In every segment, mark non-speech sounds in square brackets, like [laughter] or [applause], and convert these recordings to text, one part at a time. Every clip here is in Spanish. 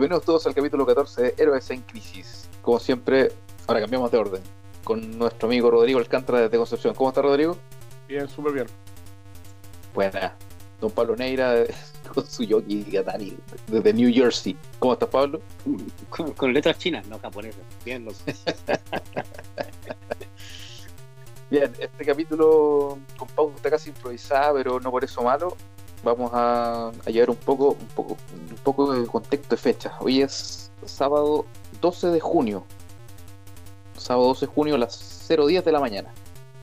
Bienvenidos todos al capítulo 14 de Héroes en Crisis. Como siempre, ahora cambiamos de orden. Con nuestro amigo Rodrigo Alcántara desde Concepción. ¿Cómo está Rodrigo? Bien, súper bien. Buena. Don Pablo Neira [laughs] con su yogi Gatani desde New Jersey. ¿Cómo estás, Pablo? Con, con letras chinas, no japonesas. Bien, loco. [laughs] Bien, este capítulo con pauta está casi improvisada, pero no por eso malo. Vamos a, llevar un poco, un poco, un poco de contexto de fecha. Hoy es sábado 12 de junio. Sábado 12 de junio a las 0.10 de la mañana.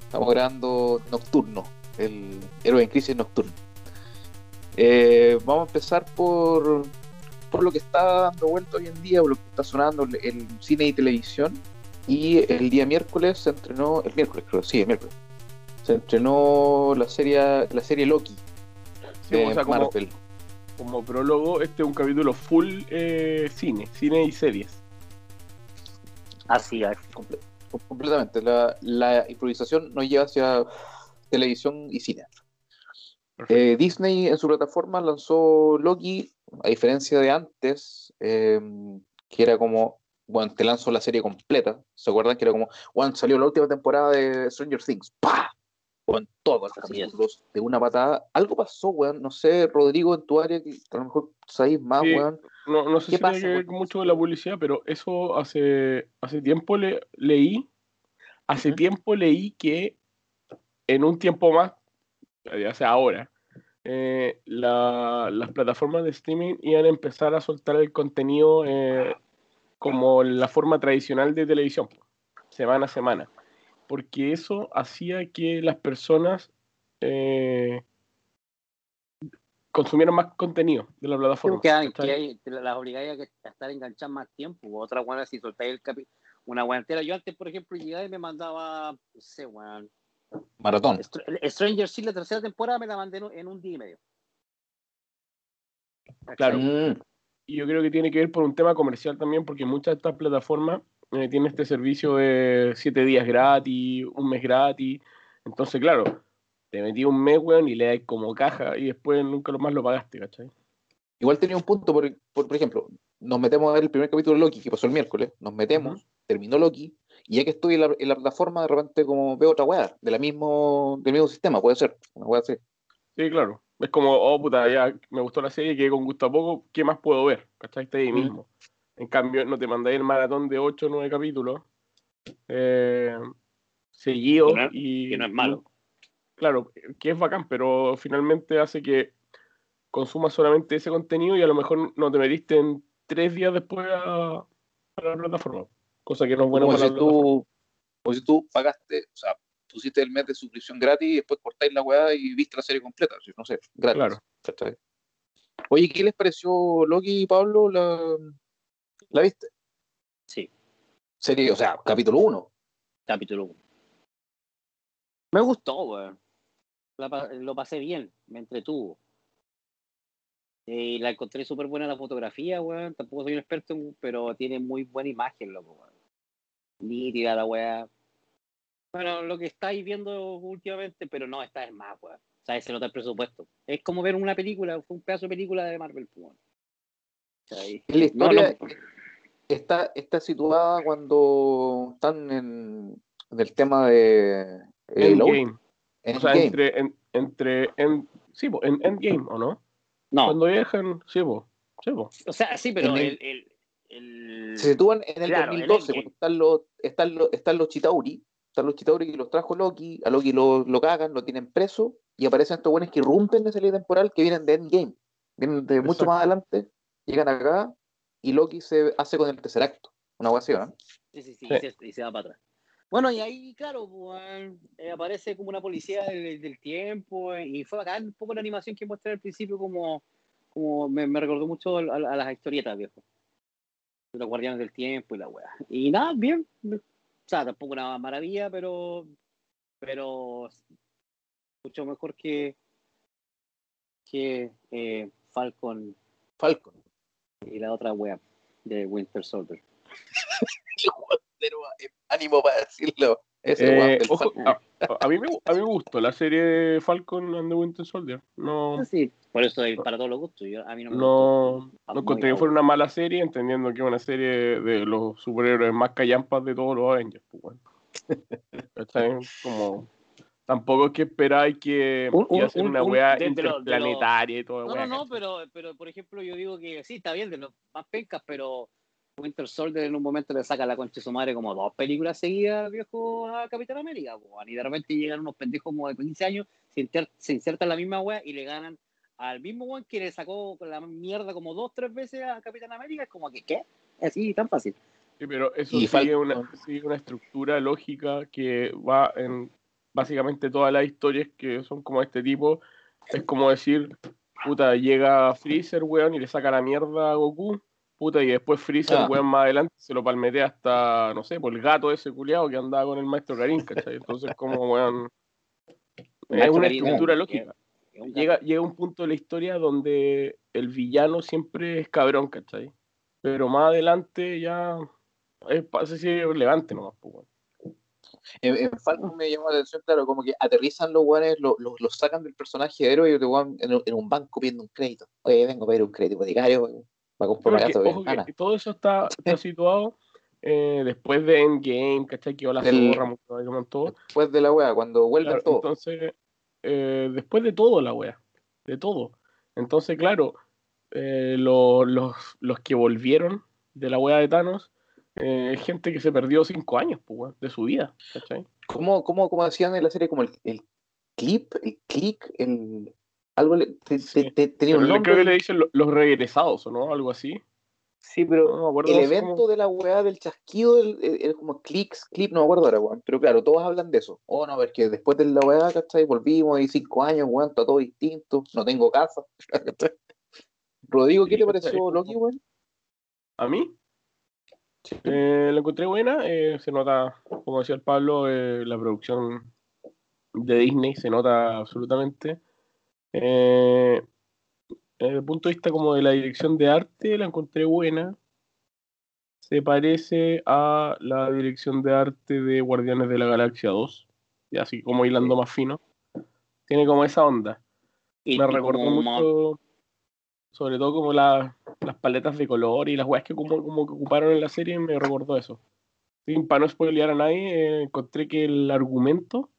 Estamos grabando nocturno, el héroe en crisis nocturno. Eh, vamos a empezar por, por lo que está dando vuelta hoy en día, por lo que está sonando el cine y televisión. Y el día miércoles se entrenó, el miércoles creo, sí, el miércoles, se entrenó la serie, la serie Loki Sí, de o sea, como, Marvel. como prólogo, este es un capítulo full eh, cine, cine y series. Así es. Comple- completamente. La, la improvisación nos lleva hacia televisión y cine. Eh, Disney en su plataforma lanzó Loki, a diferencia de antes, eh, que era como, bueno, te lanzo la serie completa. ¿Se acuerdan que era como, bueno, salió la última temporada de Stranger Things? ¡Pah! Con todos los capítulos de una patada. Algo pasó, weón. No sé, Rodrigo, en tu área, que a lo mejor sabéis más, Sí. weón. No, no sé ¿Qué si pasa, tiene que ver mucho de la publicidad, pero eso hace, hace tiempo le, leí, hace tiempo leí que en un tiempo más, ya sea ahora, eh, la- las plataformas de streaming iban a empezar a soltar el contenido eh, como la forma tradicional de televisión, semana a semana, porque eso hacía que las personas eh, consumieran más contenido de la plataforma. que, hay- ¿cachai? que hay- te las obligáis a, estar enganchadas más tiempo. u Otra buena, si soltáis el capítulo, una buena entera. Yo antes, por ejemplo, llegaba y me mandaba, no sé, weón. Maratón. Str- Stranger Things, la tercera temporada, me la mandé en un- en un día y medio. Claro. Mm. Y yo creo que tiene que ver por un tema comercial también, porque muchas de estas plataformas eh, tienen este servicio de siete días gratis, un mes gratis. Entonces, claro, te metí un mes, weón, y le das como caja y después nunca lo más lo pagaste, ¿cachai? Igual tenía un punto, por, por, por ejemplo, nos metemos a ver el primer capítulo de Loki, que pasó el miércoles, nos metemos, terminó Loki, y ya que estoy en la, en la plataforma, de repente como veo otra weá, de la mismo, del mismo sistema, puede ser, una weá así. Sí, claro. Es como, oh, puta, ya me gustó la serie, quedé con gusto a poco, ¿qué más puedo ver? ¿Cachai? Está ahí mismo. En cambio, no te mandáis el maratón de 8 o 9 capítulos eh, seguidos Que no es- y... que no es malo. Claro, que es bacán, pero finalmente hace que consumas solamente ese contenido y a lo mejor no te metiste en tres días después a, a la plataforma. Cosa que no es bueno como, para si la tú, como si tú pagaste, o sea, pusiste el mes de suscripción gratis y después cortáis la weá y viste la serie completa, no sé, gratis. Claro. Oye, ¿qué les pareció Loki, Pablo? ¿La, la viste? Sí, Serie, o sea, capítulo 1. capítulo 1. Me gustó, weón. Lo pasé bien, me entretuvo. Y la encontré súper buena la fotografía, weón. Tampoco soy un experto, pero tiene muy buena imagen, loco, weón. Nítida la weá. Bueno, lo que estáis viendo últimamente, pero no, esta es más, weón. O sea, se nota el presupuesto. Es como ver una película, un pedazo de película de Marvel, weón. La No, historia no, está, está situada cuando están en, en el tema de eh, Endgame. O sea, entre, en, entre en, sí, po, en Endgame, ¿o no? no. Cuando viajan, sí, po, sí, po. O sea, sí, pero el, el- el, el- Se sitúan en el Claro, el 2012, Endgame. cuando están los, están los, están los Chitauri, están los Chitauri que los trajo Loki, a Loki lo, lo cagan, lo tienen preso, y aparecen estos buenos que irrumpen esa línea temporal que vienen de Endgame, vienen de mucho Exacto. más adelante, llegan acá, y Loki se hace con el tercer acto, una hueá así, ¿no? Sí, sí, sí, Sí. Y, se, y se va para atrás. Bueno, y ahí, claro, pues, eh, aparece como una policía del, del tiempo, eh, y fue acá un poco la animación que muestra al principio, como, como me, me recordó mucho a, a las historietas, viejo. De los guardianes del tiempo y la weá. Y nada, bien. O sea, tampoco una maravilla, pero. Pero. Mucho mejor que. Que eh, Falcon Falcon. Y la otra wea de Winter Soldier. [laughs] Pero, eh, ánimo para decirlo. Ese Eh, ojo, Falcon. a- A mí, me, a mí me gustó la serie de Falcon and the Winter Soldier. No, Sí, por eso es para todos los gustos. Yo, a mí no me no, gustó. no encontré que fuera una mala serie, entendiendo que es una serie de los superhéroes más callampas de todos los Avengers. Pues, bueno. [laughs] ¿Cachai? Como, tampoco es que esperáis que Un- un- un- una un- lo- interplanetaria y toda No, no, no, pero, pero por ejemplo, yo digo que sí, está bien, de los más pencas, pero Winter Soldier en un momento le saca la concha de su madre como dos películas seguidas, viejo, a Capitán América, po, y de repente llegan unos pendejos como de 15 años, se, inter- se insertan la misma wea y le ganan al mismo weón que le sacó con la mierda como dos, tres veces a Capitán América, es como que, ¿qué? Así, tan fácil. Sí, pero eso sigue una, sigue una estructura lógica que va en básicamente todas las historias que son como este tipo. Es como decir, puta, llega Freezer, weón, y le saca la mierda a Goku, puta, y después Freezer, Ah. weón, más adelante se lo palmetea hasta, no sé, por el gato ese culiado que andaba con el maestro Karin, ¿cachai? Entonces, como, weón, es una estructura lógica. Llega, llega un punto de la historia donde el villano siempre es cabrón, ¿cachai? Pero más adelante ya es es relevante nomás, pues, weón. En, en Falcon me llamó la atención, claro, como que aterrizan los weones, lo, lo- los sacan del personaje de héroe y te weón en, un- en un banco pidiendo un crédito. Oye, vengo a pedir un crédito hipotecario weón, para comprar una casa ojo que todo eso está, está situado eh, después de Endgame, ¿cachai? Que la mucho, como todo. Después de la wea, cuando vuelve Claro, todo. entonces, eh, después de todo la wea, de todo. Entonces, claro, eh, lo- los, los que volvieron de la wea de Thanos, eh, es gente que se perdió cinco años, pues, de su vida, ¿cachai? ¿Cómo, cómo, cómo decían en la serie? Como el, el clip, el click, el. Algo le- te- Sí. te- te- tenía un Pero le- nombre. creo que le dicen lo- los regresados, ¿o no? Algo así. Sí, pero No me acuerdo. el no sé evento de la weá del chasquido, el, el- el como clics, clip, no me acuerdo ahora, weón. Pero claro, todos hablan de eso. Oh, no, es que después de la weá, ¿cachai? Volvimos y cinco años, weón, está todo distinto, no tengo casa. [laughs] Rodrigo, ¿qué Sí, te ¿cachai? pareció Loki, weón? ¿A mí? Eh, la encontré buena, eh, se nota, como decía el Pablo, eh, la producción de Disney se nota absolutamente. Desde el punto de vista como de la dirección de arte, la encontré buena. Se parece a la dirección de arte de Guardianes de la Galaxia 2, y así como hilando más fino. Tiene como esa onda. Me recordó mucho, sobre todo como la- las paletas de color y las weas que como, como que ocuparon en la serie, me recordó eso. Sí, para no spoilear a nadie, eh, encontré que el argumento,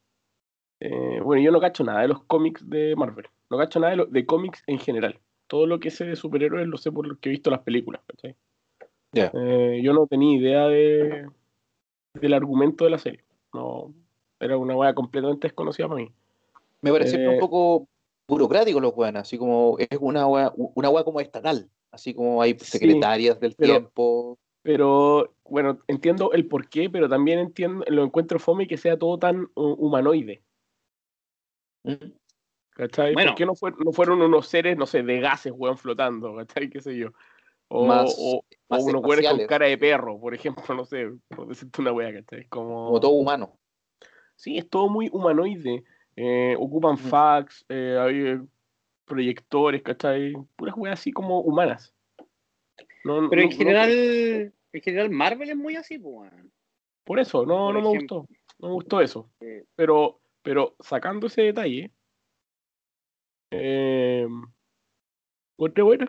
eh, bueno, yo no cacho nada de los cómics de Marvel, no cacho nada de, lo- de cómics en general. Todo lo que sé de superhéroes lo sé por lo que he visto en las películas, ¿cachai? Eh, yo no tenía idea de, del argumento de la serie. No, era una wea completamente desconocida para mí. Me pareció Eh, un poco burocrático los weones, así como es una weá, una weá como estatal, así como hay Sí, secretarias del pero- tiempo. Pero, bueno, entiendo el porqué, pero también entiendo, lo encuentro fome que sea todo tan uh, humanoide. ¿Mm? ¿Cachai? Bueno. ¿Por qué no, fue- no fueron unos seres, no sé, de gases, weón, flotando? [laughs] ¿Cachai? ¿Qué sé yo? O, Más- o, más o unos weones con cara de perro, por ejemplo, [laughs] no sé, por decirte una wea, ¿cachai? Como... Como todo humano. Sí, es todo muy humanoide. Eh, ocupan Mm. fax, eh, hay eh, proyectores, ¿cachai? Puras weas así como humanas. No- Pero no- en no- general, en general Marvel es muy así, pues. weón. Por eso, no, Por no me gustó. No me gustó eso. Pero, pero sacando ese detalle, eh, encontré buena.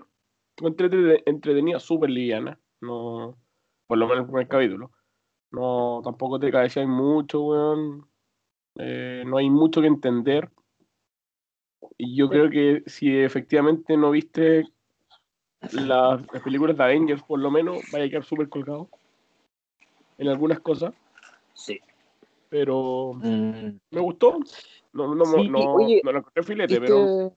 Entretenida, súper liviana. No, por lo menos el primer capítulo. No, tampoco te cabeceas mucho, weón. Eh, no hay mucho que entender. Y yo creo que si efectivamente no viste las, las películas de Avengers, por lo menos, vaya a quedar súper colgado en algunas cosas. sí. Pero Mm. me gustó. No, no, Sí, no, oye, no lo encontré filete, Diste- pero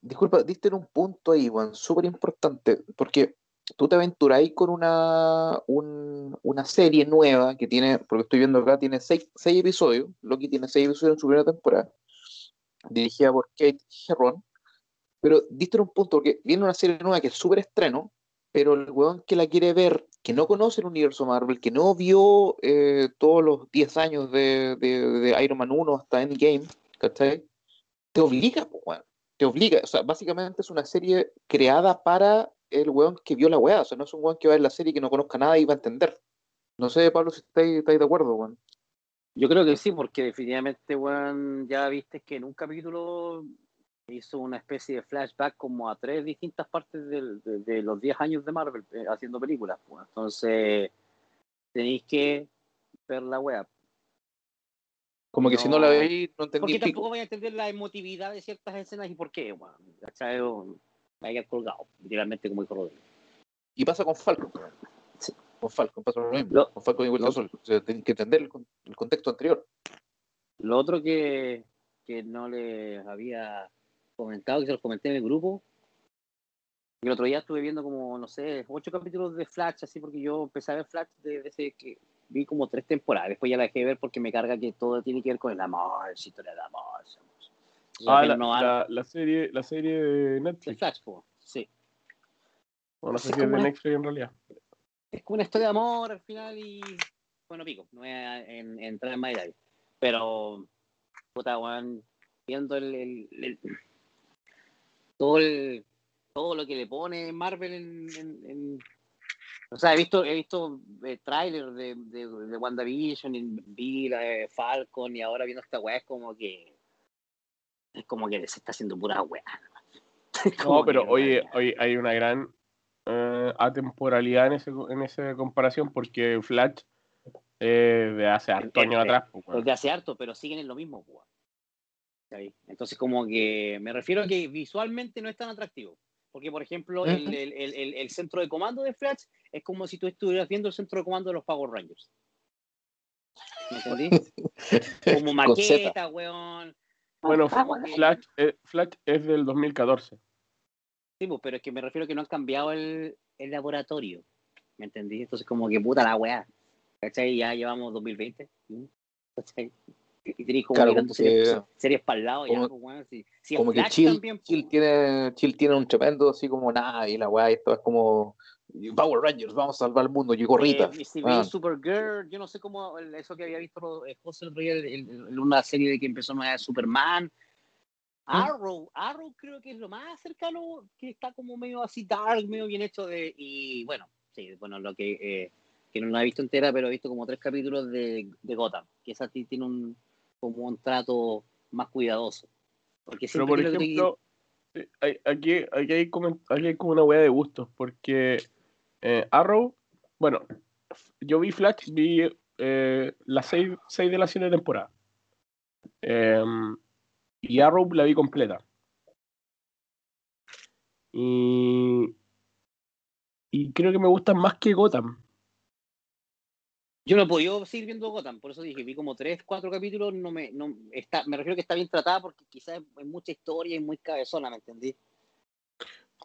Disculpa, diste en un punto ahí, Juan, súper importante, porque tú te aventuráis con una, un- una serie nueva que tiene, porque estoy viendo acá, tiene seis, seis episodios, Loki tiene seis episodios en su primera temporada, dirigida por Kate Herron, pero diste un punto, porque viene una serie nueva que es súper estreno, pero el weón que la quiere ver, que no conoce el universo Marvel, que no vio eh, todos los 10 años de, de- de Iron Man 1 hasta Endgame, ¿cachai? Te obliga, weón te obliga, o sea, básicamente es una serie creada para el weón que vio la weá, o sea, no es un weón que va a ver la serie y que no conozca nada y va a entender. No sé, Pablo, si estáis, estáis de acuerdo, weón. Yo creo que sí, porque definitivamente, weón, ya viste que en un capítulo hizo una especie de flashback como a tres distintas partes del- de, de los 10 años de Marvel eh, haciendo películas. pues. Entonces, tenéis que ver la web. Como que si no la No. veis, no entendí Porque tampoco voy a entender la emotividad de ciertas escenas y por qué, weón. ¿Cachai? Me haya colgado, literalmente como dijo Rodrigo. Y pasa con Falcon. Sí. Con Falcon pasa lo mismo. Lo- con Falcon y Soldier. O sea, tenéis que entender el, con- el contexto anterior. Lo otro que, que no les había comentado, que se los comenté en el grupo, el otro día estuve viendo como, no sé, ocho capítulos de Flash, así porque yo empecé a ver Flash desde que vi como tres temporadas. Después ya la dejé de ver porque me carga que todo tiene que ver con el amor, la historia de amor. Ah, la, no la- la serie, la serie de de Netflix. Flash, po, sí. Bueno, no sé Es si es como de una- Netflix en realidad. es como una historia de amor al final y bueno pico no voy a en- entrar en más detalle pero puta weón viendo el, el- el- todo el todo lo que le pone Marvel en, en- en- o sea he visto he visto eh, tráiler de, de, de WandaVision y vi la de Falcon y ahora viendo esta weá es como que es como que se está haciendo pura weá No, [laughs] pero oye, oye, hay una gran eh, atemporalidad en, ese, en esa comparación porque Flash eh, de hace harto años atrás. pues, weón. Desde hace harto, pero siguen en lo mismo, pues. Entonces, como que me refiero a que visualmente no es tan atractivo. Porque, por ejemplo, el, el- el- el- el centro de comando de Flash es como si tú estuvieras viendo el centro de comando de los Power Rangers. ¿Me entendí? [laughs] Como maqueta, weón. Bueno, como Flash, eh, Flash es del 2014. Sí, pues, pero es que me refiero a que no han cambiado el, el laboratorio. ¿Me entendí? Entonces, como que puta la weá. ¿Cachai? Ya llevamos 2020. ¿sí? ¿Cachai? Y tenéis como Claro, mirando como series, que- series para el lado, ya, como- pues, weón. Si, si es como que Flash Chill, también, pues, Chill tiene, Chill tiene un tremendo así como nada y la weá, y esto es como Power Rangers, vamos a salvar el mundo, y gorrita. Eh, si Ah. veis Supergirl, yo no sé cómo, eso que había visto eh, José el otro día, el- el- el- una serie de que empezó nueva de Superman. Arrow, Arrow creo que es lo más cercano, que está como medio así dark, medio bien hecho de, y bueno, sí, bueno, lo que, eh, que no la he visto entera, pero he visto como tres capítulos de, de Gotham, que esa ti- tiene un, como un trato más cuidadoso. Porque Pero por que- ejemplo, eh, hay- aquí, aquí, hay como, aquí hay como una wea de gustos, porque eh, Arrow, bueno, yo vi Flash, vi eh, las seis, seis de la siete temporada. Em, y Arrow la vi completa. Y, creo que me gustan más que Gotham. Yo no he podido seguir viendo Gotham, por eso dije, vi como tres, cuatro capítulos, no me, no, está, me refiero que está bien tratada porque quizás hay mucha historia y muy cabezona, ¿me entendí?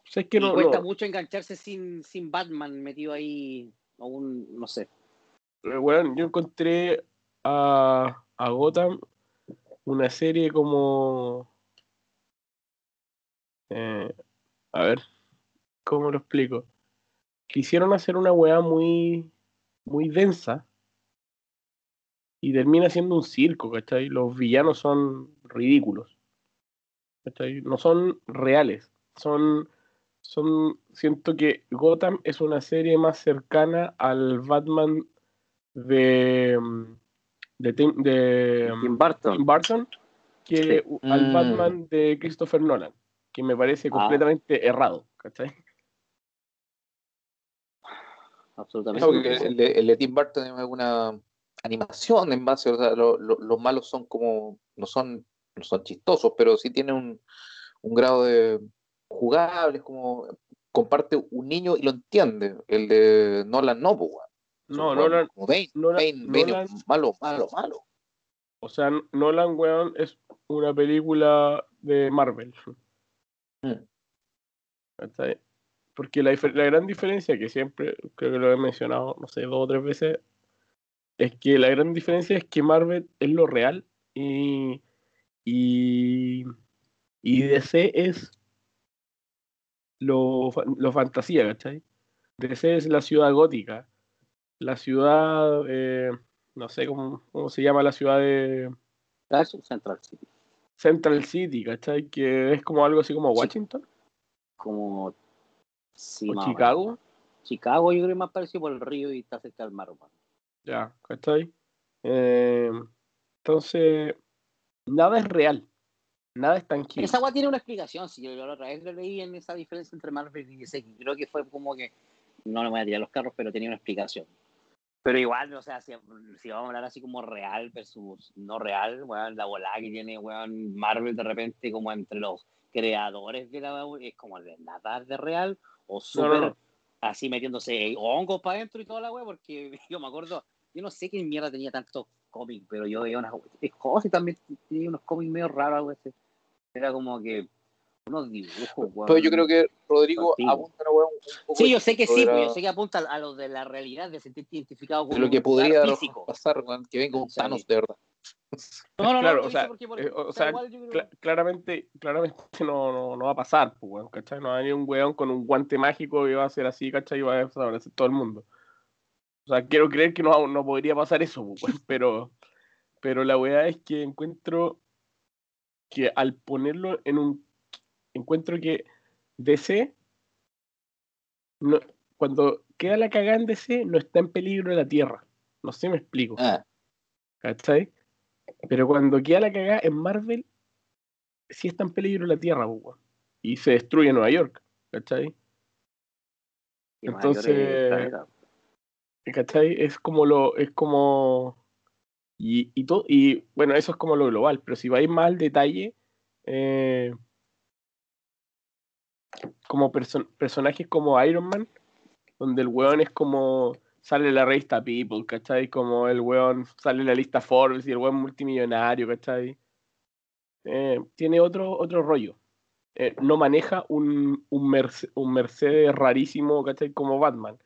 O sea, es que y no, cuesta no- mucho engancharse sin, sin Batman metido ahí, o un, no sé. Eh, weón, yo encontré a, a Gotham una serie como. eh, a ver, ¿cómo lo explico? Quisieron hacer una weá muy, muy densa y termina siendo un circo, ¿cachai? Los villanos son ridículos, ¿cachai? No son reales, son, son, siento que Gotham es una serie más cercana al Batman de, mm, de, Tim, de mm, Tim Burton. Tim Burton que al Mm. Batman de Christopher Nolan, que me parece Ah. completamente errado, ¿cachai? Absolutamente. Claro, porque el, de, el de Tim Burton es una animación en base, o sea, lo- lo- los malos son como, no son, no son chistosos, pero sí tienen un, un grado de jugable, es como comparte un niño y lo entiende. El de Nolan no, pues. No, Nolan, como Bane, Nolan- Bane, Bane Nolan- es malo, malo, malo. o sea, Nolan, weón, es una película de Marvel. Mm. Porque la gran diferencia, que siempre creo que lo he mencionado, no sé, dos o tres veces, es que la gran diferencia es que Marvel es lo real y, y, y DC es lo, lo fantasía, ¿cachai? DC es la ciudad gótica, la ciudad, eh, no sé cómo, cómo se llama la ciudad de Flash Central City. Central City, ¿cachai? Que es como algo así como Sí. Washington Como. Sí, o. Chicago. Chicago, yo creo que más parecido por el río y está cerca del mar. Ya, ¿cachai? Eh, Entonces, nada es real. Nada es tangible. Esa agua tiene una explicación. Si yo la otra vez lo leí en esa diferencia entre Marvel y DC, creo que fue como que no le voy a tirar los carros, pero tenía una explicación. Pero igual, o sea, si, si vamos a hablar así como real versus no real, la volada que tiene weón, Marvel de repente como entre los creadores de la es como de nada de real o súper no, así metiéndose hongos para adentro y toda la weá, porque [laughs] yo me acuerdo, yo no sé qué mierda tenía tantos cómics, pero yo veía unas cosas y también tenía unos cómics medio raros, weón. Era como que unos dibujos, weón. Pero yo creo que Rodrigo Antiguo. apunta a weón, un poco Sí, yo sé que sí, de pues, yo sé que apunta a lo de la realidad, de sentirte identificado con de lo que podría físico. pasar, weón, que venga un. Thanos de verdad. No, no, no, Claro, lo o sea, porque por- eh, o pero sea, creo- Cla- claramente, claramente no, no, no va a pasar, pues, weón, ¿cachai? No va a venir un weón con un guante mágico y va a ser así, ¿cachai? Y va a desaparecer todo el mundo. O sea, quiero creer que no, no podría pasar eso, pues, weón, pero, pero la weá es que encuentro que al ponerlo en un... Encuentro que DC, no, cuando queda la cagada en DC, no está en peligro la Tierra. No sé, me explico. Ah, ¿Cachai? Pero cuando queda la cagada en Marvel, sí está en peligro la Tierra, pues, weón. Y se destruye Nueva York, ¿cachai? entonces-. ¿Cachai? Es como lo, es como. Y, y, todo, y bueno, eso es como lo global, pero si vais más al detalle, eh, como perso- personajes como Iron Man, donde el weón es como. Sale la revista People, ¿cachai? Como el weón sale la lista Forbes y el weón multimillonario, ¿cachai? Eh, tiene otro, otro rollo. Eh, no maneja un, un, Merce- un Mercedes rarísimo, ¿cachai? Como Batman.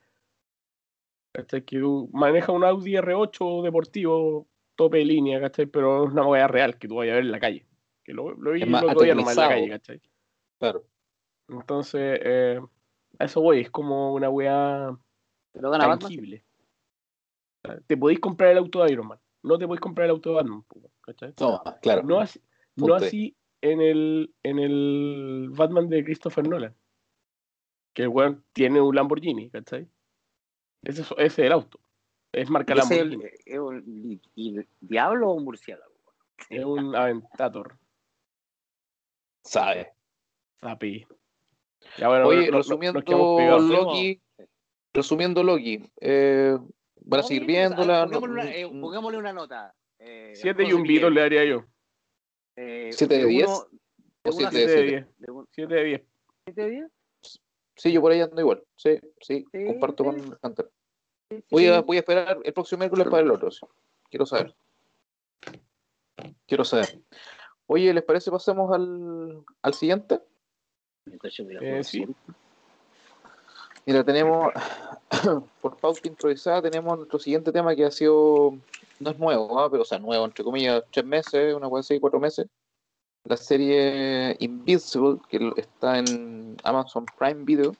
¿Cachai? Que maneja un Audi R8 deportivo, tope de línea, ¿cachai? Pero es una weá real que tú vayas a ver en la calle. Que lo, lo vi el más otro día nomás en la calle, ¿cachai? claro. Entonces, eh, a eso voy, es como una Batman. tangible. Te podéis comprar el auto de Iron Man, no te podéis comprar el auto de Batman. Toma, claro. No así, no en el, en el Batman de Christopher Nolan. Que el weón tiene un Lamborghini, ¿cachai? Ese es, ese es el auto. Es marca Ese es el- es un- y- y- ¿Diablo o un murciélago? Es un Aventator. Sabe. Zapi. Ya bueno, Oye, no- resumiendo. Loki, resumiendo Loki, eh, van a seguir viéndola. no- Pongámosle una, eh, pongámosle una nota. Eh, Siete y un Miguel, le daría yo. eh, ¿Siete de diez? uno- ¿O siete de Siete de siete? diez. Siete de diez. ¿Siete de diez? Sí, yo por ahí ando igual. Sí, sí, Sí, comparto sí. con Hunter. Voy a, voy a esperar el próximo miércoles para el otro. sí. Quiero saber. Quiero saber. Oye, ¿les parece pasemos al, al siguiente? Eh, sí. Mira, tenemos, [coughs] por pauta improvisada, tenemos nuestro siguiente tema que ha sido, no es nuevo, ¿ah? pero o sea, nuevo, entre comillas, tres meses, una cosa así, cuatro meses. La serie Invincible, que está en Amazon Prime Video,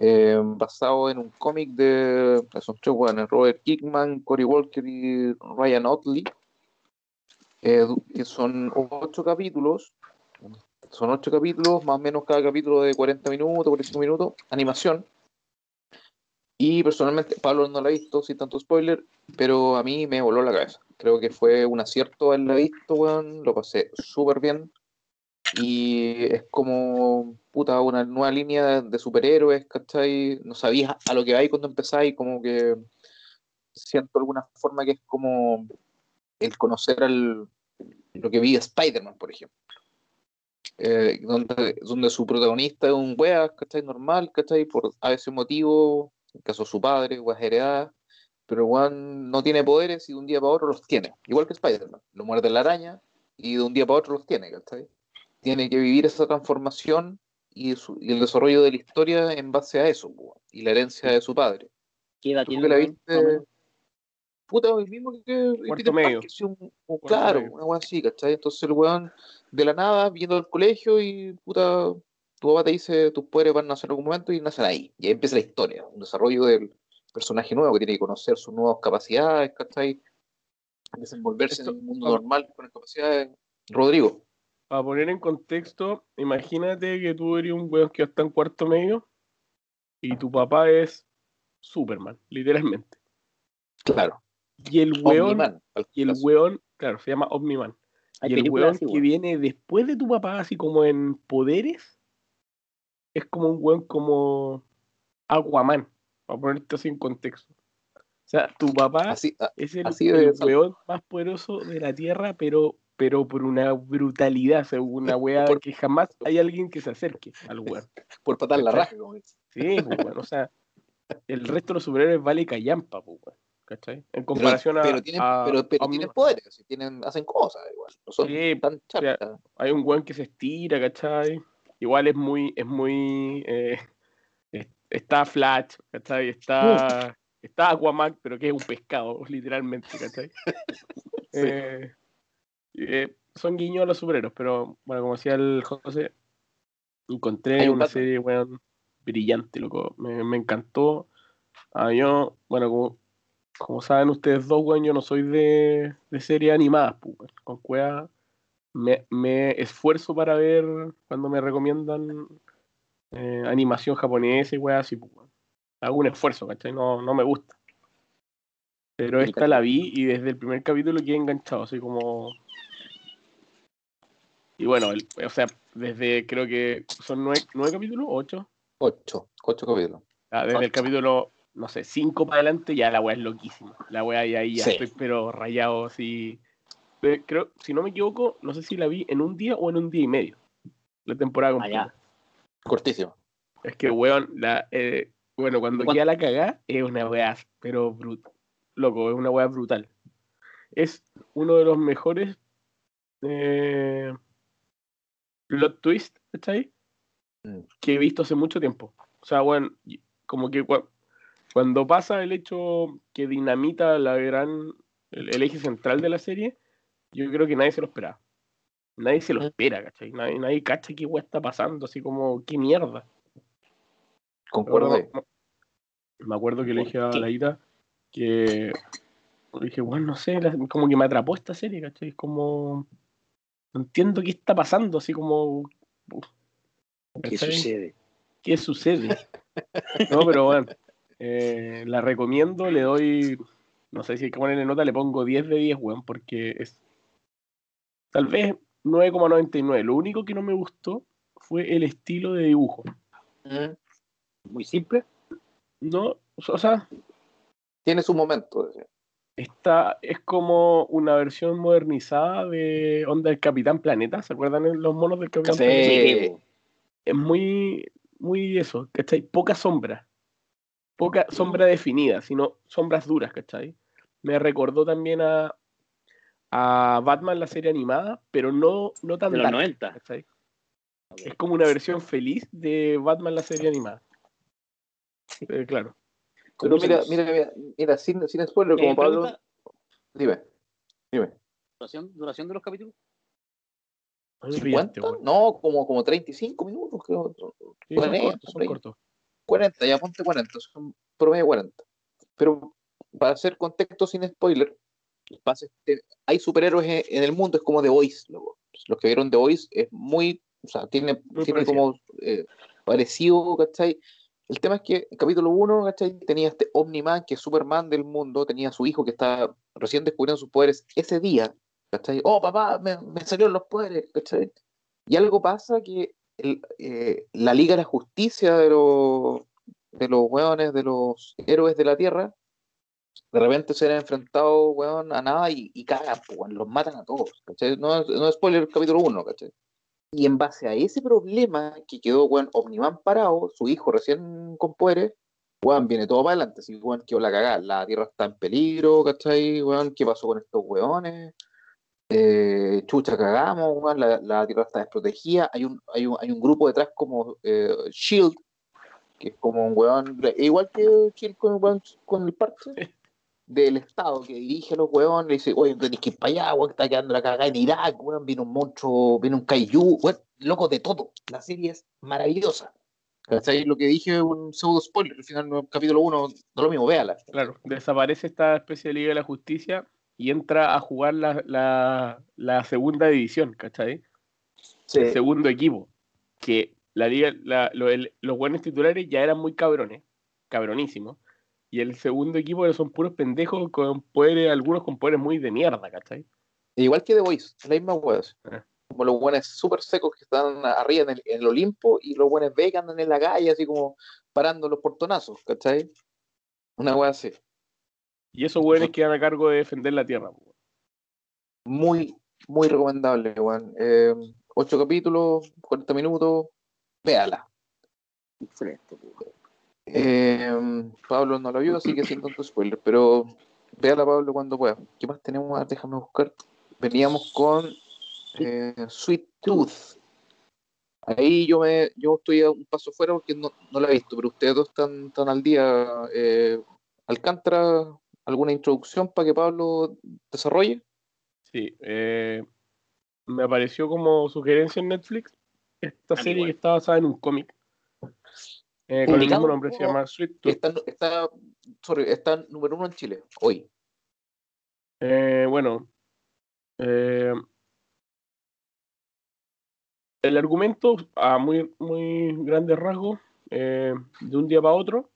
eh, basado en un cómic de, son tres weones, Robert Kickman, Cory Walker y Ryan Otley. Eh, que son ocho capítulos, son ocho capítulos, más o menos cada capítulo de 40 minutos, 45 minutos, animación. Y personalmente, Pablo no la ha visto, sin tanto spoiler, pero a mí me voló la cabeza. Creo que fue un acierto haberla visto, weón. Lo pasé súper bien. Y es como, puta, una nueva línea de superhéroes, ¿cachai? No sabías a lo que hay cuando empezáis, como que siento alguna forma que es como el conocer al, lo que vi Spider-Man, por ejemplo eh, donde, donde su protagonista es un wea, ¿cachai? Normal, ¿cachai? Por a veces motivo, en caso de su padre, weas heredadas, pero weón no tiene poderes y de un día para otro los tiene. Igual que Spider-Man, lo muerde la araña y de un día para otro los tiene, ¿cachai? Tiene que vivir esa transformación y, su- y el desarrollo de la historia en base a eso, y la herencia de su padre. ¿Qué edad ¿Tú tiene que la viste? Puta, el mismo que, Peter medio. Parker, sí, un- claro, medio. una wea así, ¿cachai? Entonces el weón de la nada, viendo al colegio y puta, tu papá te dice tus poderes van a nacer en algún momento y nacen ahí. Y ahí empieza la historia, un desarrollo del personaje nuevo que tiene que conocer sus nuevas capacidades, ¿cachai? Desenvolverse Esto- en un mundo normal con capacidades. Rodrigo, Para poner en contexto, imagínate que tú eres un weón que está en cuarto medio y tu papá es Superman, literalmente. claro. Y el weón, y el weón, claro, se llama Omniman. Hay Y el weón así, que viene después de tu papá, así como en poderes, es como un weón como Aquaman, para ponerte así en contexto. O sea, tu papá Así, ah, es el, el weón más poderoso de la Tierra, pero, pero por una brutalidad, o sea, una [laughs] weá Por- que jamás hay alguien que se acerque al weón. por patar la raja. Sí, pues, weón, o sea, el resto de los superhéroes vale callampa, pues, weón, ¿cachai? En Pero, comparación a, pero tienen, a pero, pero tienen poderes, sí, tienen, hacen cosas igual. No son Sí, tan sea, chapas. hay un weón que se estira, ¿cachai? Igual es muy, es muy, eh, es- está Flash, ¿cachai? Está, está Aquaman, pero que es un pescado, [laughs] literalmente, ¿cachai? [laughs] Eh, eh, son guiños a los superhéroes, pero bueno, como decía el José, encontré un una serie, weón, brillante, loco. Me, me encantó. Ah, yo, bueno, como, como saben ustedes dos, weón, yo no soy de, de series animadas, pues, weón. Con cueva me, me esfuerzo para ver cuando me recomiendan eh, animación japonesa y weá así, pues, weón. Hago un esfuerzo, ¿cachai? No, no me gusta. Pero esta la vi y desde el primer capítulo quedé enganchado, así como. Y bueno, el- o sea, desde creo que son nueve, nueve capítulos, ocho. Ocho, ocho capítulos. Ah, desde el capítulo, no sé, cinco para adelante ya la weá es loquísima. La weá ya ahí ya Sí. estoy pero rayado así. Eh, Creo, si no me equivoco, no sé si la vi en un día o en un día y medio. La temporada completa. Allá. Cortísimo. Es que, weón, la, eh, bueno, cuando ¿Cuánto? queda la cagá, es una weá, pero brutal. Loco, es una weá brutal. Es uno de los mejores eh, plot twist, ¿cachai? Mm. Que he visto hace mucho tiempo. O sea, bueno, como que cua- cuando pasa el hecho que dinamita la gran, el, el eje central de la serie, yo creo que nadie se lo esperaba. Nadie se lo Mm. espera, ¿cachai? Nadie, nadie cacha qué está pasando, así como, qué mierda. Concuerdo Me acuerdo, que le ¿Por dije a la Ita que le dije, bueno, no sé, la- como que me atrapó esta serie, ¿cachai? Es como no entiendo qué está pasando, así como ¿Qué sucede? ¿Qué sucede? No, pero bueno, eh, la recomiendo, le doy, no sé si hay que ponerle nota, le pongo 10 de 10, weón, porque es tal vez 9,99. Lo único que no me gustó fue el estilo de dibujo. Mm. Muy simple. No, o sea, Tiene su momento. Está, es como una versión modernizada de Onda del Capitán Planeta. ¿Se acuerdan los monos del Capitán Sí. Planeta? Es muy, muy eso, ¿cachai? Poca sombra. Poca sombra definida, sino sombras duras, ¿cachai? Me recordó también a, a Batman la serie animada, pero no, no tan de los dark, 90. ¿cachai? Es como una versión feliz de Batman la serie animada. Eh, claro. Pero mira, mira, mira, mira, sin, sin spoiler, como Eh, Pablo. pregunta, Dime, dime. duración, duración de los capítulos. A mí me pillaste, ¿50? weón. No, como, como 35 minutos, creo. Sí, son 40, cortos, son cortos. 40, ya ponte 40, son promedio 40. Pero para hacer contexto sin spoiler, pasa este- hay superhéroes en, en el mundo, es como The Voice. loco. Los que vieron The Voice es muy, o sea, tiene, Muy tiene parecido. como eh, parecido, ¿cachai? El tema es que en capítulo 1, ¿cachai? Tenía este Omniman, que es Superman del mundo, tenía a su hijo que estaba recién descubriendo sus poderes ese día, ¿cachai? Oh, papá, me, salieron los poderes, ¿cachai? Y algo pasa que el, eh, la Liga de la Justicia de los de los weones, de los héroes de la Tierra, de repente se han enfrentado, weón, a nada y, cagan, pues, los matan a todos, ¿cachai? No, no es spoiler capítulo 1, ¿cachai? Y en base a ese problema que quedó, weón, Omniman parado, su hijo recién con poderes, weón, viene todo para adelante, así, weón, quedó la cagada, la Tierra está en peligro, ¿cachai? Weón, ¿qué pasó con estos weones? Eh, chucha, cagamos, weón, la, la Tierra está desprotegida, hay un, hay un, hay un grupo detrás como eh, Shield, que es como un weón, igual que Shield con, con el parche del Estado que dirige a los weones, le dice, oye, tenéis que ir para allá, weón, que está quedando la cagada en Irak, weón, viene un monstruo, viene un kaiju, weón, loco de todo. La serie es maravillosa. ¿Cachai? Lo que dije es un pseudo spoiler, al final del capítulo 1, no lo mismo, véala. Claro, desaparece esta especie de Liga de la Justicia y entra a jugar la, la, la segunda división, ¿cachai? El segundo equipo. Que la liga, la- lo- el- los buenos titulares ya eran muy cabrones, cabronísimos. Y el segundo equipo son puros pendejos con poderes, algunos con poderes muy de mierda, ¿cachai? Igual que The Voice, la misma weas. Ah. Como los buenos súper secos que están arriba en el, en el Olimpo y los buenos que andan en la calle así como parando los portonazos, ¿cachai? Una wea así. Y esos weones quedan a cargo de defender la tierra. po. Muy, muy recomendable, weón. Eh, ocho capítulos, 40 minutos, véala. Excelente, pues. Eh, Pablo no lo vio, así que sin tanto spoiler, pero véala Pablo cuando pueda. ¿Qué más tenemos? Ah, Déjame buscar. Veníamos con eh, Sweet Tooth. Ahí yo me yo estoy a un paso fuera porque no, no la he visto, pero ustedes dos están, están al día. Eh, Alcántara, ¿alguna introducción para que Pablo desarrolle? Sí, eh, me apareció como sugerencia en Netflix esta A mí serie que está basada en un cómic. Eh, con el mismo nombre, se llama Sweet Tooth. Está, está, sorry, está número uno en Chile, hoy. Eh, bueno, eh, el argumento a muy, muy grandes rasgos, de un día para otro,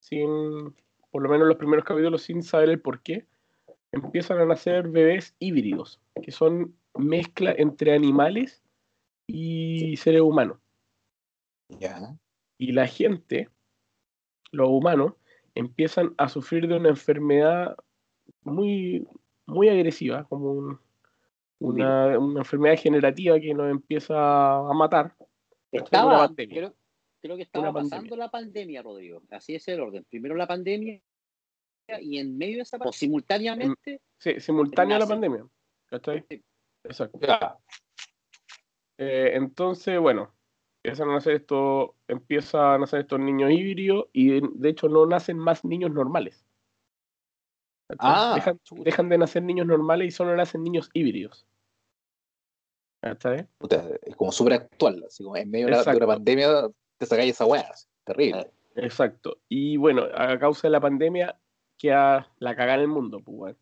sin, por lo menos los primeros capítulos, sin saber el por qué, empiezan a nacer bebés híbridos, que son mezcla entre animales y seres humanos. Ya. Y la gente, los humanos, empiezan a sufrir de una enfermedad muy, muy agresiva, como un- una, una enfermedad degenerativa que nos empieza a matar. una Estaba, pandemia. creo, creo que estaba Una pandemia. pasando la pandemia, Rodrigo. Así es el orden. Primero la pandemia y en medio de esa pandemia, o simultáneamente, Sí, simultáneo a la pandemia. ¿Cachai? Sí. Exacto. Eh, entonces, bueno, empiezan a nacer estos, empiezan a nacer estos niños híbridos y de, hecho no nacen más niños normales. Ah, dejan, de nacer niños normales y solo nacen niños híbridos. ¿Cachai? Puta, es como súper actual, así como en medio de una, de Exacto. una pandemia te sacáis esa weá, terrible. Exacto. Y bueno, a causa de la pandemia, queda la cagada en el mundo, pues, weón.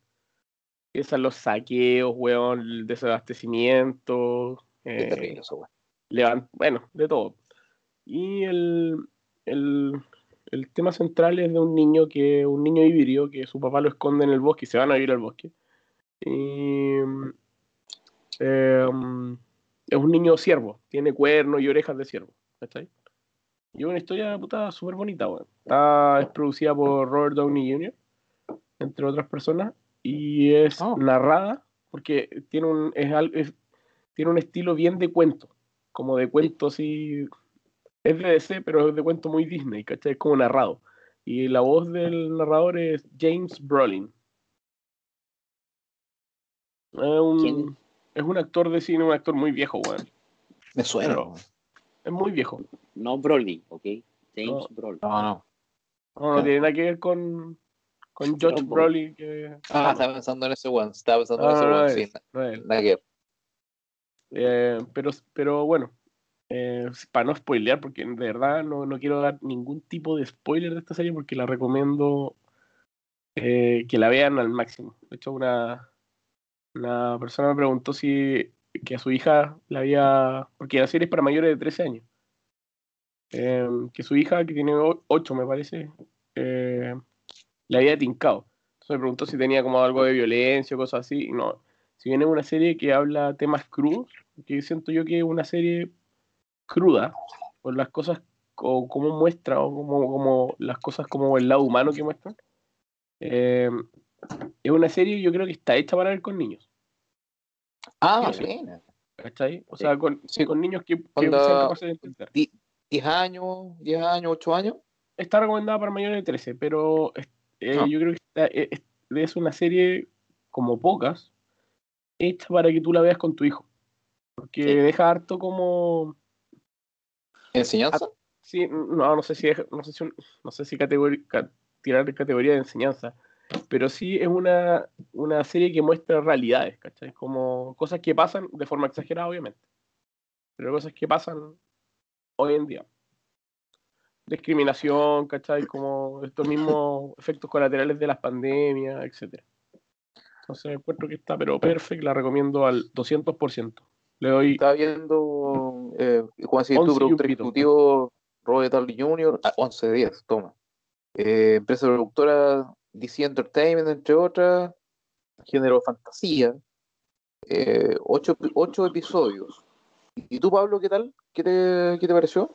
Empiezan los saqueos, weón, el desabastecimiento. Eh, terrible eso, weá. Levan- bueno, de todo. Y el, el, el tema central es de un niño que, un niño híbrido que su papá lo esconde en el bosque y se van a vivir al bosque. Y eh, es un niño ciervo, tiene cuernos y orejas de ciervo. ¿cachai? Y es una historia puta súper bonita, weón. Está, es producida por Robert Downey Jr., entre otras personas, y es Oh. narrada porque tiene un, es, es- tiene un estilo bien de cuento, como de cuento así. Es de DC, pero es de cuento muy Disney, ¿cachai? Es como narrado. Y la voz del narrador es James Brolin. Es un, ¿Quién? es un actor de cine, un actor muy viejo, weón. Me suena. Pero-. Es muy viejo. no Broly, ¿ok? James No. Broly. No, no. No, no tiene nada que ver con, con George. Brolin, que Ah, estaba pensando en ese one, estaba pensando en ese Ah, one, sí, nada que ver. Eh, pero, pero bueno, eh, para no spoilear, porque de verdad no, no quiero dar ningún tipo de spoiler de esta serie porque la recomiendo eh, que la vean al máximo. De hecho, una, una persona me preguntó si que a su hija la había, porque la serie es para mayores de 13 años, eh, que su hija, que tiene 8 me parece, eh, la había tincado. Entonces me preguntó si tenía como algo de violencia o cosas así, y no. Si bien es una serie que habla temas crudos, que siento yo que es una serie cruda, por las cosas, o cómo muestra, o como, como las cosas como el lado humano que muestran. eh, es una serie yo creo que está hecha para ver con niños, Ah, Sí, buena. ¿cachai? O sea, con, Sí. con niños que, que sean capaces de entender. 10 años, 10 años, 8 años. Está recomendada para mayores de 13, pero eh, Ah. yo creo que está- eh, es, es una serie como pocas, hecha para que tú la veas con tu hijo. Porque Sí. deja harto como Enseñanza. Sí, no, no sé si no sé si, no sé si categori- ca- tirar categoría de enseñanza, pero sí es una, una serie que muestra realidades, ¿cachai? Como cosas que pasan de forma exagerada, obviamente, pero cosas que pasan hoy en día. Discriminación, ¿cachai? Como estos mismos efectos colaterales de las pandemias, etcétera. Entonces encuentro que está, pero perfecto, la recomiendo al 200%. Le doy Estaba viendo, eh, ¿cómo decir 11 tu productor ejecutivo Robert Downey Jr. a 11 de 10, toma. eh, empresa productora DC Entertainment, entre otras, género fantasía, eh, ocho, ocho episodios. ¿Y tú, Pablo, qué tal? ¿Qué te, qué te pareció?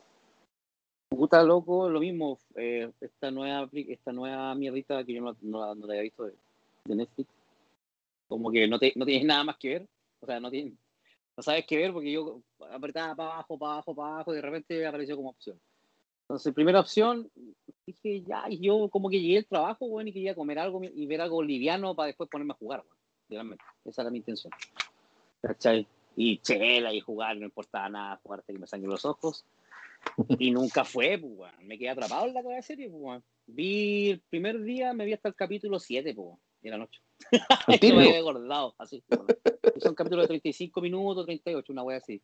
Puta loco, lo mismo. eh, esta nueva esta nueva mierdita que yo no, no, la- no la había visto de, de Netflix. Como que no, te, no tienes nada más que ver. O sea, no, tienes, no sabes qué ver porque yo apretaba para abajo, para abajo, para abajo y de repente apareció como opción. Entonces, primera opción, dije ya, y yo como que llegué al trabajo, bueno, y quería comer algo y ver algo liviano para después ponerme a jugar, weón. Literalmente. Esa era mi intención. ¿Cachai? Y chela y jugar, no importaba nada, jugar hasta que me sangren los ojos. Y nunca fue, pues. Me quedé atrapado en la serie, pues. Vi el primer día, me vi hasta el capítulo 7, pues, de la noche. ¿En Esto me serio? había acordado, así. Son capítulos de 35 minutos, 38, una wea así.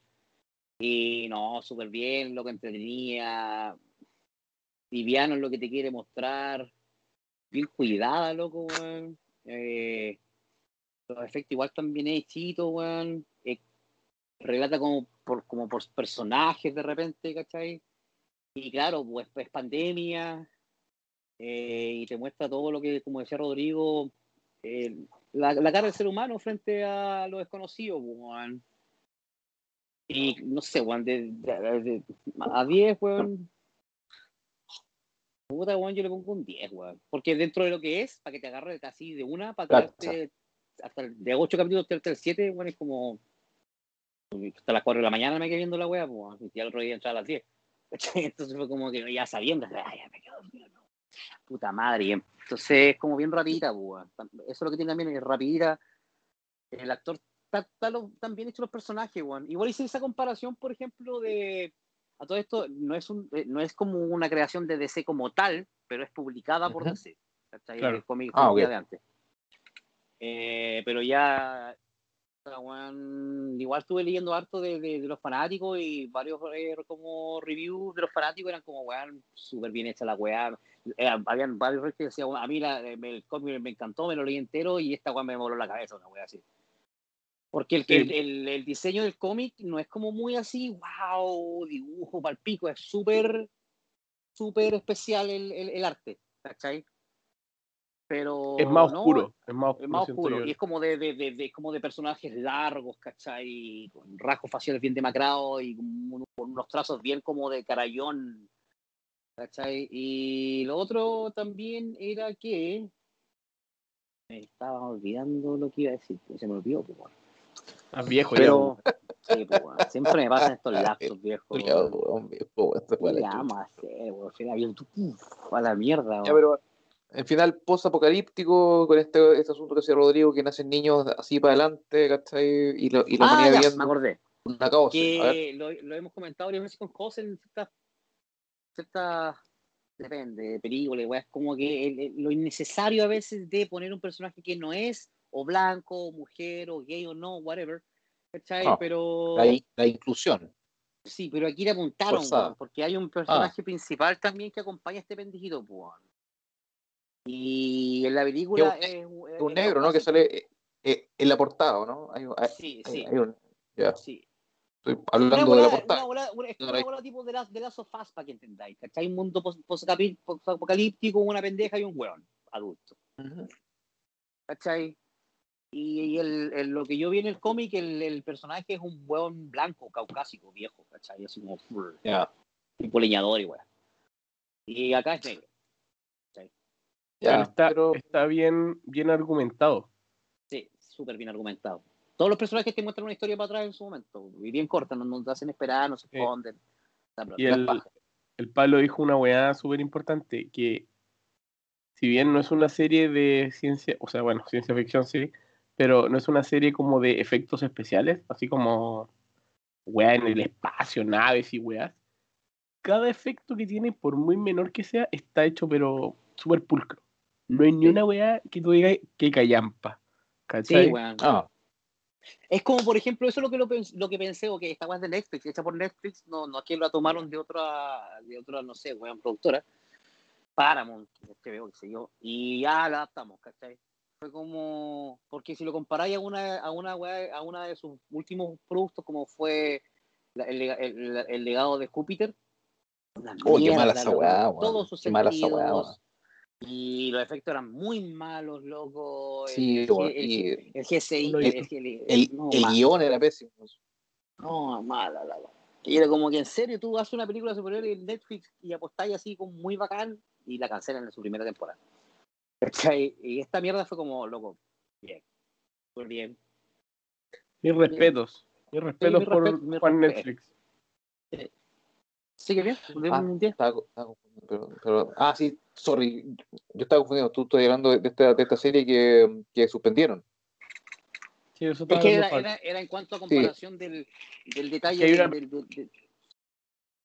Y no, súper bien, lo que entretenía. Liviano es lo que te quiere mostrar. Bien cuidada, loco, weón. Eh, los efectos igual están bien hechitos, weón. Eh, relata como por, como por personajes de repente, ¿cachai? Y claro, pues es pandemia. eh, y te muestra todo lo que, como decía Rodrigo, eh, la, la cara del ser humano frente a lo desconocido, pues, weón. Y no sé, weón, de, de- de- a 10, weón. Puta, weón, yo le pongo un 10, weón. Porque dentro de lo que es, para que te agarre así de una, para tirarte hasta el- de 8 capítulos hasta el 7, weón, es como. Hasta las 4 de la mañana me quedé viendo la weá, pues, weón, y ya el otro día entraba a las 10. ¿cachai? [laughs] Entonces fue como que ya sabiendo, ay, ya me quedo. Puta madre. Entonces es como bien rapidita, pues. Eso es lo que tiene también, es rapidita. El actor está, tan bien hecho los personajes, weón. Igual hice esa comparación, por ejemplo, de. A todo esto, no es, un, eh, no es como una creación de DC como tal, pero es publicada por. DC. Claro. El cómic Ah, de antes. Eh, pero ya. Igual estuve leyendo harto de, de- de los fanáticos y varios eh, como reviews de los fanáticos eran como, weón, súper bien hecha la weá. Eh, habían varios reviews que decían, "Weón, a mí la- el cómic me encantó, me lo leí entero y esta weá me voló la cabeza, una weá así. Porque el, Sí. el, el- el diseño del cómic no es como muy así, wow, dibujo para pico, es súper, súper especial el, el, el arte, ¿cachai? Pero Es más no, oscuro. es más oscuro. es más siento oscuro yo. y es como de, de, de, de- como de personajes largos, ¿cachai? Con rasgos faciales bien demacrados y con, un- con unos trazos bien como de carayón, ¿cachai? Y lo otro también era que me estaba olvidando lo que iba a decir, se me olvidó, pues, viejo ya. pero sí, pues, weón, siempre me pasan estos lapsos viejo, [laughs] weón, se fue a ¿Qué la chucha. vamos a hacer, weón? A la mierda, Ya, weón. pero el final post-apocalíptico, con este, este asunto que decía Rodrigo, que nacen niños así para adelante, ¿cachai? Y, lo- y la Ah, ya, me acordé. una causa. Que lo, lo hemos comentado varias veces con José en ciertas, ciertas depende, películas, weá, es como que el- el- lo innecesario a veces de poner un personaje que no es, o blanco, o mujer, o gay, o no, whatever, ¿cachai? No, pero la, la inclusión. sí, pero aquí le apuntaron, weón, porque hay un personaje principal también que acompaña a este pendejito, pues, weón. Y en la película Es es, Es un negro, ¿no? Que sale eh, eh, en la portada, ¿no? Hay, hay- Sí, hay- sí, hay un- ya, sí. estoy hablando de la bola, portada. una bola- una- es una bola tipo de la, de la sofás para que entendáis, ¿cachai? Un mundo pos- posacapi- posapocalíptico, una pendeja y un hueón adulto, Ujú. ¿cachai? Y, y el, el- lo que yo vi en el cómic, el, el personaje es un hueón blanco, caucásico, viejo, ¿cachai? Así como brr, Ya, tipo leñador y weón. Y acá es negro, ya, está, pero está bien, bien argumentado. sí, súper bien argumentado. Todos los personajes te muestran una historia para atrás en su momento, y bien corta, no no te hacen esperar, no se esconden. Y el, el Pablo dijo una weá súper importante, que si bien no es una serie de ciencia, o sea, bueno, ciencia ficción sí, pero no es una serie como de efectos especiales, así como weá en el espacio, naves y weas. Cada efecto que tiene, por muy menor que sea, está hecho pero súper pulcro. No hay ni una weá que tú digas que callampa. ¿Cachai? Sí, weón. ah, Es como, por ejemplo, eso es lo que, lo, lo que pensé, o que esta weá es de Netflix, hecha por Netflix, no, no es que la tomaron de otra, de otra, no sé, weón, productora, Paramount, HBO, qué sé yo, y ya la adaptamos, ¿cachai? Fue como, porque si lo comparáis a una, a una weá, a una de sus últimos productos, como fue la- el, el- el legado de Júpiter, Oh, qué mala mierda, esa weá, weón. todos sus Qué mala esa weá, sentidos, weón. Y los efectos eran muy malos, loco. Sí, el, y el GCI, el- el, el- el, no, el mal. guion era pésimo. No, mala, la la. Y era como que en serio tú haces una película superior en Netflix y apostáis así como muy bacán y la cancelan en su primera temporada. ¿Cachai? Y esta mierda fue como, loco, bien. Fue bien. Mis respetos. Mis respetos mi por respeto, mi Juan respeto. ¿Sigue bien? ¿De Ah, un? Estaba, pero, pero- ah, sí, sorry. Yo estaba confundido. Tú estás hablando de esta, de esta serie que, que suspendieron. Sí, eso Es que era, era, era en cuanto a comparación del, del detalle Hay una- del, del- del-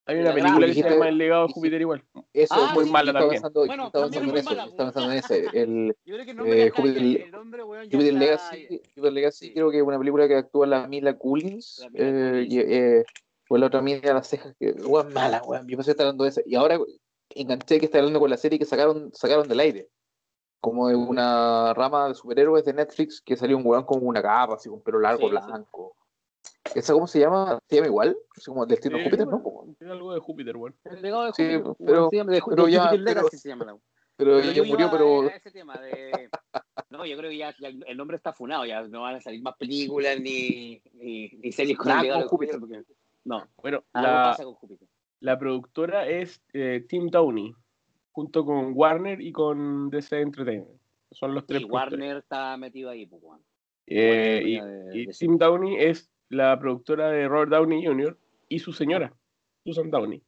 Hay una la película que se llama El legado de Júpiter igual. Eso Ah, muy sí, mala sí. Estaba pensando, Bueno, estaba también pensando en es eso. mala, Estaba pensando en ese. El [laughs] Yo creo que el nombre Eh, Júpiter- el nombre, weón, Jupiter está- Legacy, Jupiter Legacy Sí. creo que es una película que actúa la Mila Kunis. La Mila eh, Kunis. eh, pues la otra mina las cejas, que weón mala, weón. Yo pensé que hablando de esa. Y ahora enganché que está hablando con la serie que sacaron, sacaron del aire. Como de una rama de superhéroes de Netflix que salió un weón con una capa, así con pelo largo, Sí, sí. blanco. ¿Esa cómo se llama? ¿Se llama igual? Así como el destino de Sí, Júpiter, ¿no? bueno. Es algo de Júpiter, weón. El legado de Sí, Júpiter, pero- weón, se llama de, pero de ya- Júpiter pero- se llama la Pero Pero ella murió, pero. a ese tema de... [laughs] No, yo creo que ya, ya el nombre está funado, ya no van a salir más películas ni, ni, ni series con el legado de Júpiter. porque- No, Bueno, la, pasa con Júpiter. la productora es eh, Tim Downey, junto con Warner y con DC Entertainment. Son los tres Y. Warner está metido ahí, pues, weón. Eh, y, de- y de- Tim Downey es la productora de Robert Downey Jr. y su señora, Susan Downey.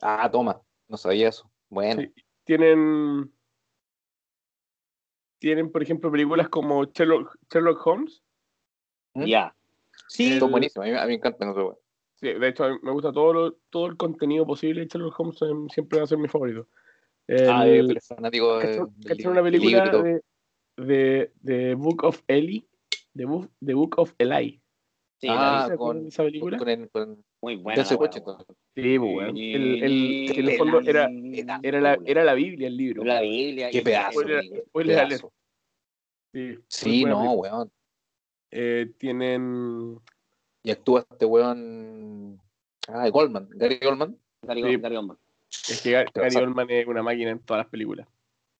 Ah, toma. No sabía eso. Bueno. Sí. Tienen, tienen, por ejemplo, películas como Sherlock, Sherlock Holmes. ¿Mm? Ya. Sí, Son buenísimos. A mí, a mí me encantan esos weón. Sí, de hecho, a mí me gusta todo, lo- todo el contenido posible de Sherlock Holmes, em, siempre va a ser mi favorito. El- Ah, soy fanático de. ¿Cachai- del cachai libro- una película de, de, de Book of Eli? The Book, The Book of Eli. sí, Ah, vi. ¿Se con, de esa película? con, el- con muy buena. La. Sí, pues, weón. El, el- en el fondo era, era, la, era la Biblia el libro. La Biblia. Qué pedazo. Alert. pedazo. Sí, muy Sí, no, película. weón. Eh, tienen. Y actúa este weón. Ah, Goldman. Gary Goldman. Gary, Sí. Gary Oldman. Es que Gary, Te Gary vas a- Oldman es una máquina en todas las películas.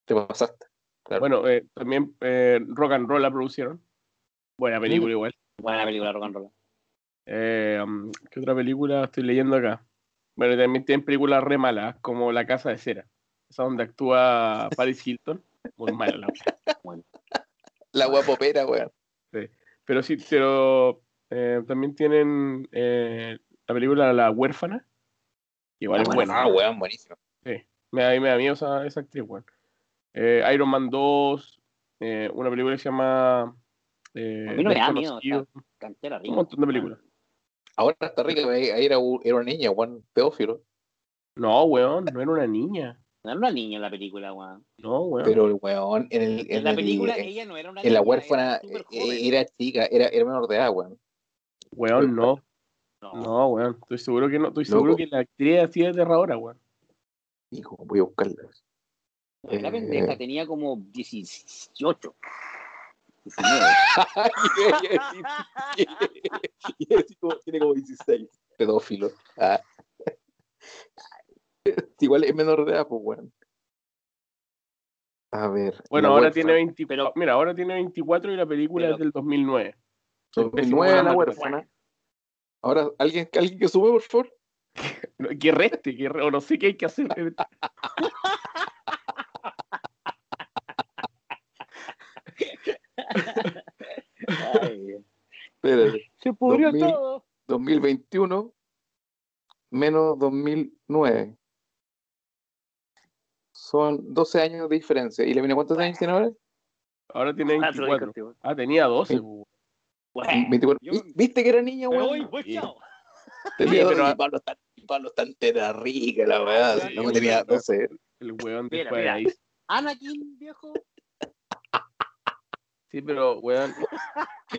Te pasaste. Claro. Bueno, eh, también eh, Rock and Roll la producieron. Buena película, igual. Buena película, rock and roll. Eh, um, ¿Qué otra película estoy leyendo acá? Bueno, también tienen películas re malas, como La Casa de Cera. Esa donde actúa Paris Hilton. Muy mala la wea. La guapopera, weón. Pero sí, pero eh, también tienen eh, la película La Huérfana. Igual La es buena. Ah, weón, buenísimo. Me da, me da miedo esa, esa actriz, weón. Eh, Iron Man 2, eh, una película que se llama. Eh, A mí no me da miedo, Desconocido. Cantera rica. Un montón de películas. Ahora está rica, ahí era, era una niña, weón, pedófilo. No, weón, no era una niña. No era una niña en la película, weón. No, weón. Pero el weón, en, el, En, en, la el- película en- ella no era una en la niña, huérfana era eh, era chica, era, era menor de edad, weón. Weón, no. No, No, weón. Estoy seguro que no. Estoy Loco. seguro que la actriz así es aterradora, weón. Hijo, voy a buscarla. la eh, pendeja tenía como 18. 19. [laughs] Y así como- tiene como 16. Pedófilo. Ah. [laughs] Igual es menor de edad, pues, weón. A ver. Bueno, ahora tiene 24. Pero- Mira, ahora tiene 24 y la película Pero- es del 2009. Soy pésimo 2009 con la huérfana. Ahora, ¿alguien, alguien que sume, por favor? [laughs] Que reste, que re- o no sé qué hay que hacer. [laughs] Ay, Espérate. se pudrió 2000. todo. 2021 menos 2009. Son 12 años de diferencia. ¿Y le viene cuántos años tiene ahora? Ahora tiene Ah, te lo 24. dije, tío. Ah, tenía 12. Sí. weón. Bueno, 24. yo- ¿Vi- ¿Viste que era niña, weón? voy, pues, Sí. chao. Tenía Sí, pero- 12 y Pablo está, Pablo está entera rica, la weá. Sí, no tenía weón. 12. El weón Mira, después de mira. ahí. Anakin, viejo. Sí, pero, weón,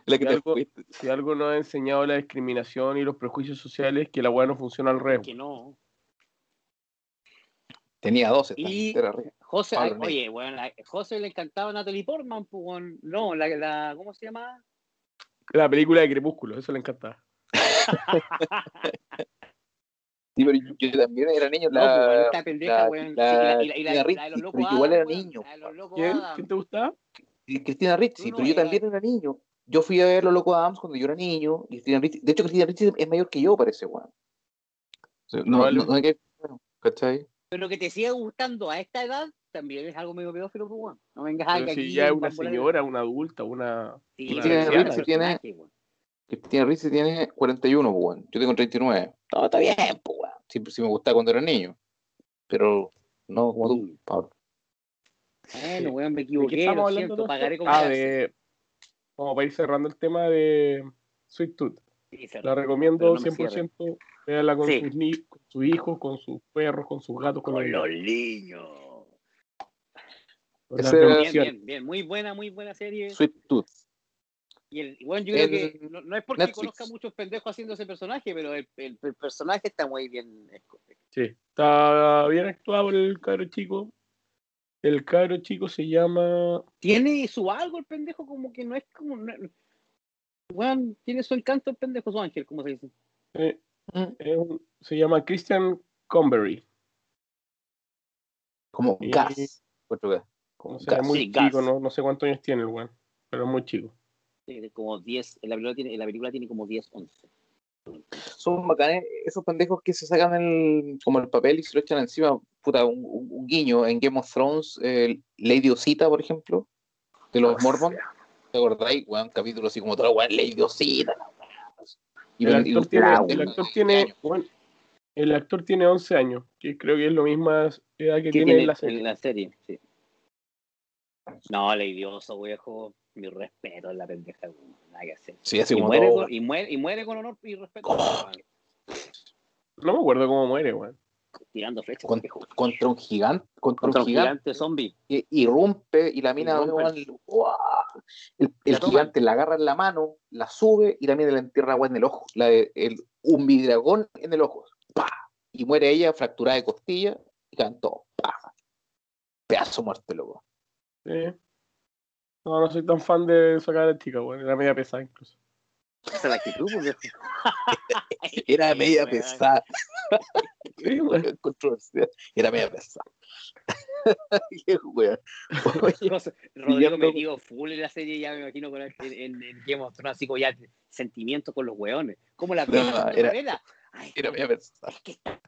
La que Y te algo- si algo nos ha enseñado la discriminación y los prejuicios sociales, que la weá no funciona al revés. Que no. Tenía 12, está Y- rica. José, ay, oye, bueno, a José le encantaba Natalie Portman, pues, no, la, la, ¿cómo se llama? La película de Crepúsculo, eso le encantaba. [laughs] Sí, pero yo, yo también era niño. No, La, pues, weón, esta pendeja, la- weón. Sí, la y la- la- la- la de los pero locos igual era Adams, niño. weón, la de los locos ¿Quién? Adams. ¿Quién te gustaba? Cristina no pero yo también era niño. Yo fui a ver Los Locos Adams cuando yo era niño. y Ricci, de hecho, Cristina Ricci es mayor que yo, parece, weón. No, no, no hay que. bueno, ¿Cachai? Pero que te siga gustando a esta edad también es algo medio pedófilo, pues, weón. No vengas a si ya es una señora, una adulta, una. Sí, una Ricci un tiene- weón. Cristina Ricci tiene 41, pues, weón. Yo tengo 39. No, está bien, pues, weón. Siempre sí me gustaba cuando era niño. Pero no como tú, Pablo. Bueno, weón, me ¿De qué equivoqué, estamos lo hablando siento, todo pagaré esto? con Ah, de. Como para ir cerrando el tema de Sweet Tooth. Sí, recomiendo no me 100%. Con, Sí. sus con sus hijos, con sus perros, con sus gatos, con, Con los los niños. con Ese Bien, bien, bien. Muy buena, muy buena serie. Sweet Tooth. Y el, bueno, yo creo que no, no es porque Netflix. conozca muchos pendejos haciendo ese personaje, pero el, el- el personaje está muy bien. Sí, está bien actuado el cabro chico. El cabro chico se llama. Tiene su algo el pendejo, como que no es como. no- Weón, tiene su encanto el pendejo, su ángel, como se dice. eh, Mm. un- se llama Christian Convery. Como Y- gas. Otro gas. O sea, es Gas. muy Sí, chico, Gas. no, no sé cuántos años tiene el weón, pero es muy chico. Como 10, en la película tiene, en la película tiene como 10, 11. Son bacanes esos pendejos que se sacan el, como el papel y se lo echan encima. Puta, un, un- un guiño en Game of Thrones, eh, Lady Osita, por ejemplo, de los Mormon. ¿Te acordáis? Weón, capítulo así como todo, weón, Lady Osita. La. Y El actor, tiene, el actor 20 tiene, años. bueno, el actor tiene 11 años, que creo que es lo misma edad que ¿Qué tiene tiene en la serie. en la serie? Sí. No, le idioso, viejo. Mi respeto en la pendeja. Nada que hacer. Sí, así Y como muere, todo, con, y, muere, y muere con honor y respeto. Weón. No me acuerdo cómo muere, weón. Tirando flechas. Con- contra un gigante, contra, Contra un gigante gigante zombie. que irrumpe y la mina el, el La toma. gigante la agarra en la mano, la sube y la mina la entierra weón, en el ojo, la de, el, un vidragón en el ojo, y muere ella fracturada de costilla y cantó, pedazo muerte loco. Sí. No, no soy tan fan de sacar a la chica, weón. Era media pesada incluso. Esa es la actitud, pues. [laughs] Era media pesada, Sí, weón. controversia, era media pesada. [laughs] Rodrigo Guillermo- metido full en la serie, ya me imagino con el, en, en Game of Thrones, así como ya sentimientos con los weones. Como la No, vieja era- era, Ay, era media pesada. es que está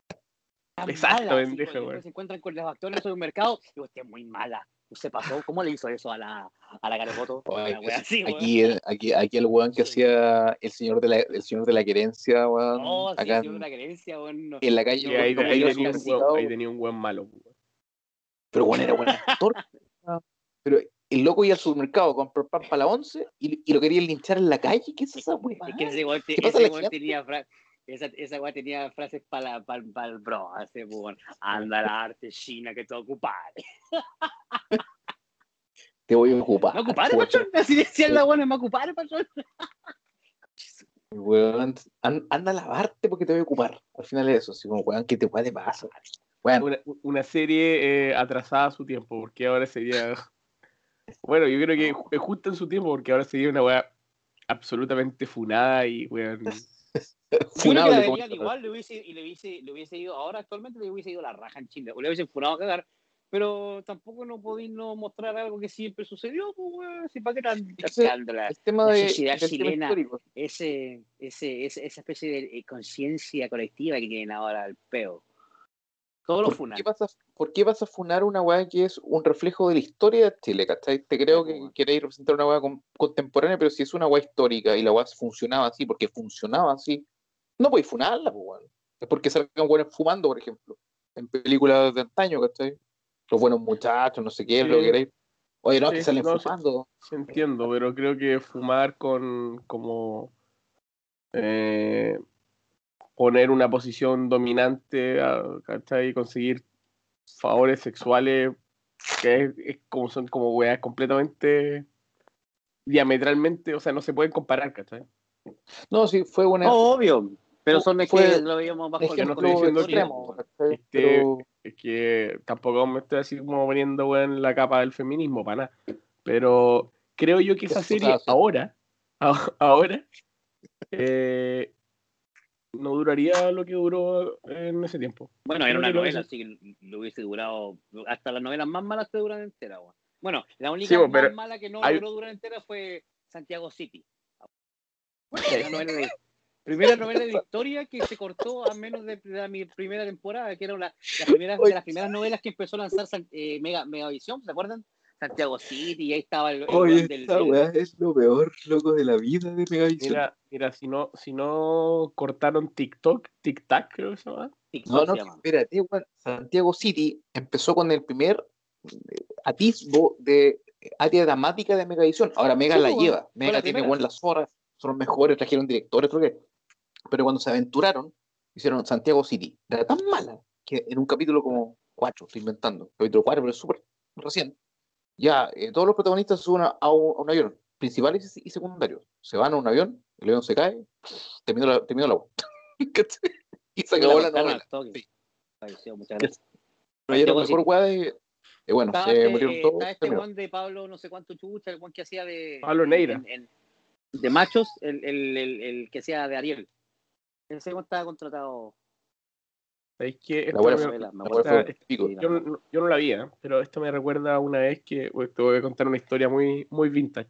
Exacto, mala, así, pendeja, se encuentran con los actores en el supermercado, digo, usted es muy mala. ¿Se pasó? ¿Cómo le hizo eso a la, a la? Oye, así, weón. aquí, el- aquí, aquí el weón que Sí. hacía el señor de la, el señor de la querencia, weón, No, sí, acá sí, en, una creencia, weón. no. en la calle. Sí, ahí, tenía un weón, ahí tenía un buen malo, weón. Pero bueno, era buen actor. [laughs] Pero el loco iba al supermercado a comprar pan para la once y, y lo querían linchar en la calle. ¿Qué es esa weá? Es que ese weón, te- ¿Qué pasa ese la weón tenía fra- esa, esa weá tenía frases para el bro, ese weón. Anda la arte china que te ocupas. [laughs] Te voy a ocupar. ¿Me chucha. pachón? Así decía la [laughs] weón, ¿me ocupare, pachón? Weón, an- anda a lavarte porque te voy a ocupar. Al final es eso, así como, weón, ¿qué te puede pasar? Weón, Una, una serie eh, atrasada a su tiempo, porque ahora sería. [laughs] Bueno, yo creo que es justo en su tiempo, porque ahora sería una weá absolutamente funada y weón. [laughs] Creo que la verían igual, le hubiese, y le hubiese, le hubiese ido, ahora actualmente le hubiese ido la raja en Chile, o le hubiesen funado a cagar, pero tampoco no podéis no mostrar algo que siempre sucedió, pues si para qué tan escándala. El tema la de sociedad del tema chilena. ese, ese, ese- esa especie de eh, conciencia colectiva que tienen ahora el peo. Todos los ¿Por funan. qué, vas a, ¿Por qué vas a funar una weá que es un reflejo de la historia de Chile, cachai? Te creo que weón. queréis representar una weá con- contemporánea, pero si es una weá histórica y la weá funcionaba así, porque funcionaba así, no podéis funarla, pues. Es porque salgan weones fumando, por ejemplo, en películas de antaño, ¿cachai? Los buenos muchachos, no sé qué, lo que queréis. Oye, no, Sí, que salen no, fumando. Sí entiendo, pero creo que fumar con como eh, poner una posición dominante, ah, ¿cachai? Y conseguir favores sexuales que es, es como son como weas completamente diametralmente, o sea, no se pueden comparar, ¿cachai? No, sí, fue una. Oh, obvio. Pero son es Fue que lo veíamos bajo es que no estoy diciendo que- extremo. Este- Pero- Es que tampoco me estoy así como poniendo weón, la capa del feminismo para nada. Pero creo yo que esa serie ahora, [laughs] a- ahora, eh, no duraría lo que duró en ese tiempo. Bueno, era una que novela, así que lo hubiese durado. Hasta las novelas más malas te duran entera. Bueno, la única Sí, más pero mala que no hay- logró durar entera fue Santiago City. Novela de- primera novela de historia que se cortó a menos de la mi primera temporada, que era la, la primera, de las primeras novelas que empezó a lanzar eh, Mega, Megavisión, ¿se acuerdan? Santiago City, y ahí estaba el, el Oye, weón del- esta del- weá es lo peor, loco, de la vida de Megavisión. Mira, mira, si no, si no cortaron TikTok, TikTok, creo que se llama. TikTok No, no, llama. espérate, weón. Santiago City empezó con el primer eh, atisbo de área dramática de Megavisión. Ahora Mega Sí, la lleva. Mega la tiene buenas las horas, son los mejores, trajeron directores, creo que. Pero cuando se aventuraron, hicieron Santiago City. Era tan mala que en un capítulo como 4, estoy inventando, capítulo 4, pero es súper recién. Ya, eh, todos los protagonistas se suben a, a un, a un avión, principales y, secundarios. Se van a un avión, el avión se cae, terminó la, terminó la [laughs] y se acabó la novela. Sí. Falleció, muchas gracias. Pero ya la Santiago mejor City. weá de. eh, bueno, Estaba se este, murieron eh, todos. está este. Juan de Pablo, no sé cuánto chucha, el Juan que hacía de. Pablo Neira. en- en- de machos, el, el, el, el que hacía de Ariel. Ese Juan estaba contratado. ¿Sabéis qué? La Esto me- novela, me Esta- pico. Yo, no, yo no la vi, ¿eh? pero esto me recuerda a una vez que pues, te voy a contar una historia muy, muy vintage.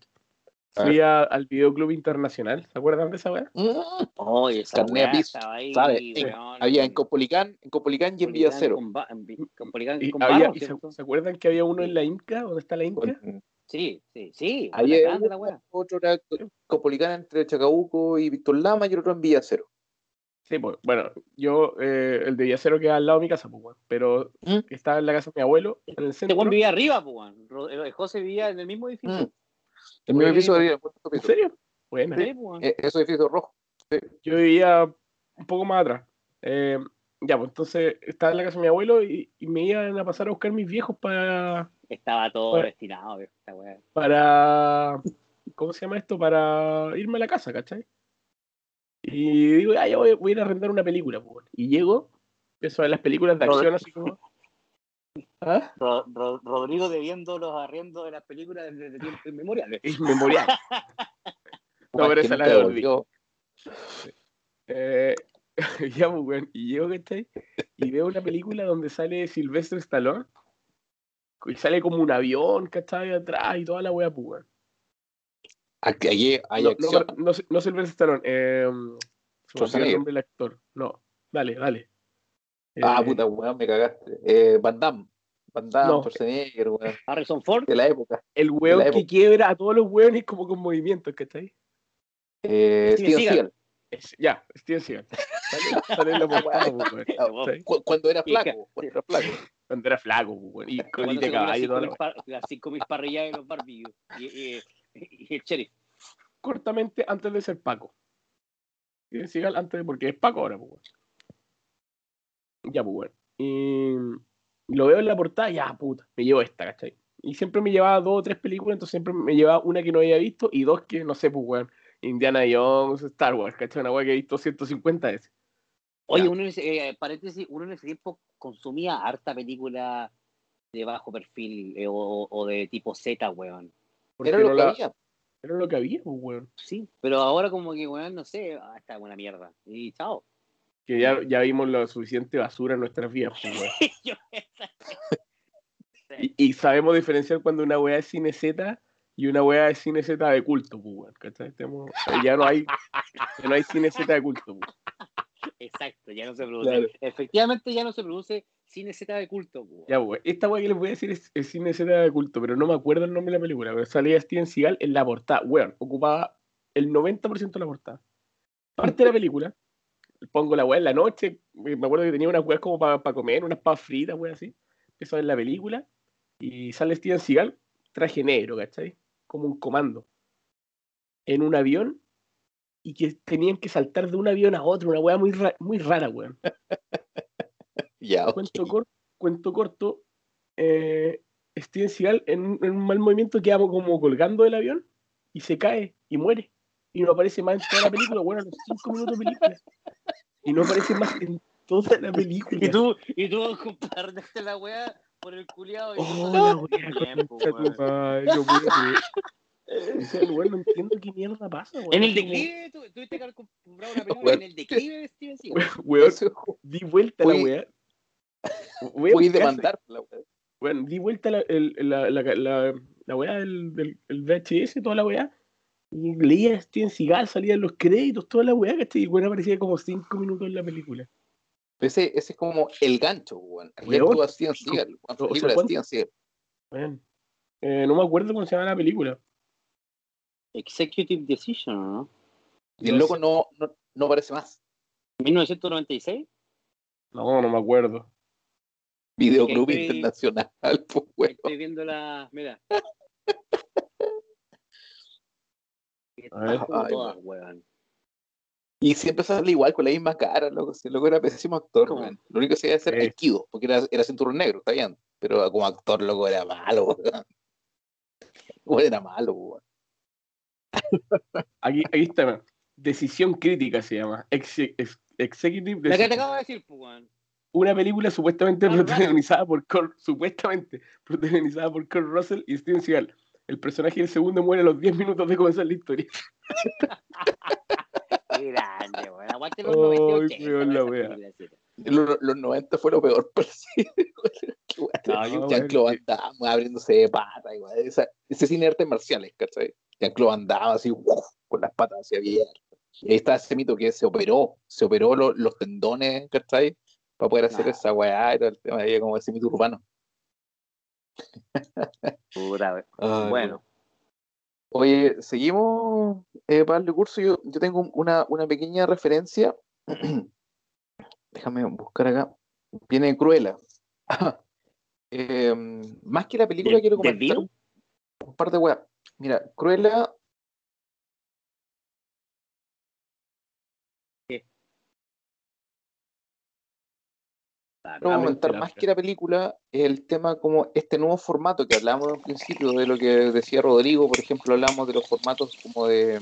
Fui a- al Videoclub Internacional, ¿se acuerdan de esa weá? Mm, Oye, esa weá estaba ahí, Había en Copolicán, en Copolicán y en Villa Cero. Con, ba- en Vi- Copolicán Y con había- Barros, y se, ¿cierto? ¿se acuerdan que había uno en la Inca? ¿Dónde está la Inca? Sí, sí, sí. Había grande la otro era Copolicán entre Chacabuco y Víctor Lama y otro en Villa Cero. Sí, pues, bueno, yo, eh, el de Villacero queda al lado de mi casa, pues, pero ¿Mm? estaba en la casa de mi abuelo, en el Este centro. Juan vivía arriba, pues, eh, José vivía en el mismo edificio. Mm. El mismo edificio de ¿En serio? Buena. Sí, pues. Eh, Esos edificios rojos. Yo vivía un poco más atrás. Eh, ya, pues entonces estaba en la casa de mi abuelo y, y me iban a pasar a buscar mis viejos para, Estaba todo Bueno. destinado, viejo, esta weá. para, ¿cómo se llama esto? Para irme a la casa, ¿cachai? Y digo, ah, ya voy, voy a ir a arrendar una película, pues. bueno. Y llego, empiezo a ver las películas de acción así como... ¿Ah? Ro- Ro- Rodrigo debiendo los arriendos de las películas desde tiempos [laughs] inmemoriales. [laughs] Es memorial. No, pero esa la devolvió. Eh, [laughs] ya, pues, weón. Y llego, ¿cachai? Y veo una película donde sale Sylvester Stallone. Y sale como un avión, ¿cachai? Atrás y toda la wea, pues, weón. Hay No, acción. no, no, no Sylvester Stallone. Eh, olvidó el Schwarzenegger. nombre del actor. No. Dale, dale. Ah, Eh, puta, weón, me cagaste. Eh, Van Damme. Van Damme, No. Schwarzenegger, weón. Harrison Ford. De la época. El weón que época. quiebra a todos los weones como con movimientos, ¿cachai? Eh, Steven Steven Seagal. Seagal. Es- ya, Steven Seagal. Sale, sale portada, [laughs] pues. Ah, Cuando era flaco. Cuando era flaco. Cuando era flaco, pues, weón. Y con de caballo y toda la 5.000 par- las 5.000 parrillas de los barbillos. Y, y- [laughs] y el sheriff. cortamente antes de ser Paco. Seagal antes de, porque es Paco ahora, pues. Ya, pues, bueno. Y lo veo en la portada, ya, puta, me llevo esta, ¿cachai? Y siempre me llevaba dos o tres películas, entonces siempre me llevaba una que no había visto y dos que, no sé, pues, weón, Indiana Jones, Star Wars, ¿cachai? Una weá que he visto 150 veces. Oye, uno en ese, eh, paréntesis, uno en ese tiempo consumía harta película de bajo perfil eh, o, o de tipo Z, weón. Era lo la- había. era lo que había, pues, weón. Sí, pero ahora como que, weón, no sé, ah, está buena mierda. Y chao. Que ya, ya vimos lo suficiente basura en nuestras vidas, pues, weón. [laughs] [laughs] Y, y sabemos diferenciar cuando una weá es cine Z y una weá es cine Z de culto, pues, weón. Tenemos- ya no hay, ya no hay cine Z de culto, pues. [laughs] Exacto, ya no se produce. Claro. Efectivamente ya no se produce cine Z de culto, weón. Ya, esta weá que les voy a decir es, es cine Z de culto, pero no me acuerdo el nombre de la película, pero salía Steven Seagal en la portada, weón, ocupaba el 90% de la portada. Parte de la película, pongo la weá en la noche, me acuerdo que tenía unas weas como para comer, unas papas fritas, weá así. Empiezo a ver la película y sale Steven Seagal, traje negro, ¿cachai? Como un comando. En un avión y que tenían que saltar de un avión a otro, una weá muy, ra- muy rara, weón. Ya, ok. Cuento, cor- cuento corto, eh, Steven Seagal en, un- en un mal movimiento queda como colgando del avión y se cae y muere. Y no aparece más en toda la película, bueno, a los cinco minutos de película. Y no aparece más en toda la película. Y tú, y tú compartiste la weá por el culiado. y Oh, la wea, Bien, po, concha tu weón. madre, no puedo creer. Eh, o sea, el weón no entiendo qué mierda pasa, weón. En el declive, tuviste que haber comprado una [laughs] película en el declive de Steven Seagal. Weón, [laughs] di vuelta la Fui- weá. [laughs] Voy a casi- demandar la weá. Bueno, di vuelta la, el, la, la, la, la weá del, del el VHS, toda la weá. Y leía a Steven Seagal, salían los créditos, toda la weá, ¿cachai? Y bueno, aparecía como cinco minutos en la película. Ese, ese es como el gancho, weón. Actúa Steven Seagal. o sea, película de ¿cuánto? Steven Seagal. Weón. Eh, no me acuerdo cómo se llama la película. Executive Decision, ¿no? Y el loco no, no, no aparece más. 1996. No, no me acuerdo. Videoclub Estoy- Internacional, [laughs] pues. Estoy viendo la. Mira. [laughs] Ay, todas, weón. Y siempre sale igual, con la misma cara, loco. Si el loco era pésimo actor. Lo único que se iba a hacer Sí. Aikido, porque era, era cinturón negro, está bien. Pero como actor, loco, era malo, weón. Weón, era malo, weón. Aquí, aquí está. weón. Decisión crítica se llama. Exe- ex- Executive La que te acabo de decir, pues, weón. Una película supuestamente Ah, protagonizada por Kurt, supuestamente protagonizada por Kurt Russell y Steven Seagal. El personaje del segundo muere a los 10 minutos de comenzar la historia. [laughs] Qué grande, weón. Aguante los Ay, 90 y 80, weón, la esa wea. película, sí. Los, los 90 fue lo peor para. No, yo- No, Jean-Claude Van Damme abriéndose de pata, igual. Esa, ese cine de artes marciales, ¿cachai? Jean-Claude Van Damme así, uf, con las patas hacia abiertas. Y ahí está ese mito que se operó, se operó lo- los tendones, ¿cachai? Para poder hacer Nah. esa weá y todo el tema, ahí como ese mito urbano. [laughs] Weón. Ay, Bueno, Oye, seguimos eh, para el curso. Yo, yo tengo una, una pequeña referencia. [clears throat] Déjame buscar acá. Viene Cruella. [laughs] Eh, más que la película, ¿Del- quiero comentar Dio? un par de weas. Mira, Cruella. Quiero comentar más que la película el tema como este nuevo formato que hablamos en un principio de lo que decía Rodrigo, por ejemplo, hablamos de los formatos como de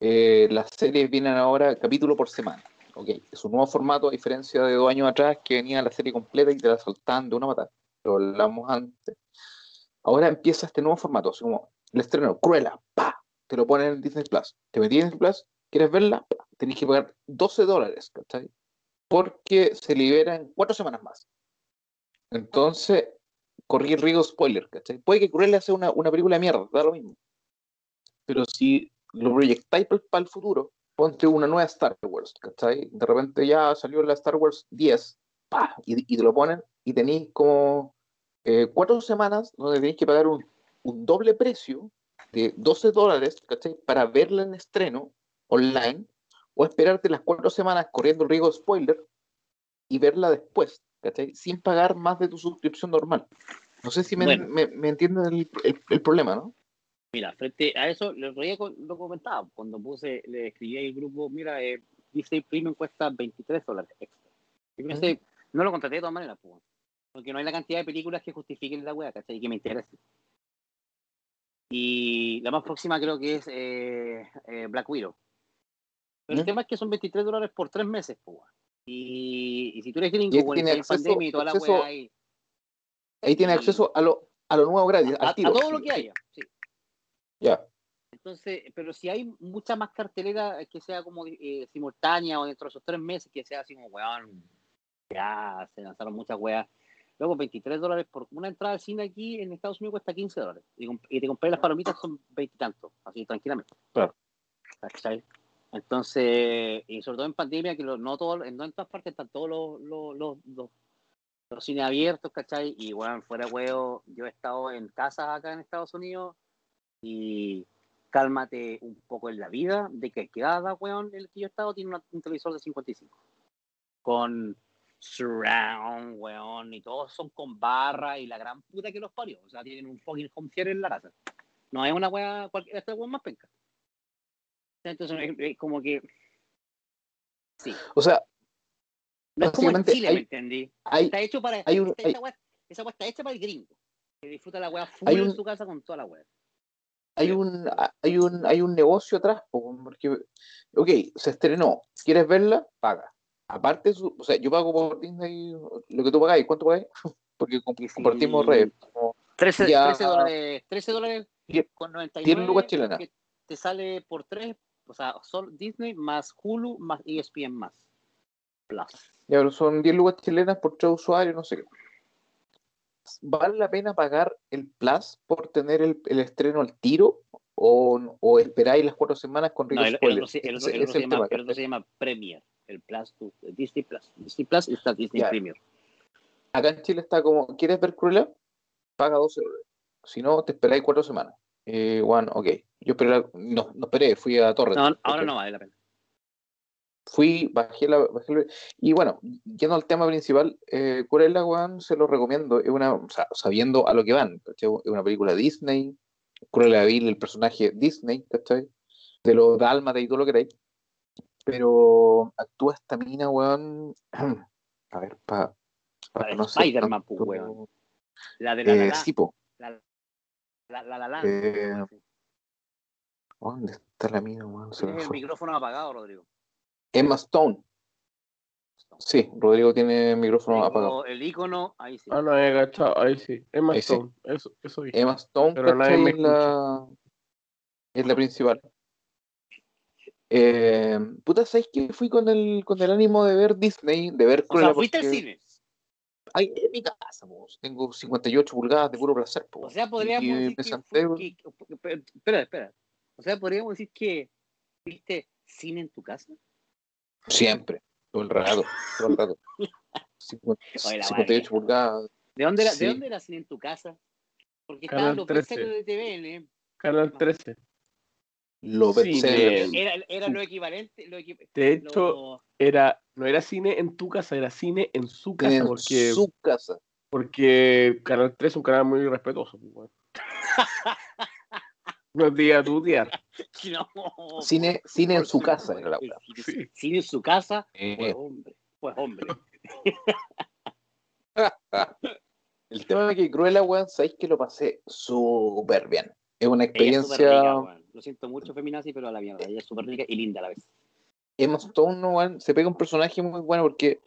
eh, las series vienen ahora capítulo por semana. Ok, es un nuevo formato a diferencia de dos años atrás que venía la serie completa y te la soltaban de una patada. Lo hablamos antes. Ahora empieza este nuevo formato, así como el estreno, Cruella, pa, te lo ponen en Disney Plus. Te metí en Disney Plus, ¿quieres verla? Pa, Tenés que pagar 12 dólares, ¿cachai? Porque se libera en cuatro semanas más. Entonces, corrí el riesgo spoiler, ¿cachai? Puede que Cruella sea una, una película de mierda, da lo mismo. Pero si lo proyectáis para el futuro, ponte una nueva Star Wars, ¿cachai? De repente ya salió la Star Wars 10, ¡pa! Y, y te lo ponen y tenéis como eh, cuatro semanas donde tenéis que pagar un, un doble precio de 12 dólares, ¿cachai? Para verla en estreno online o esperarte las cuatro semanas corriendo el riesgo de spoiler y verla después, ¿cachai? Sin pagar más de tu suscripción normal. No sé si me, Bueno. me- me entienden el, el- el problema, ¿no? Mira, frente a eso, con- lo comentaba, cuando puse, le escribí al grupo, mira, eh, Disney Premium cuesta 23 dólares extra. Y pensé, no lo contraté de todas maneras, pues, porque no hay la cantidad de películas que justifiquen la wea, ¿cachai? Y que me interese. Y la más próxima creo que es eh, eh, Black Widow. Pero el tema es que son 23 dólares por tres meses, pues. Y, y si tú eres gringo, con tiene acceso- pandemia y toda la acceso wea ahí, Ahí tiene acceso a lo, a lo nuevo gratis, a, al a todo lo que haya. Sí. Ya. Entonces, pero si hay mucha más cartelera que sea como eh, simultánea o dentro de esos tres meses, que sea así como, weón, ya se lanzaron muchas weas. Luego, 23 dólares por una entrada al cine aquí en Estados Unidos cuesta 15 dólares. Y, y te compré las palomitas son 20 y tanto, así tranquilamente. Claro. ¿Cachai? Entonces, y sobre todo en pandemia, que lo- no, todo, no en todas partes están todos los, los, los, los, los cines abiertos, ¿cachai? Y bueno, fuera huevo, yo he estado en casas acá en Estados Unidos y cálmate un poco en la vida de que cada weón en el que yo he estado tiene una- un televisor de 55 con surround, weón, y todos son con barra y la gran puta que los parió. O sea, tienen un fucking home theater en la casa. No es una wea, cualquier, esta weón más penca. Entonces, es, es como que. Sí. O sea, No es como en Chile, hay- ¿me entendí? hay, Está hecho para. hay un- esta- esa, wea, esa wea está hecha para el gringo. Que disfruta la wea full en su casa con toda la wea. hay un, hay un, hay un negocio atrás, po, porque, ok, se estrenó, ¿quieres verla? Paga. Aparte, su- o sea, yo pago por Disney lo que tú pagáis, ¿cuánto pagáis? [laughs] Porque compartimos redes. como 13, Ya. 13 dólares. 13 dólares con 99 10 lucas chilenas. te sale por 3, o sea, solo Disney más Hulu más ESPN más. Plus. Ya, pero son 10 lucas chilenas por tres usuarios, no sé qué. ¿Vale la pena pagar el Plus por tener el, el estreno al tiro? ¿O, o esperáis las cuatro semanas con No, rico el, el otro, se- llama, Premier. El Plus, Disney Plus. Disney Plus está Disney Ya. Premier. Acá en Chile está como, ¿quieres ver Cruella? Paga 12 dólares. Si no, te esperáis cuatro semanas. Eh, bueno, ok. Yo esperé, la- no, no esperé, fui a Torres. No, ahora no vale la pena. Fui, bajé la, bajé la- Y bueno, yendo al tema principal, eh, Cruella, weón, se lo recomiendo. Es una, o sea, sabiendo a lo que van, ¿cachai? Es una película Disney. Cruella Vil, el personaje Disney, ¿cachai? De los Dálmata y todo lo que queráis. Pero actúa esta mina, weón. [clears throat] A ver, para La de no Spider-Man, pues, weón. La de la la Eh, la. La la la la. la. Eh, ¿Dónde está la mina, weón? Se el fue. micrófono apagado, Rodrigo. Emma Stone. Sí, Rodrigo tiene el micrófono Tengo apagado. El icono, ahí sí. Ah, no, he agachado. Ahí sí. Emma Ahí sí. Stone. Eso, eso dije. Emma Stone, Pero nadie me es la, es la principal. Eh, puta, ¿sabes que fui con el, con el ánimo de ver Disney, de ver O Cruella sea, fuiste al cine. Ay, en mi casa, po. tengo 58 pulgadas de puro placer. po. O sea, podríamos Y decir me que, que- que- Espera, espera. O sea, podríamos decir que viste cine en tu casa. siempre, todo el rato, todo el rato. [laughs] 50 Oye, la 58 pulgadas. ¿De dónde era, Sí. ¿de dónde era cine en tu casa? Porque estaban los 13. bestsellers de TVN. Canal 13. Lo Cine. bestsellers. Era, era lo equivalente. Lo equi- De hecho, lo- era, no era cine en tu casa, era cine en su casa, En porque, su casa. porque Canal 3 es un canal muy respetuoso. pues. [laughs] No te diga tu tía. no, Cine, cine en su casa era la Sí. Cine en su casa. Eh, Pues hombre. Pues hombre. [laughs] El tema de que Cruella, weón, sabéis que lo pasé súper bien. Es una es experiencia. rica. Lo siento mucho, feminazi, pero a la mierda. Ella es súper rica y linda a la vez. Emma Stone, no, se pega un personaje muy bueno porque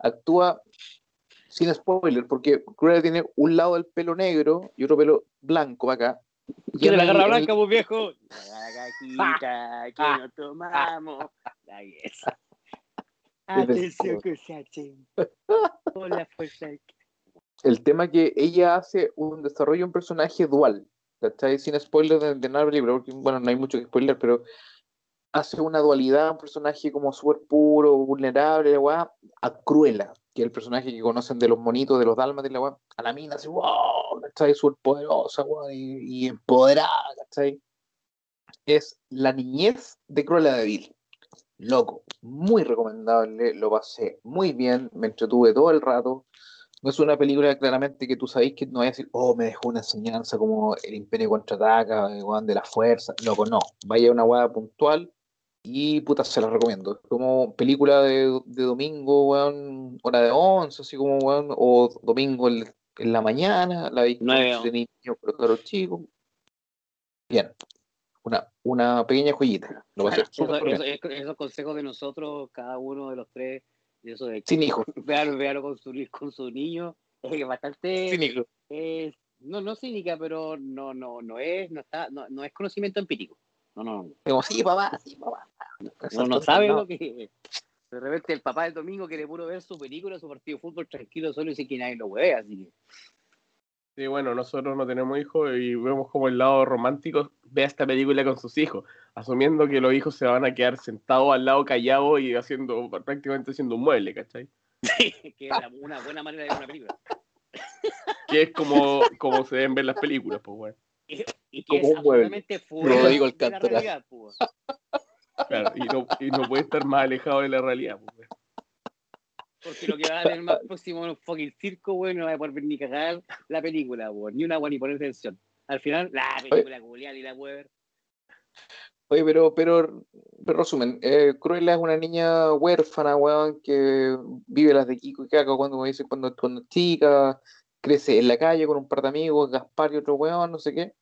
actúa sin spoiler, porque Cruella tiene un lado del pelo negro y otro pelo blanco acá. ¿Quiere la garra el- blanca, vos viejo? La cajita que nos tomamos. Es. Atención que se. Con la fuerza. el tema que ella hace un desarrollo de un personaje dual, ¿cachai? Sin spoiler de, de porque bueno, no hay mucho que spoiler, pero hace una dualidad, un personaje como súper puro, vulnerable, weá, a Cruella, que es el personaje que conocen de los monitos, de los dálmatas, la weá, a la mina, así, wow, ¿cachai? Súper poderosa, weá, y, y empoderada, ¿cachai? Es la niñez de Cruella de Vil. Loco, muy recomendable, lo pasé muy bien, me entretuve todo el rato. No es una película claramente que tú sabéis que no vaya a decir, oh, me dejó una enseñanza como el Imperio contraataca, el weón de la fuerza. Loco, no. Vaya una hueá puntual y puta, se la recomiendo. Es como película de, de domingo, weón, hora de 11, así como, weón, o domingo en, en la mañana, la de niños, pero claro, chicos. Bien. Una, una pequeña joyita. Lo eso- esos consejos de nosotros, cada uno de los tres, eso de Sin hijos. [laughs] véalo, véalo con su, con su niño, [laughs] es bastante. Sin hijos. es- no, no cínica, pero no, no, no es, no está, no, no es conocimiento empírico. No, no, no. Como, sí, papá, sí, papá. No, no sabe lo que. [laughs] De repente el papá del domingo quiere puro ver su película, su partido de fútbol tranquilo solo y dice que nadie lo ve, así que. Sí, bueno, nosotros no tenemos hijos y vemos como el lado romántico ve esta película con sus hijos, asumiendo que los hijos se van a quedar sentados al lado callados y haciendo prácticamente haciendo un mueble, ¿cachai? que es la- una buena manera de ver una película. Que es como, como se deben ver las películas, pues, bueno. Y que Como es un mueble. absolutamente fuera Rodrigo de la realidad, pues. Claro, y no, y no puede estar más alejado de la realidad, pues, weón. Porque lo que va a ver más próximo es un fucking circo, güey, no va a poder ver ni cagar la película, güey, ni una, güey, ni poner tensión. Al final, la película culial y la weber. Oye, pero, pero, pero resumen, eh, Cruella es una niña huérfana, weón, que vive las de Kiko y Caco cuando, cuando, cuando es chica, crece en la calle con un par de amigos, Gaspar y otro weón, no sé qué,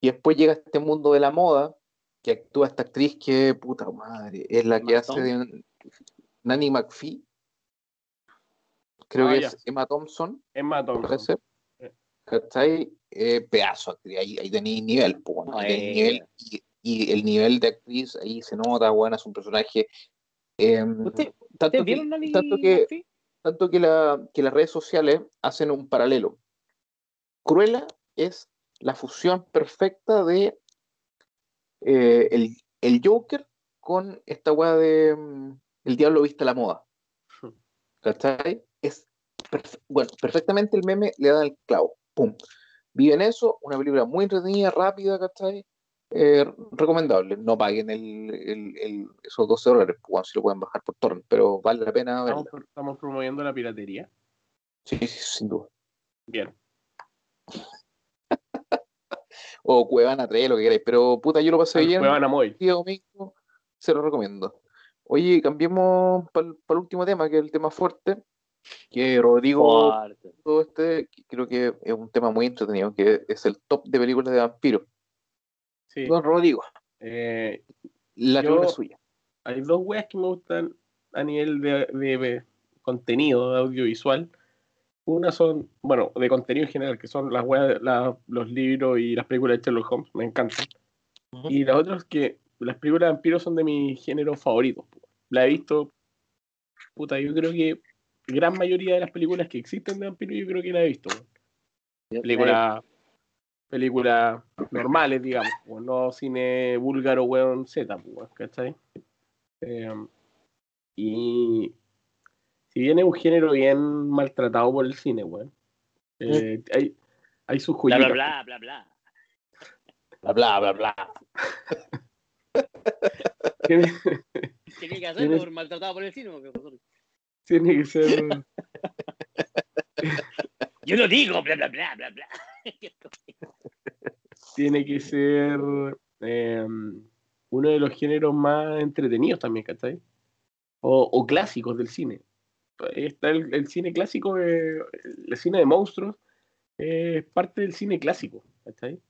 y después llega a este mundo de la moda, que actúa esta actriz que, puta madre, es la que Emma hace de Nanny McPhee, creo Ah, que ya. es Emma Thompson, parece. Eh. ¿Cachai? eh, pedazo actriz, ahí, ahí tenéis nivel, weón, No, ahí tenéis nivel, y, y el nivel de actriz ahí se nota, bueno, es un personaje. eh, ¿Usted- tanto, ¿Ustedes que, tanto, que, Murphy? tanto que, la, que las redes sociales hacen un paralelo. Cruella es la fusión perfecta de eh, el, el Joker con esta weá de mm, El Diablo Viste a la Moda. ¿Cachai? Es perfe- bueno, perfectamente el meme le da el clavo. Pum. Vive en eso, una película muy entretenida, rápida, ¿cachai? Eh, recomendable. No paguen el, el- el- esos 12 dólares, pues, bueno, si lo pueden bajar por torrent, pero vale la pena verla. Estamos, estamos promoviendo la piratería. Sí, sí, sin duda. Bien. [laughs] O Cuevana 3, lo que queráis, pero puta, yo lo pasé bien. Cuevana Móvil. día domingo, se lo recomiendo. Oye, cambiemos para el último tema, que es el tema fuerte, que Rodrigo, Fuerte. todo este, creo que es un tema muy entretenido, que es el top de películas de vampiros. Sí. Don Rodrigo, Eh, la Yo- suya. hay dos weas que me gustan a nivel de, de- de contenido de audiovisual. Una son, bueno, de contenido en general, que son las weas, la- los libros y las películas de Sherlock Holmes, me encantan. Ujú. Y la otra es que las películas de vampiros son de mis géneros favoritos. po. La he visto, puta, yo creo que gran mayoría de las películas que existen de vampiros, yo creo que la he visto. Películas películas normales, digamos, po, no cine búlgaro, weón, Z, po, ¿cachai? Eh, y si bien es un género bien maltratado por el cine, weón, eh, hay, hay sus Bla, joyitas. bla, bla, bla, bla. Bla, bla, bla, bla. Tiene, Tiene que hacerlo por maltratado por el cine. profesor. tiene que ser. [laughs] Yo lo digo, bla, bla, bla, bla, bla. [laughs] tiene que ser eh, uno de los géneros más entretenidos también, ¿cachai? O, o clásicos del cine. Está el, el cine clásico, eh, el cine de monstruos, eh, es parte del cine clásico, ¿cachai?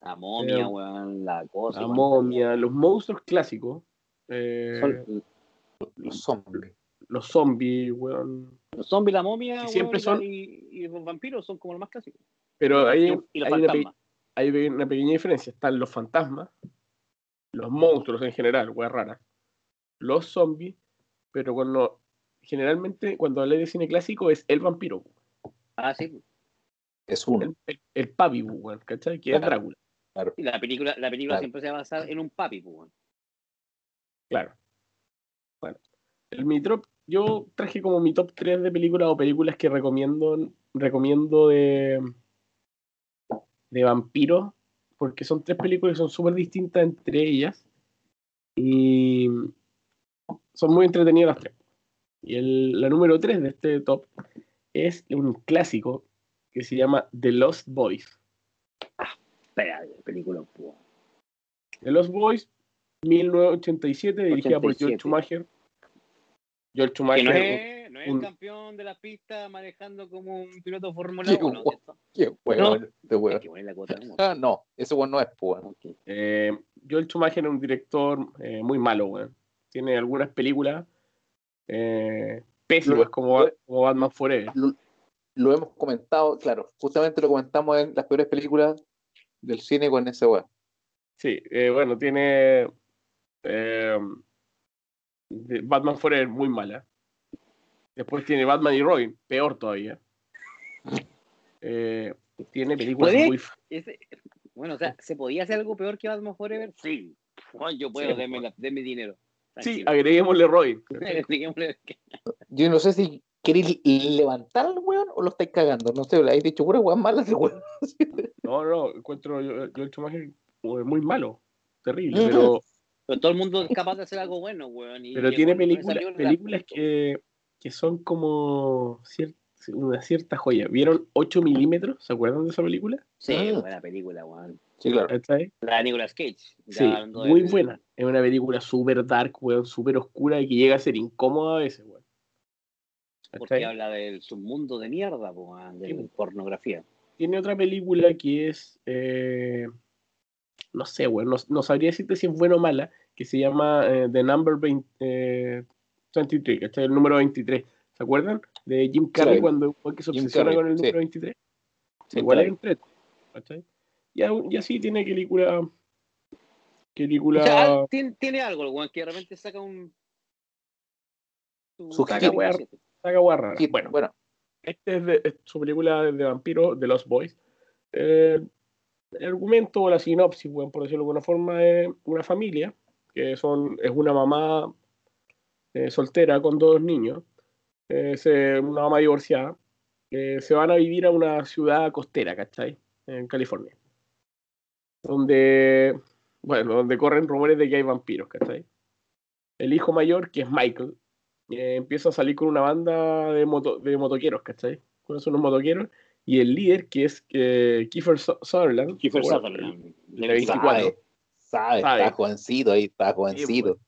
La momia, Eh, weón, la cosa. La weón. momia, los monstruos clásicos, eh, Son- Los zombies. los zombies, weón. Los zombies, la momia, Y siempre son- y, y los vampiros son como los más clásicos. Pero hay, y los hay una, hay pequeña diferencia. Están los fantasmas, los monstruos en general, weas raras, los zombies, pero cuando generalmente cuando hablé de cine clásico es el vampiro, Ah, sí. Es uno. el, el, el papi, weón, ¿cachai? Que es Claro. Drácula, Y la película, la película Claro. siempre se va a basar en un papi, pues, weón. claro. Bueno, el mi top, yo traje como mi top 3 de películas o películas que recomiendo, recomiendo de, de vampiros, porque son tres películas que son súper distintas entre ellas y son muy entretenidas las tres. Y el- la número 3 de este top es un clásico que se llama The Lost Boys. Espera, película. The Lost Boys, 1987, dirigida por George 87. Schumacher. George Que Schumacher. no es, no es un- el campeón de la pista manejando como un piloto de Fórmula Qué 1, guapo. ¿cierto? Qué que la cuota, ¿no? Ah, no, ese weón no es, pues, weón. Ok. Eh, Joel Schumacher es un director eh, muy malo, weón. Tiene algunas películas eh, pésimas, como Batman Forever. Lo, lo hemos comentado, claro, justamente lo comentamos en las peores películas del cine con ese weón. Sí, eh, bueno, tiene eh, de- Batman Forever muy mala. Después tiene Batman y Robin, peor todavía. Eh, tiene películas ¿Puede? muy... Ese- bueno, o sea, ¿se podía hacer algo peor que Batman Forever? Sí. Juan, yo puedo, Sí, denme, la- denme dinero. Sí, agreguémosle Robin. [laughs] Yo no sé si queréis levantar al weón o lo estáis cagando. No sé, le habéis dicho pura weón mala ese weón. No, no, encuentro yo- Joel Schumacher eh, muy malo, terrible, pero... Pero todo el mundo es capaz de hacer algo bueno, weón. y Pero tiene películas, que, que son como cier- una cierta joya. ¿Vieron 8 milímetros? ¿Se acuerdan de esa película? Sí, Ah. buena película, weón. Sí, claro. La de Nicolas Cage. Sí, muy buena. Es una película súper dark, weón, súper oscura y que llega a ser incómoda a veces, weón. Porque ¿Cachai? habla del submundo de mierda, weón, de Sí. pornografía. Tiene otra película que es, eh, no sé, weón, no, no sabría decirte si es buena o mala, que se llama eh, The Number 20, eh, 23, ¿cachai? El número 23. ¿Se acuerdan? De Jim Carrey Sí. cuando fue que se Jim obsesiona con el sí. número 23. Sí, igual claro. es entrete, ¿cachai? Y, así tiene película. Película. O sea, al- tiene, tiene algo, el que de repente saca un. Su saca hueá rara. Sí, Bueno, bueno, este es, de, es su película de vampiro, The Lost Boys. Eh, el argumento o la sinopsis, weón, por decirlo de alguna forma, es una familia que son, es una mamá eh, soltera con dos niños, eh, se- una mamá divorciada, que se van a vivir a una ciudad costera, ¿cachai? En California. Donde, bueno, donde corren rumores de que hay vampiros, ¿cachai? El hijo mayor, que es Michael, eh, empieza a salir con una banda de, moto, de motoqueros, ¿cachai? Con unos motoqueros. Y el líder, que es eh, Kiefer Su- Sutherland. Kiefer bueno, Sutherland. de 24. Sabe, está jovencito ahí, está jovencito.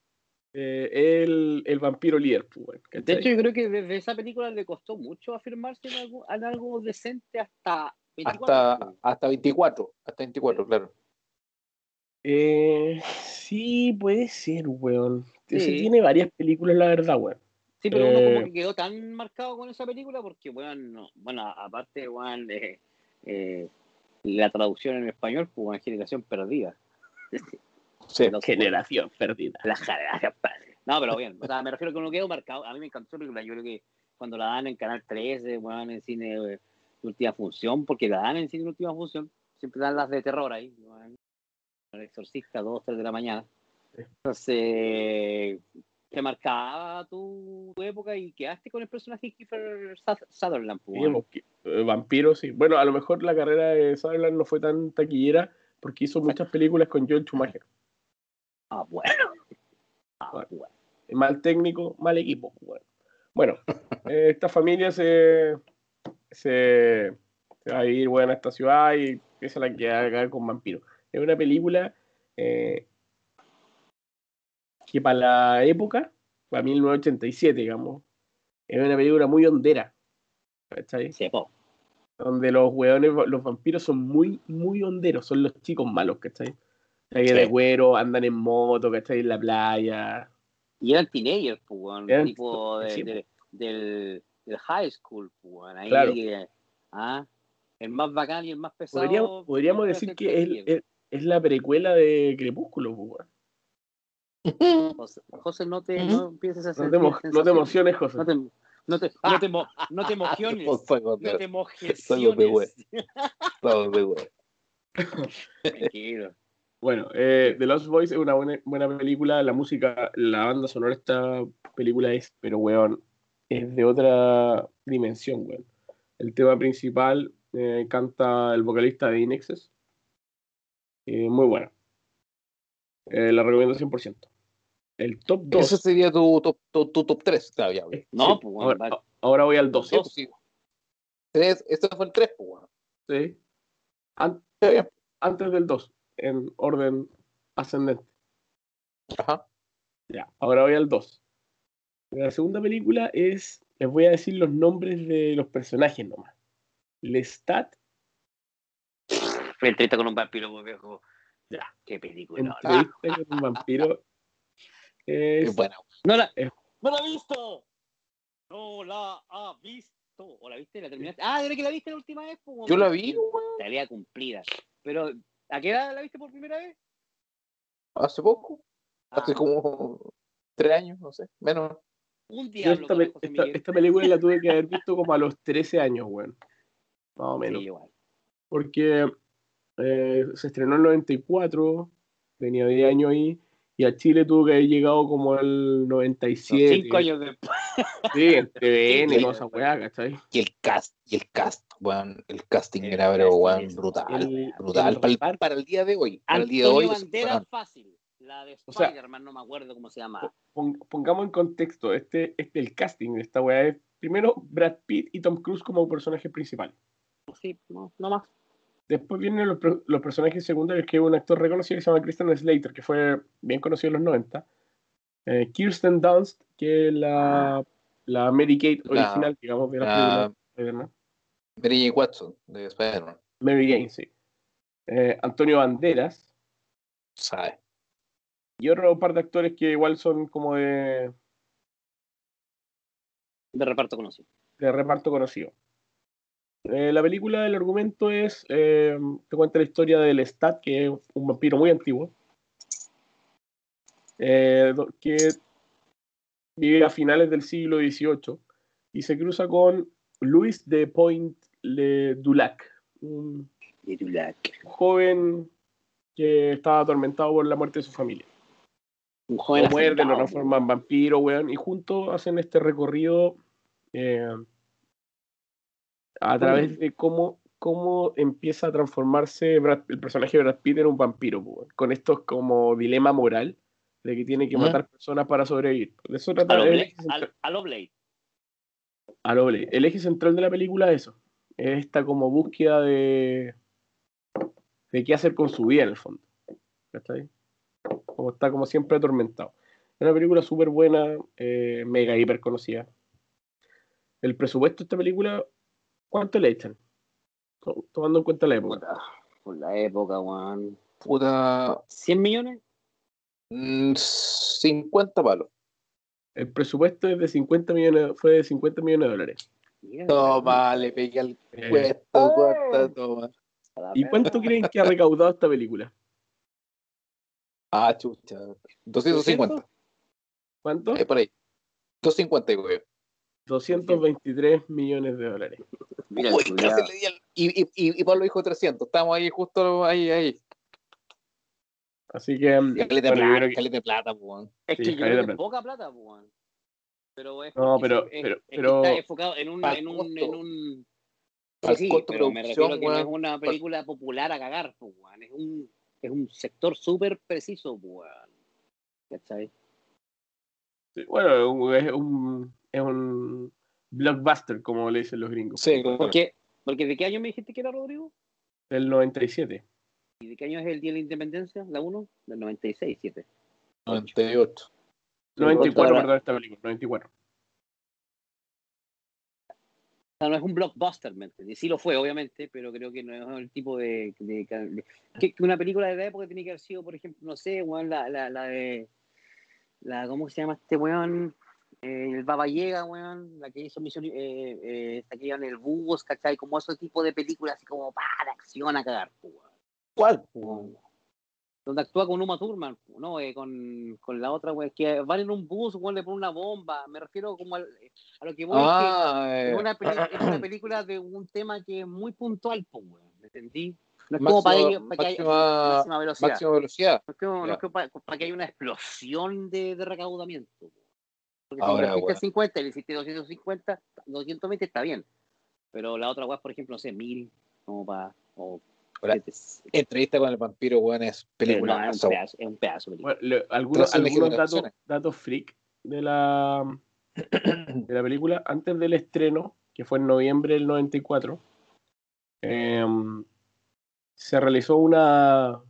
eh, el, el vampiro líder, pues, weón, De hecho, yo creo que desde esa película le costó mucho afirmarse en algo, en algo decente hasta 24. hasta, hasta 24, hasta 24, claro. Eh, sí, puede ser, weón. Sí. Se tiene varias películas, la verdad, weón. Sí, pero uno Eh, como que quedó tan marcado con esa película porque, bueno, no, bueno aparte, bueno, de, eh, la traducción en español, pues, una generación perdida. Sí. Generación perdida. La generación perdida. No, pero bien, o sea, me refiero a que uno quedó marcado. A mí me encantó película. Yo creo que cuando la dan en Canal 13, bueno, en cine eh, de última función, porque la dan en cine de última función, siempre dan las de terror ahí. El exorcista, 2, 3 de la mañana. Entonces, te marcaba tu, época y quedaste con el personaje de Kiefer Su- Sutherland. pues, Sí, eh, vampiro, sí. Bueno, a lo mejor la carrera de Sutherland no fue tan taquillera porque hizo muchas películas con Joel Schumacher. Ah, bueno. Ah, Bueno. bueno. Mal técnico, mal equipo. Bueno, bueno [laughs] eh, esta familia se, se, se va a vivir bueno, a esta ciudad y empieza la que haga con vampiros. Es una película eh, que para la época, para 1987, digamos, es una película muy hondera. ¿Cachai? Sí, po. Donde los hueones, los vampiros son muy, muy honderos, son los chicos malos, ¿cachai? Que Sí. de güero, andan en moto, ¿cachai? En la playa. Y eran teenagers, pues, Eran- tipo de- sí, de- del, del high school, pues, ahí, Claro. ah, el más bacán y el más pesado. Podríamos, decir que es, es, es la precuela de Crepúsculo, pues. [laughs] José, José, no te no empieces a No te, no te emociones, José. No te, no te, no te, mo- no te [laughs] de No te huevo. Tranquilo. Bueno, eh, The Lost Boys es una buena, buena película. La música, la banda sonora de esta película es, pero weón, es de otra dimensión, weón. El tema principal eh, canta el vocalista de Inexes. Eh, muy buena. Eh, la recomiendo 100%. El top 2. Ese sería tu top, tu, tu top 3. ya, ya, No, sí, pues, weón, ahora, va- ahora voy al 2. Sí, pues, sí. Tres, este fue el 3, pues, bueno. Sí. An- Está bien. antes del 2, en orden ascendente. Ajá. Ya, ahora voy al 2. La segunda película es, les voy a decir los nombres de los personajes nomás. Lestat, Entrevista con un vampiro, muy viejo. Ya. Qué película. entrevista con un vampiro. Es buena. No la, Eh. no la ha visto. No la ha visto. ¿O la viste? ¿La terminaste? Ah, ¿era que la viste la última vez? pues, Yo la vi, weón, Tarea cumplida. Pero, ¿a qué edad la viste por primera vez? hace poco. Hace Ah, como tres años, no sé. Menos. un diablo. esta, José película la tuve que haber visto como a los 13 años, weón. Más o menos. Sí, igual. Porque eh, se estrenó en el 94, tenía 10 años ahí, y a Chile tuvo que haber llegado como el Son 97. cinco años después. Sí, en [laughs] TVN, toda esa weá, ¿cachai? Y el cast, y el cast, weón. El casting El era, pero, casting weón, brutal. el- brutal. el Para el, para el día de hoy. Para el día de hoy. Fácil. La de O sea- Spider-Man, no me acuerdo cómo se llama. Pon- pongamos en contexto, este, este el casting de esta weá es primero Brad Pitt y Tom Cruise como personajes principales. Sí, no, no más. Después vienen los, per- los personajes secundarios, que es un actor reconocido que se llama Christian Slater, que fue bien conocido en los 90. Eh, Kirsten Dunst, que es la, la Mary Kate La- original, digamos, de la la- película de Spider-Man. Mary Jane Watson, de Spider-Man. Mary Jane, sí. Eh, Antonio Banderas ¿Sabes? y otro par de actores que igual son como de, De reparto conocido. de reparto conocido. Eh, la película, el argumento es, eh, te cuenta la historia del Stat, que es un vampiro muy antiguo, eh, que vive a finales del siglo XVIII y se cruza con Louis de Point le Dulac, un tú la- joven que estaba atormentado por la muerte de su familia. Un joven Lo muerde, lo transforma en vampiro, weón, y juntos hacen este recorrido eh, a través de cómo, cómo empieza a transformarse Brad- el personaje de Brad Pitt en un vampiro, con estos como dilema moral de que tiene que matar personas para sobrevivir. De eso trata A lo Blade. a lo Blade. a lo Blade. El eje central de la película es eso. Es esta como búsqueda de, de qué hacer con su vida en el fondo. ¿Cachai? Como está como siempre atormentado. Es una película súper buena, eh, mega hiper conocida. El presupuesto de esta película, ¿cuánto le echan? To- Tomando en cuenta la época. Puta, Por la época, weón. Puta. ¿100 millones? mm, 50 palos. El presupuesto es de 50 millones, fue de 50 millones de dólares. Toma, le pegué al Eh, puesto, corta, toma. ¿Y cuánto creen que ha recaudado esta película? Ah, chucha. 250. ¿Cuánto? Eh, por ahí. 250, güey. 223 millones de dólares. Mira Uy, culiao. casi le di al- Y, y, y, y Pablo dijo 300. Estamos ahí, justo ahí, ahí. Así que, mm, Caleta de bueno, plata, que- plata, pues. Es Sí, que yo creo que poca plata, pues. Pero es No, pero- es- pero- es que pero- está enfocado en un, en un, en un sí, pero me refiero que no es una película popular a cagar, pues. Es un, es un sector súper preciso, pues. ¿Cachai? Sí, Bueno, es un, es un blockbuster, como le dicen los gringos. Sí, claro. Porque, porque ¿de qué año me dijiste que era, Rodrigo? Del 97. ¿Y de qué año es el Día de la Independencia? ¿La 1? Del 96, 7. 98. 94, Otra- perdón, esta película. 94. O sea, no es un blockbuster, ¿me entiendes? Sí lo fue, obviamente, pero creo que no es el tipo de... de- de- que, que una película de la época tiene que haber sido, por ejemplo, no sé, weón, la, la, la de... La, ¿Cómo se llama este weón? Eh, el Baba Llega, weón, la que hizo Misión... Eh, eh, esta que iba en el bus, ¿cachai? Como ese tipo de películas así como para acción a cagar, pues, weón. ¿Cuál? Weón. Donde actúa con Uma Thurman, ¿no? Eh, con, con la otra, weón, que van en un bus, weón, le ponen una bomba. Me refiero como al- a lo que voy es que Ah, es eh, una, es una película de un tema que es muy puntual, po, weón, ¿me entendí? No es máximo- como para que, para que haya máxima, velocidad. máxima velocidad. No es, como- no Ya. es como para, para que haya una explosión de, de recaudamiento. po. Porque Ahora, si weón. 50 y le hiciste 250, 220 está bien. Pero la otra weá, por ejemplo, no sé, 1000, como para... O, Ahora, Entrevista con el vampiro, weón, es película. no, es, un pedazo, es un pedazo de película. Bueno, le- algunos algunos datos, datos freak de la, de la película. Antes del estreno, que fue en noviembre del 94, em, se realizó una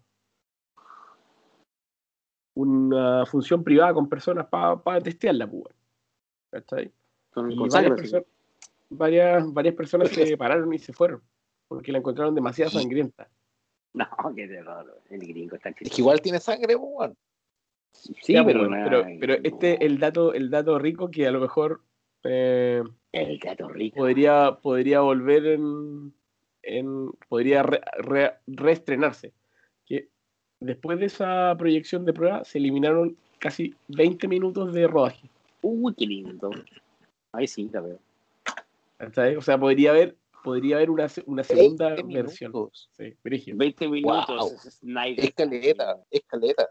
una función privada con personas para testearla, pues. ¿Cachai? Varias, perso- varias, varias personas [laughs] se pararon y se fueron porque la encontraron demasiado Sí. sangrienta. No, qué terror. El gringo está Es que igual tiene sangre, pues, weón. Sí, pero, pues, pero, pero este el dato, el dato rico que a lo mejor eh, El gato rico. podría, podría volver en, en podría re- re- reestrenarse. Después de esa proyección de prueba se eliminaron casi 20 minutos de rodaje. Uy, qué lindo. Ahí sí, la veo. O sea, podría haber, podría haber una, se- una segunda 20 versión. minutos. Sí, brígido. 20 minutos. Wow. es Snyder. Escaleta, escaleta.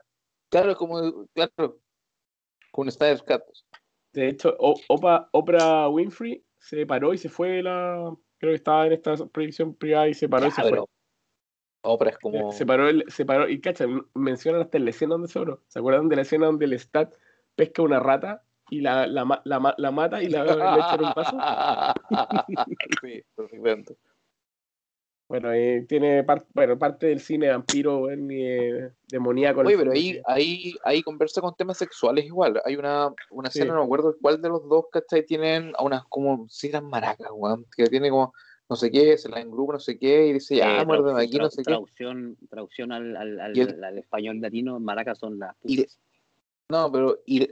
Claro, como, claro, con Snyder Cut. De hecho, Opa- Oprah Winfrey se paró y se fue de la. Creo que estaba en esta proyección privada y se paró y se fue. Oprah es como. Se paró, el- se paró, y cacha, mencionan hasta la escena donde se paró. ¿Se acuerdan de la escena donde el Stat pesca una rata y la, la, la la mata y la, [laughs] le echa un vaso? [laughs] sí, perfectamente. Bueno, eh, tiene par- bueno, parte del cine vampiro, eh, demoníaco. Oye, pero ahí, ahí, ahí conversa con temas sexuales igual. Hay una, una Sí. escena, no me acuerdo cuál de los dos, ¿cachai? Tienen a unas como, si eran maracas, weón, que tiene como, no sé qué, se la engrupa, no sé qué, y dice, ya, Eh, muérdeme aquí, no sé qué. traducción, traducción al, al, al, Y el- al español latino, maracas son las Y putas. No, pero, y,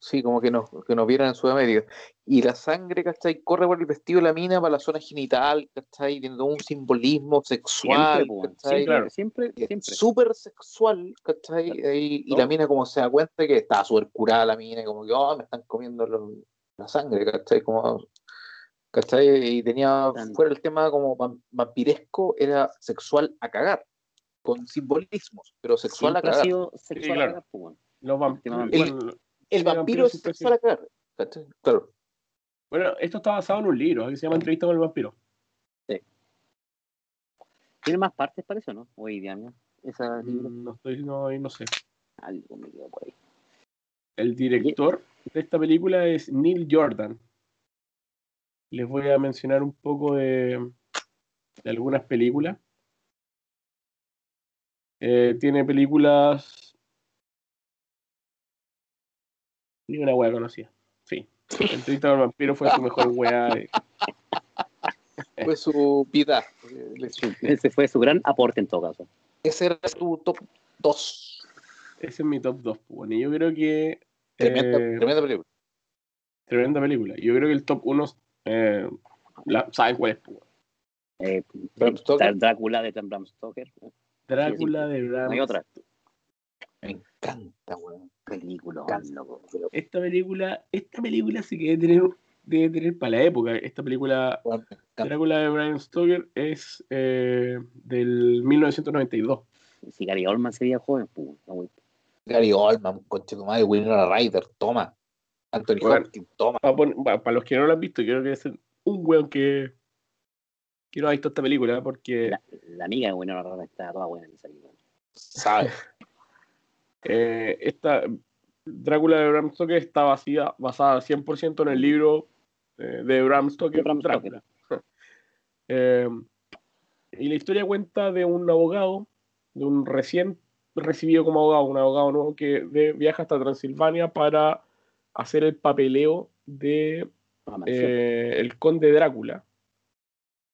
Sí, como que nos, que nos vieran en Sudamérica. Y la sangre, ¿cachai? Corre por el vestido de la mina para la zona genital, ¿cachai? Tiene todo un simbolismo sexual, Siempre. ¿cachai? Sí, claro. Siempre, súper sexual, ¿cachai? Y, y No. la mina como se da cuenta que está súper curada la mina, y como que, oh, me están comiendo la sangre, ¿cachai? Como, ¿cachai? Y tenía, fuera el tema como vam- vampiresco, era sexual a cagar, con simbolismos, pero sexual Siempre a ha cagar. sido sexual. claro. acá, po, weón. Los vampiros. Bueno, El Sí, vampiro es ha sexual a cagar, ¿cachai? Claro. bueno, esto está basado en un libro que se llama Entrevista con el vampiro. Tiene más partes, parece, ¿o ¿no? Hoy día, ¿no? Esa libro. Mm, No estoy, no, no sé. Algo me quedó por ahí. El director de esta película es Neil Jordan. Les voy a mencionar un poco de, de algunas películas. Eh, tiene películas. Ni una wea conocida. Sí. Entrevista con el vampiro fue su mejor wea. de- [laughs] Fue su vida. eh, Ese fue su gran aporte en todo caso. Ese era su top 2. Ese es mi top 2. Bueno, y yo creo que. Tremenda, eh, tremenda película. tremenda película. Yo creo que el top 1. Eh, la- ¿Saben cuál es? Eh, Bram Stoker. Drácula de Bram Stoker. Drácula de No Bram hay otra. Me encanta, weón. Película, loco. Esta película, esta película sí que debe tener, debe tener para la época. Esta película. Drácula de Bram Stoker, es eh, del 1992. Si Gary Oldman sería joven, pues. no. Gary Oldman, coche tu madre, Winona Ryder, toma. Anthony Bueno. Hopkins, toma. Para, los que no lo han visto, creo que es un weón que, que no ha visto esta película, porque La, la amiga de Winona Ryder está toda buena en esa película. ¿Sabes? [laughs] eh, esta Drácula de Bram Stoker está basada, basada 100% en el libro eh, de Bram Stoker, Bram Drácula. [laughs] Eh, y la historia cuenta de un abogado, de un recién recibido como abogado, un abogado nuevo que de- viaja hasta Transilvania para hacer el papeleo de mansión. eh, el conde Drácula.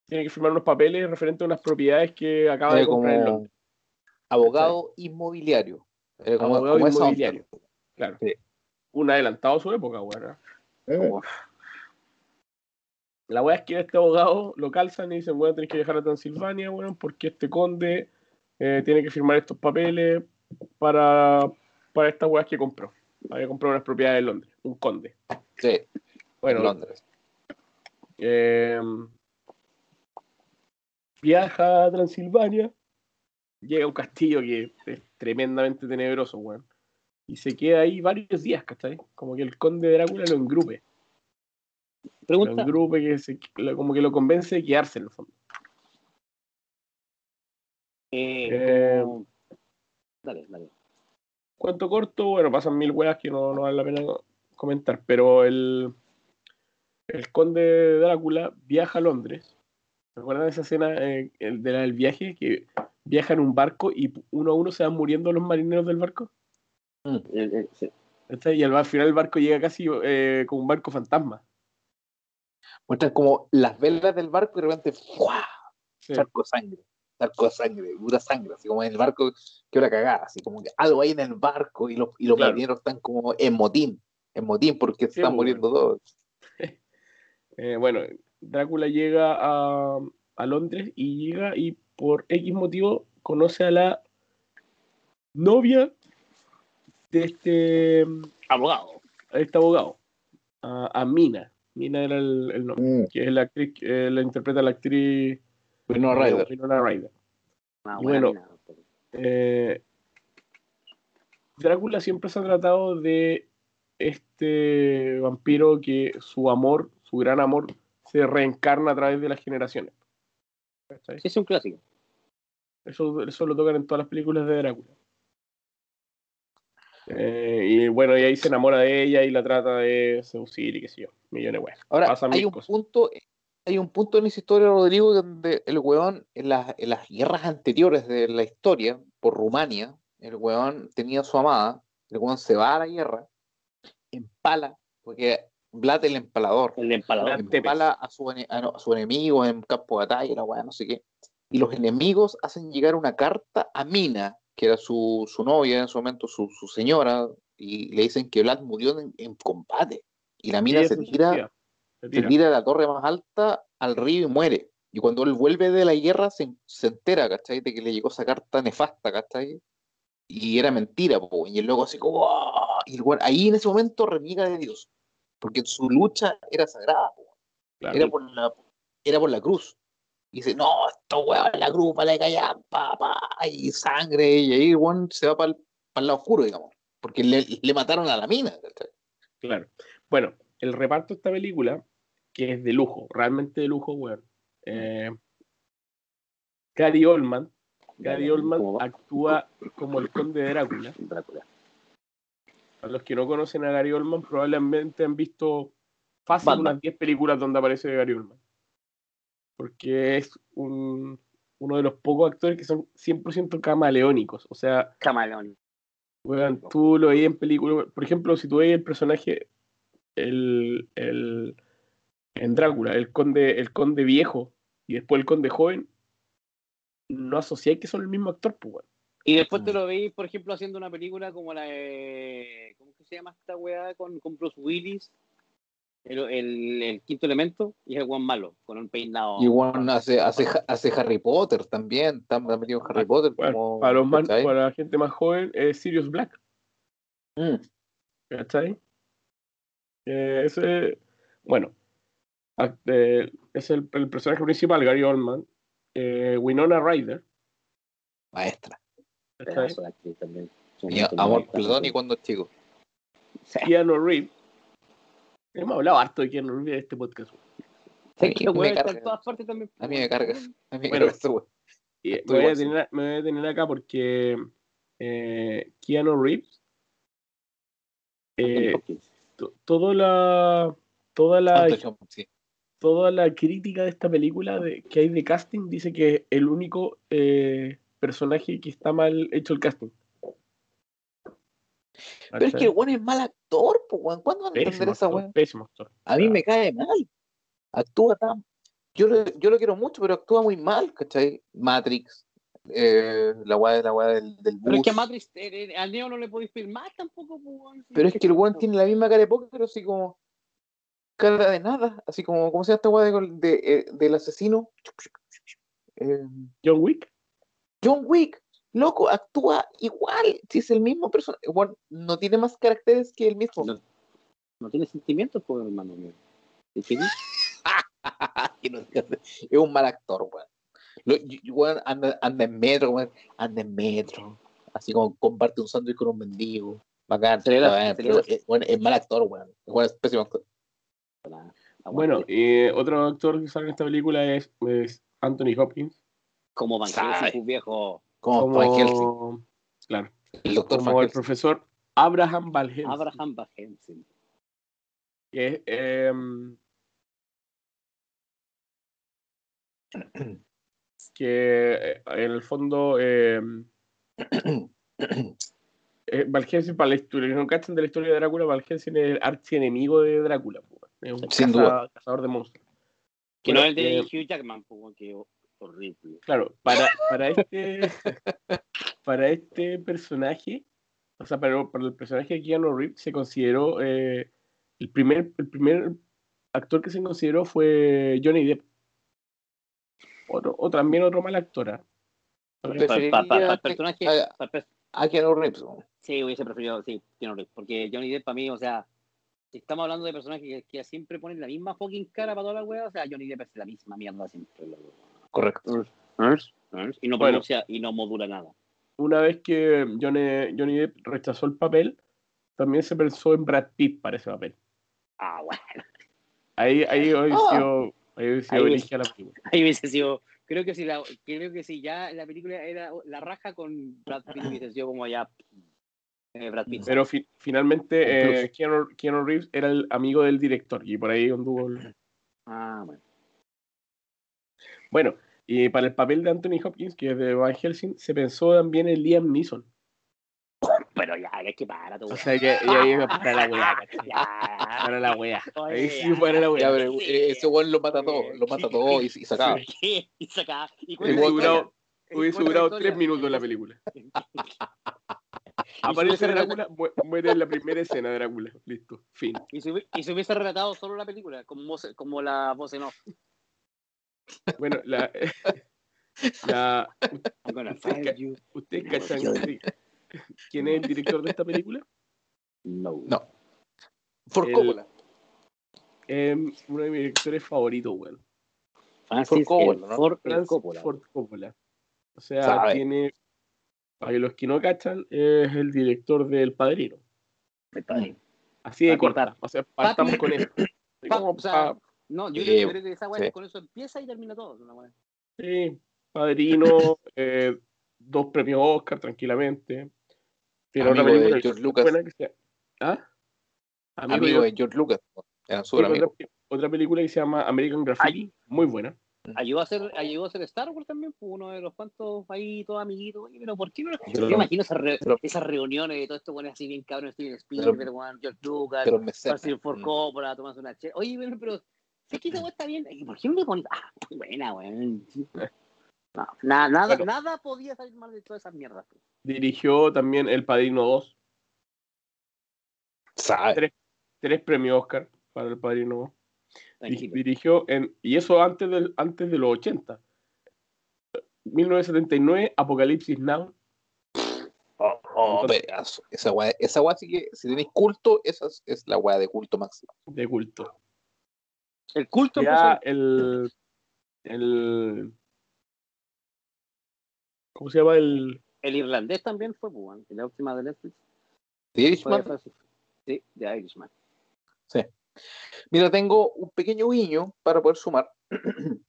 Tiene que firmar unos papeles referentes a unas propiedades que acaba de comprar en como Londres. abogado inmobiliario. Como, Abogado como inmobiliario. Claro. Sí. Un adelantado a su época, weón. Eh, La weá es que este abogado lo calzan y dicen, bueno, tenés que viajar a Transilvania, weón, porque este conde eh, tiene que firmar estos papeles para, para estas weas que compró. Había comprado unas propiedades en Londres, un conde. Sí, Bueno, en Londres. eh, viaja a Transilvania, llega a un castillo que es tremendamente tenebroso, weón. Y se queda ahí varios días, ¿cachai? Como que el conde Drácula lo engrupe. Lo Pregunta, engrupe, que se- lo- como que lo convence de quedarse en el fondo. eh, eh, Dale, dale. Cuento corto, bueno, pasan mil weas que no, no vale la pena comentar, pero el, el conde Drácula viaja a Londres. ¿Recuerdan esa escena eh, de la del viaje? Que viaja en un barco y uno a uno se van muriendo los marineros del barco. Eh, eh, sí. ¿cachai? Y al, al final el barco llega casi eh, como un barco fantasma. Muestran como las velas del barco y de repente ¡fua! Sí. charco de sangre. Charco de sangre, pura sangre. Así como en el barco que la cagada. Así como que algo hay en el barco y los, y los Claro. marineros están como en motín. En motín porque se Sí, están pues, muriendo todos. [laughs] Eh, bueno, Drácula llega a, a Londres y llega y por X motivo conoce a la novia de este, Abogado. a este abogado, a, a Mina. Mina era el, el nombre, que es la actriz, que la interpreta la actriz Winona Ryder. Winona Ryder. Ah, Y bueno, mina. Eh, Drácula siempre se ha tratado de este vampiro que su amor, su gran amor, se reencarna a través de las generaciones. Es un clásico. Eso, eso lo tocan en todas las películas de Drácula. Eh, y bueno, y ahí se enamora de ella y la trata de seducir y qué sé yo, millones de weas. Ahora, Pasan hay un cosas. punto, hay un punto en esa historia, Rodrigo, donde el weón, en las, en las guerras anteriores de la historia, por Rumania, el weón tenía a su amada, el weón se va a la guerra, empala, porque Vlad el empalador, El empalador. Empala a su, a, no, a su enemigo en campo de batalla, la weá, no sé qué, y los enemigos hacen llegar una carta a Mina, que era su, su novia en su momento, su, su señora, y le dicen que Vlad murió en, en combate. Y la mina Y se tira, se se tira. tira a la torre más alta al río y muere. Y cuando él vuelve de la guerra se, se entera, ¿cachai? De que le llegó esa carta nefasta, ¿cachai? Y era mentira, po. Y el loco así como... "Ah", Y el weón ahí en ese momento reniega de Dios. Porque su lucha era sagrada. Claro. Era por la, era por la cruz. Y dice, no, esto weón, la cruz para la callar, papá, y sangre, y ahí weón se va para el lado oscuro, digamos. Porque le, le mataron a la mina, ¿cachai? Claro. Bueno, el reparto de esta película, que es de lujo, realmente de lujo, weón. Eh, Gary Oldman, Gary Oldman actúa como el conde de Drácula. [laughs] Drácula. A los que no conocen a Gary Oldman probablemente han visto fácil unas 10 películas donde aparece Gary Oldman. Porque es un- uno de los pocos actores que son 100% camaleónicos. O sea, Camaleón. Weón, tú lo veías en películas, por ejemplo, si tú veías el personaje, el, el- en Drácula, el conde, el conde viejo y después el conde joven, no asociáis que son el mismo actor, pues. Y después te lo veis, por ejemplo, haciendo una película como la de. ¿Cómo que se llama esta weá? Con, con Bruce Willis. El, el, el quinto elemento. Y es el guan malo, con un peinado. Y weón hace, hace, hace Harry Potter también, está metido en Harry Potter. Bueno, como, para, la gente más joven, es Sirius Black, Mm. ¿cachai? Eh, ese, bueno, eh, es el, el personaje principal, Gary Oldman, eh, Winona Ryder, Maestra. Su Y amor platónico importante. cuando chico. Keanu Reeves. Hemos hablado harto de Keanu Reeves en este podcast. weón. A Es mí me carga. en todas partes también. A mí me carga. A mí me Bueno. carga. Y me voy, a sí. tener, me voy a detener acá porque eh, Keanu Reeves, eh, toda la toda la sí. Toda la crítica de esta película de, que hay de casting dice que es el único eh, personaje que está mal hecho el casting. Pero es que el weón es mal actor, weón. ¿Cuándo van a entender esa weón? pésimo actor. A mí me cae mal. Actúa tan. Yo lo, yo lo quiero mucho, pero actúa muy mal, ¿cachai? Matrix, eh, la weá la weá del, del Pero es que a. Matrix, eh, eh, al Neo no le podéis pedir más tampoco, pues. Pero es que el weón tiene la misma cara de póker, pero así como. Cara de nada. Así como. ¿Cómo se llama esta weá de, de, eh, del asesino? Eh, John Wick. John Wick, loco, actúa igual. Si es el mismo personaje. Bueno, no tiene más caracteres que el mismo. No, no tiene sentimientos, pues, hermano mío. [laughs] Es un mal actor, weón. Anda, anda en metro, weón. Anda en metro. Así como comparte un sándwich con un mendigo. Bacán. Es, mal actor, weón es pésimo actor. Bueno, y otro actor que sale en esta película es, es Anthony Hopkins. como Van. Helsing, pues, viejo. Como, Van Helsing, Como, claro, el doctor como Van el profesor Abraham Van Helsing. Abraham Van Helsing. que es, em, [clears throat] que eh, en el fondo em, [clears throat] eh, Van Helsing para la historia, no cachan de la historia de Drácula, Van Helsing es el archienemigo de Drácula, pues, es un Sin caza- duda. cazador de monstruos. Que Bueno, no es el de eh, Hugh Jackman, que horrible. Claro, para, para este [laughs] para este personaje, o sea, para, para el personaje de Keanu Reeves se consideró eh, el primer el primer actor que se consideró fue Johnny Depp. Otro, o también otro mal actor. ¿ah? Para el Preferiría personaje, a- a Keanu Reeves, sí, hubiese preferido, sí, Keanu Reeves, porque Johnny Depp para mí, o sea, estamos hablando de personajes que, que siempre ponen la misma fucking cara para toda la wea, o sea, Johnny Depp es la misma mierda siempre. Correcto. Y no Bueno. y no modula nada. Una vez que Johnny, Johnny Depp rechazó el papel, también se pensó en Brad Pitt para ese papel. Ah, bueno. Ahí, ahí hubiese Ah. sido, ahí hubiese sido Ahí la película. Ahí hubiese sido, creo que si la, creo que si ya la película era la raja con Brad Pitt hubiese sido como ya eh, Brad Pitt. Pero fi- finalmente eh, Keanu, Keanu Reeves era el amigo del director y por ahí anduvo el- [clears throat] Ah, bueno. Bueno, y para el papel de Anthony Hopkins, que es de Van Helsing, se pensó también en Liam Neeson. [laughs] Pero ya, es que para tu O sea que y ahí [laughs] para la weá. Ya. Para la weá. Ahí sí ya. para la Ya, weá. pero eh, ese weón lo mata todo, lo mata todo y, y se acaba. [laughs] Y saca. Y Hubiese durado, tres minutos la película. Aparece Drácula, mu- muere en la primera escena de Drácula. Listo, fin. Y se, hubi- y se hubiese relatado solo la película, como, la voz en off. Bueno, la, [laughs] la, gonna Usted. ¿ustedes cachan quién es el director de esta película? No. No. For El- Coppola. Es uno de mis directores favoritos, weón. Francis Ford Coppola. Ford Coppola. Ford Coppola. O sea, Sabe. tiene. Para los que no cachan, es el director del Padrino. El. Así de Papi, corta. papi. O sea, partamos Papi. con esto. [coughs] Así Pa- como o sea, pa- No, yo creo, yo creo que esa weá sí. con eso empieza y termina todo. una sí, Padrino, [coughs] eh, dos premios Oscar tranquilamente. Tiene otra Amigo de película George Lucas. buena que ¿Ah? Amigo, Amigo de- de George Lucas. Otra, otra película que se llama American Graffiti, muy buena. Ayudó a hacer, ayudó a hacer Star Wars también, pues uno de los cuantos ahí, todos amiguitos. Oye, pero ¿por qué no? Pero- Yo me imagino esas, re- pero- esas reuniones de todo esto, bueno, así bien cabrón, Steven Spielberg, weón, George Lucas. Francis Ford Mm. Coppola, tomas una che. Oye, pero, pero sé que esa weá está bien. ¿Y ¿Por qué no le pones? Ah, buena, weón. No, nada, Bueno. nada podía salir mal de todas esas mierdas. pues. Dirigió también El Padrino 2, Sabe. tres premios Oscar para El Padrino 2. Tranquilo. Dirigió en. Y eso antes, del, antes de los 80. 1979, Apocalipsis Now. Oh, oh, pedazo. Esa weá, esa weá sí que, si tenéis culto, esa es, es la weá de culto máximo. de culto. El culto Ya el, el. ¿Cómo se llama? El. El irlandés también fue, pues, en la última de Netflix. The Irishman, sí, de Irishman. Mira, tengo un pequeño guiño para poder sumar. [clears throat]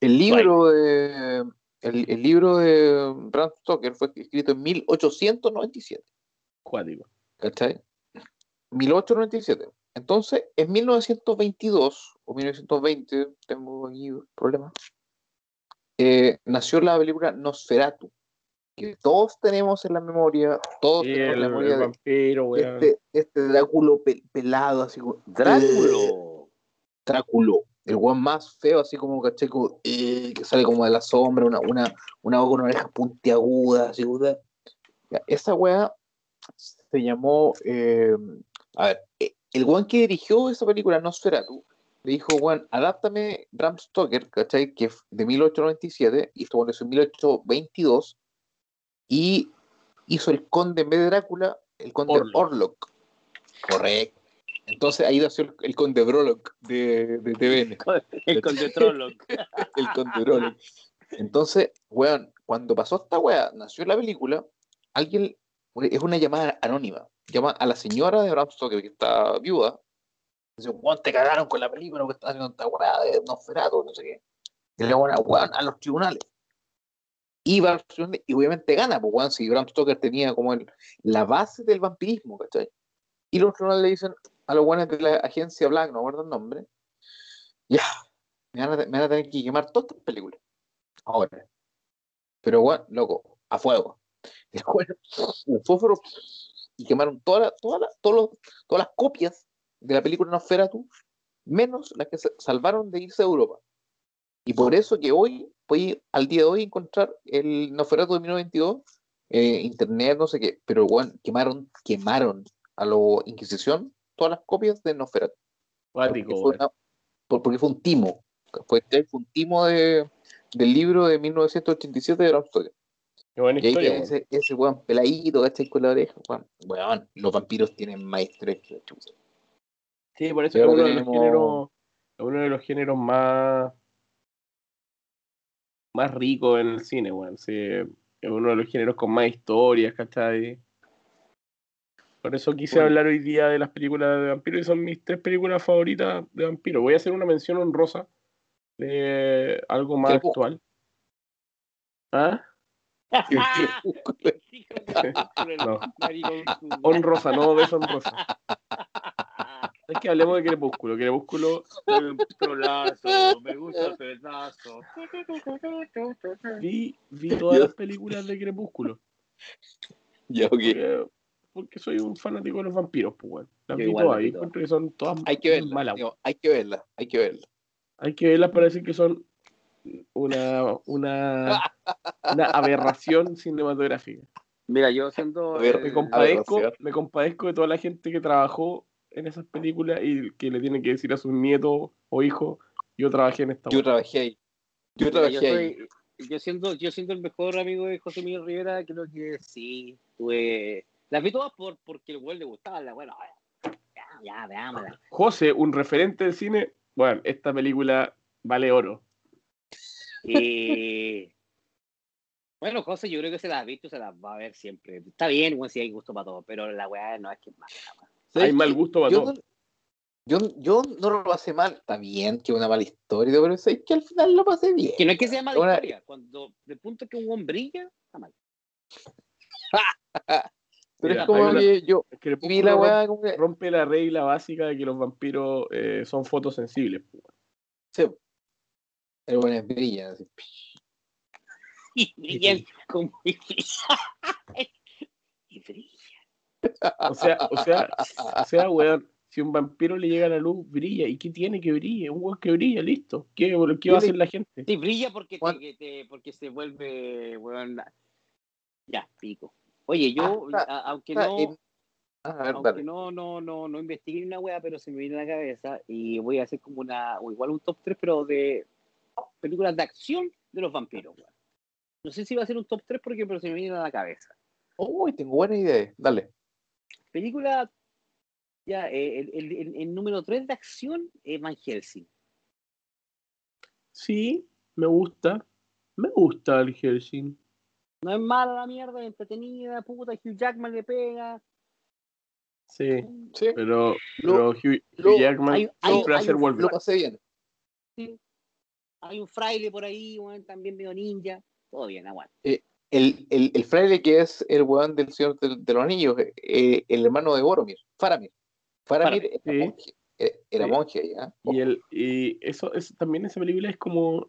El libro de el, el libro de Bram Stoker fue escrito en 1897, Cuático. ¿cachai? 1897. Entonces, en 1922 o 1920, tengo aquí problemas, eh, nació la película Nosferatu, que todos tenemos en la memoria, todos tenemos en la memoria de este, este Dráculo pe- pelado, así como Dráculo. Dráculo, el guan más feo, así como caché, como, eh, que sale como de la sombra, una, una, una boca con orejas puntiagudas, así como, esa weá se llamó, eh, a ver, eh, el guan que dirigió esa película, Nosferatu, le dijo, Juan, adáptame Bram Stoker, ¿cachai? Que es de 1897, y esto bueno, es en 1822, y hizo el conde en vez de Drácula, el conde Orlok. Orlok. Correcto. Entonces ahí nació el, el conde Brolock de, de TVN, El [laughs] control. el conde [laughs] Brolock. Entonces, weón, cuando pasó esta weá, nació la película, alguien, es una llamada anónima, llama a la señora de Bram Stoker, que está viuda, dice, weón, te cagaron con la película, que estás haciendo esta weá de Nosferatu, no sé qué. Y le van a, weón, a los tribunales. Bram Stoker- y obviamente gana, pues weón, si Bram Stoker tenía como el, la base del vampirismo, ¿cachai? Y los tribunales le dicen a los buenos de la agencia Black, no guardo el nombre, ya, me van, a, me van a tener que quemar todas estas películas. Ahora. Pero bueno, loco, a fuego. [laughs] Después, un fósforo y quemaron todas las todas las- todos los- todas las copias de la película Nosferatu, menos las que se salvaron de irse a Europa. Y por eso que hoy, hoy al día de hoy, encontrar el Nosferatu de 1922, eh, internet, no sé qué, pero bueno, quemaron, quemaron a la Inquisición todas las copias de Nosferatu. Cuático, Porque fue, weón. una- por- porque fue un timo. Fue, fue un timo de, del libro de 1987 de Bram Stoker. Qué buena Y historia, ese, ese weón peladito, ¿cachai? Con la oreja. Weón, Weón, los vampiros tienen maestría que la chucha. Sí, por eso es uno de los tenemos- uno de los géneros más más ricos en el cine, weón. Sí, es uno de los géneros con más historias, ¿cachai? Por eso quise Bueno. hablar hoy día de las películas de vampiros y son mis tres películas favoritas de vampiros. Voy a hacer una mención honrosa de algo más actual. ¿Ah? [laughs] No. Honrosa, no deshonrosa. [laughs] Es que hablemos de Crepúsculo. Crepúsculo me gusta el pedazo. vi, vi todas las películas de Crepúsculo. Ya, ok. Porque, porque soy un fanático de los vampiros, pues, weón. Las Yo vi igual todas y vi todas. encuentro que son todas Hay que verla. malas. digo, hay que verla, hay que verla. Hay que verlas para decir que son una, una, una aberración cinematográfica. Mira, yo siendo. A ver, Me compadezco, me compadezco de toda la gente que trabajó en esas películas y que le tiene que decir a sus nietos o hijos, yo trabajé en esta Yo weá". trabajé ahí. Yo trabajé yo, ahí. yo siendo yo siendo el mejor amigo de José Miguel Rivera, creo que sí, tuve las vi todas por porque el güey le gustaba la bueno, ya, ya, veámosla. José, un referente del cine, bueno, esta película vale oro. Y bueno, José, yo creo que se las ha visto, se las va a ver siempre. Está bien, bueno, si hay gusto para todo, pero la weá no es que es mala, weá. ¿Sabes Hay mal gusto para yo, todo. no- yo, yo no lo pasé mal. Está bien que es una mala historia, pero sé que al final lo pasé bien. Que no es que sea mala Una- historia, cuando de punto que un buen brilla, está mal. [laughs] Pero Mira, es como una- que yo vi Crepúsculo la rompe, weá como que. rompe la regla básica de que los vampiros eh, son fotosensibles. Sí. El bueno brilla. así. [laughs] Y brillan como [laughs] y brilla. Y brilla. O sea, o sea, o sea, weón, si un vampiro le llega la luz, brilla. ¿Y qué tiene que brille? Un weón que brilla, listo. ¿Qué, qué va a hacer la gente? Sí, brilla porque, te, porque se vuelve, weón. Ya, pico. Oye, yo, Ah, a- aunque Ah, no, en- Ah, aunque dale. no, no, no, no investigué una wea, pero se me viene a la cabeza y voy a hacer como una, o igual un top 3, pero de películas de acción de los vampiros, weón. No sé si va a ser un top 3 porque pero se me viene a la cabeza. Uy, tengo buena idea. Dale. Película, ya, eh, el, el- el- el número 3 de acción es Van Helsing. Sí, me gusta. Me gusta el Helsing. No es mala la mierda, es entretenida, puta, Hugh Jackman le pega. Sí, Sí, pero, Lo- pero Hugh, lo- Hugh Jackman hay- siempre Wolverine. lo pasé bien. Hay un fraile por ahí, también medio ninja. Todo bien, aguanta. El, el, el fraile que es el weón del Señor del- de, los Anillos, eh, el hermano de Boromir, Faramir. Faramir era sí. monje. eh, Era Sí. monje ¿ah? Y, el, y eso, es también esa película es como.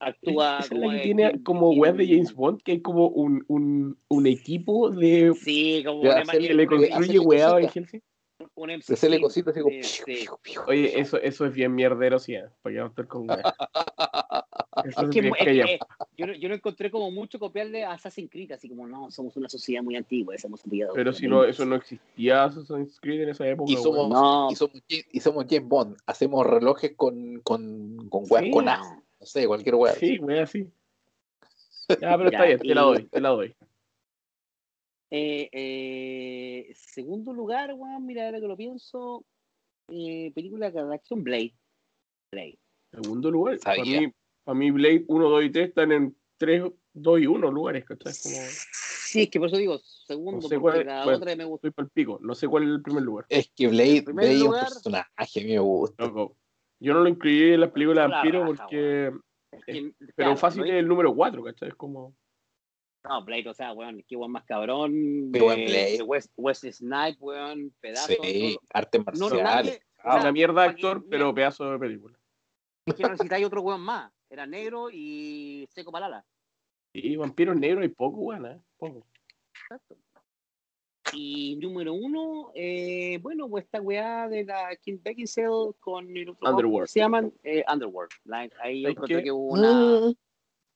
Actúa es como la que de- tiene como weas de James Bond, que hay como un, un, un equipo de. Sí, como De una hacerle- que le construye weá en. Helsing. un De hacerle cositas así como. Oye, eso, eso es bien mierdero, sí, ¿eh? para que no estar con weá. [laughs] Eso Es es que, bien es que, callado. yo, no- yo no encontré como mucho copiarle a Assassin's Creed, así como no, somos una sociedad muy antigua, somos pillado. Pero si no, eso no existía Assassin's Creed en esa época. Y somos. No. y, somos, James- y somos James Bond. Hacemos relojes con, con, con Sí. con. No sé, cualquier wea. Sí, weá, sí. Ya, pero Ya, está bien, te la doy, te la doy. Eh, eh, segundo lugar, weón, mira, ahora que lo pienso, eh, película de acción Blade. Blade. Segundo lugar. Para Sabía. mí, para mí, Blade 1, 2 y 3 están en 3, 2 y 1 lugares, ¿cachai? Como, Sí, es que por eso digo, segundo, No sé porque cuál- la bueno. otra me gustó. estoy para el pico. No sé cuál es el primer lugar. Es que Blade, Blade es un lugar- personaje, a mí me gusta. Loco. Yo no lo incluí en las películas de vampiro raja, porque. Que- Pero claro, fácil no es el número 4, ¿cachai? Es como. No, Blade, o sea, weón, qué weón más cabrón. Qué buen de- Blade. de West, Wesley Snipe, weón, pedazo. Sí, no- artes no, marciales. nadie- o Ah, sea, una mierda de actor, mira, pero pedazo de película. es que no necesitáis otro weón más. Era negro y seco palala. Y vampiros negros hay poco, weón, ¿eh? Poco. Exacto. Y número uno, eh, bueno, pues esta weá de la Kim Beckinsale con el otro Underworld. ¿cómo se llaman eh, Underworld. La- ahí yo ¿Sabes encontré qué? que hubo una Mm,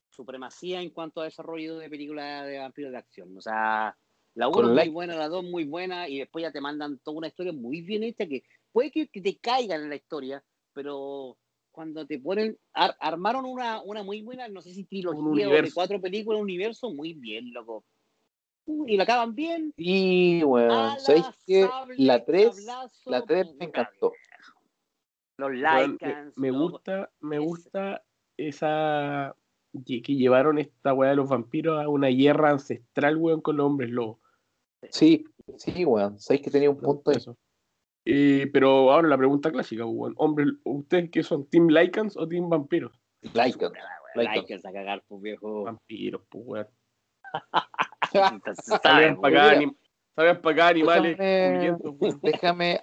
supremacía en cuanto a desarrollo de películas de vampiros de acción. O sea, la uno es muy buena, la dos muy buena, y después ya te mandan toda una historia muy bien hecha que puede que, que te caigan en la historia, pero cuando te ponen, ar- armaron una, una muy buena, no sé si trilogía o de cuatro películas, un universo muy bien, loco. Y la acaban bien. Sí, weón. Alas, ¿Sabéis que la 3, sablazo, la 3 me encantó? Los Lycans. me, gusta, me es- gusta esa que, que llevaron esta weá de los vampiros a una guerra ancestral, weón, con los hombres lobos. Sí, sí, weón. ¿Sabéis que tenía un punto ahí? Eso. Eh, pero ahora la pregunta clásica, weón. Hombres, ¿ustedes qué son? ¿Team Lycans o Team Vampiros? Lycan. Lycan. Lycans a cagar, pues viejo. Vampiros, pues, weón. Entonces, ¿sabes, Salgan para acá, mira. anim- salgan pa' acá, animales Déjame-. Déjame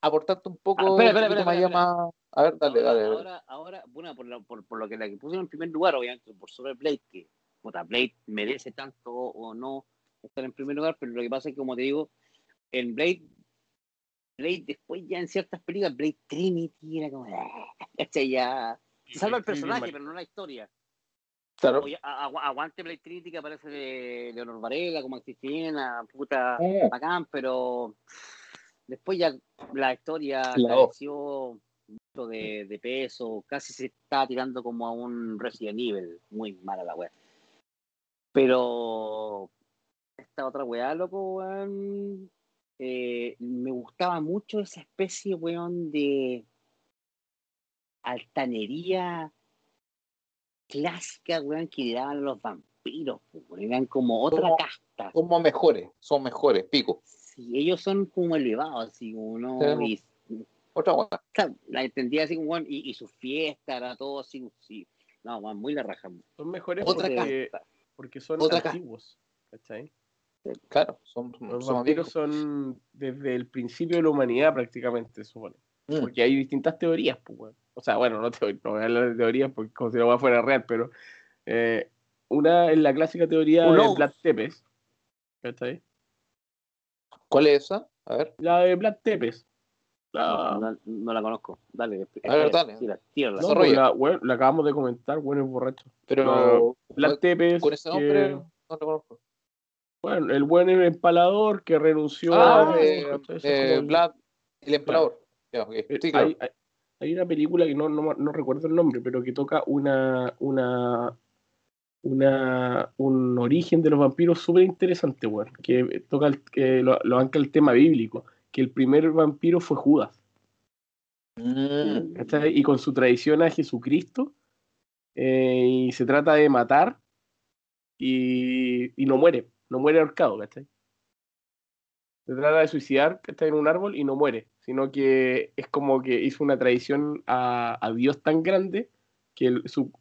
aportarte un poco. Ah, espera, espera, espera, llama- A ver, dale, ahora, dale. dale. Ahora, ahora, bueno, por, la- por, por lo que la que puse en primer lugar, obviamente, por sobre Blade, que puta, Blade merece tanto o no estar en primer lugar, pero lo que pasa es que, como te digo, en Blade, Blade después ya en ciertas películas, Blade Trinity era como, ah, [laughs] ¿cachai? ya, se salva el personaje, pero no la historia. Claro. Oye, a- agu- aguante Play Trinity que aparece de Leonor Varela como actriz chilena, puta, Oh. bacán, pero después ya la historia careció mucho de, de peso, casi se está tirando como a un Resident Evil, muy mala la wea. Pero esta otra weá, loco, weón, eh, me gustaba mucho esa especie, weón, de altanería clásica, weón, que le daban los vampiros, po, weón, eran como otra Como- casta. Somos mejores, son mejores, pico. Sí, ellos son como elevados, así como, ¿no? Sí. Y, Otra sea, la entendía así como, weón, y, y su fiesta era todo así, sí. No, weón, muy la raja. Son mejores Otra porque, casta. porque son Otra casta. antiguos. ¿Cachai? Claro, son, Los son vampiros son desde el principio de la humanidad prácticamente, supone. Mm. Porque hay distintas teorías, pues, weón. O sea, bueno, no, te, no voy a hablar de teorías porque como si la weá fuera real, pero eh, una es la clásica teoría Uno. de Vlad Tepes. ¿Cachai? ¿Cuál es esa? A ver. La de Vlad Tepes. La, No, no la conozco. Dale, A ver, dale. tira- tírala. no, pues la, la acabamos de comentar, bueno, es borracho. Pero No, Vlad Tepes. con ese que- nombre no lo conozco. Bueno, el buen empalador que renunció Ah, a- eh, eh, el- Vlad, el empalador. Eh, Sí, claro. hay, hay- hay una película que no, no, no recuerdo el nombre, pero que toca una, una, una un origen de los vampiros súper interesante, weón. Que toca el- que lo, lo banca el tema bíblico, que el primer vampiro fue Judas, Mm. Y con su traición a Jesucristo, eh, y se trata de matar y, y no muere, no muere ahorcado, ¿cachai? Se trata de suicidar, está en un árbol y no muere, sino que es como que hizo una traición a, a Dios tan grande que el- su,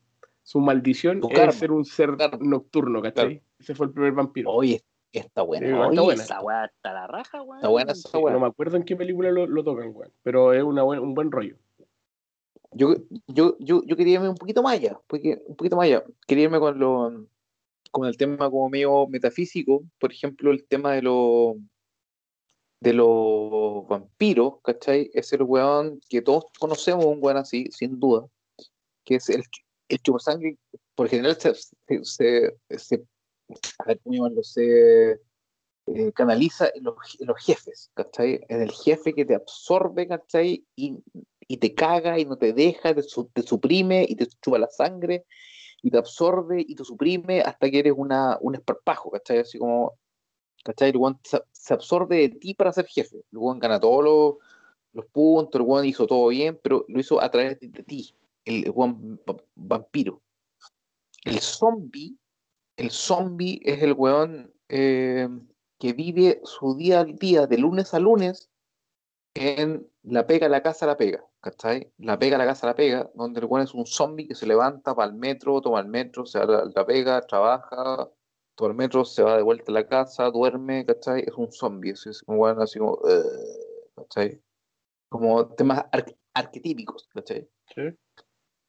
su maldición karma. ser un ser nocturno, ¿cachai? Ese fue el primer vampiro. Oye, está buena. Sí, oye, está buena. Esa weá está la raja, weón. Está buena esa Sí, no me acuerdo en qué película lo, lo tocan, weón, pero es una buen- un buen rollo. Yo, yo, yo, yo quería irme un poquito más allá, porque, un poquito más allá. Quería irme con lo, con el tema como medio metafísico, por ejemplo, el tema de los de los vampiros, ¿cachai? Es el weón que todos conocemos, un weón así, sin duda, que es el, el chupasangre, por general se, se, se, a. Se eh, canaliza en los, en los jefes, ¿cachai? En el jefe que te absorbe, ¿cachai? Y, y te caga y no te deja, te, su- te suprime y te chupa la sangre y te absorbe y te suprime hasta que eres una, un esparpajo, ¿cachai? Así como, ¿cachai? El weón se, absorbe de ti para ser jefe. El weón gana todos los, los puntos, el weón hizo todo bien, pero lo hizo a través de, ti, el va- vampiro. El zombie, el zombie es el weón eh, que vive su día al día, de lunes a lunes, en la pega, la casa, la pega, ¿cachai? La pega, la casa, la pega, donde el weón es un zombie que se levanta, va al metro, toma el metro, se va a la, pega, trabaja, toma el metro, se va de vuelta a la casa, duerme, ¿cachai? Es un zombie, es, un weón así como, ¿cachai? Como temas ar- arquetípicos, ¿cachai? ¿sí?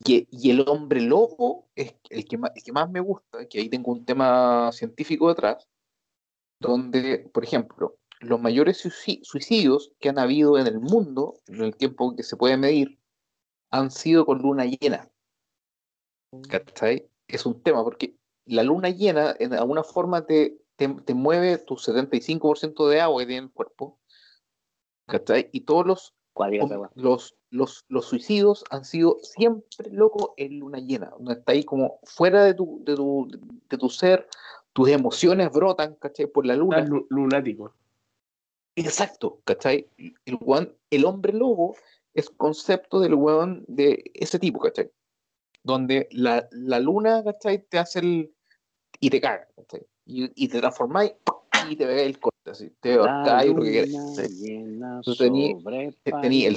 Y, y el hombre lobo es el que, más, el que más me gusta, que ahí tengo un tema científico detrás, donde, por ejemplo, los mayores suici- suicidios que han habido en el mundo, en el tiempo que se puede medir, han sido con luna llena. ¿Cachai? Es un tema, porque la luna llena en alguna forma te, te, te mueve tu 75% de agua que tiene el cuerpo. ¿Cachai? Y todos los los, los, los suicidios han sido siempre, loco, en luna llena, donde está ahí como fuera de tu, de tu, de tu ser, tus emociones brotan, ¿cachai? Por la luna. Estás lu- lunático. Exacto, ¿cachai? El, weón- el hombre lobo es concepto del weón de ese tipo, ¿cachai? Donde la, la luna, ¿cachai? Te hace el... y te caga, ¿cachai? Y, y te transformáis y te pegáis el corte, así. Te ahorcáis lo que quieras, ¿cachai? llena Tú tení- sobre te- tení el-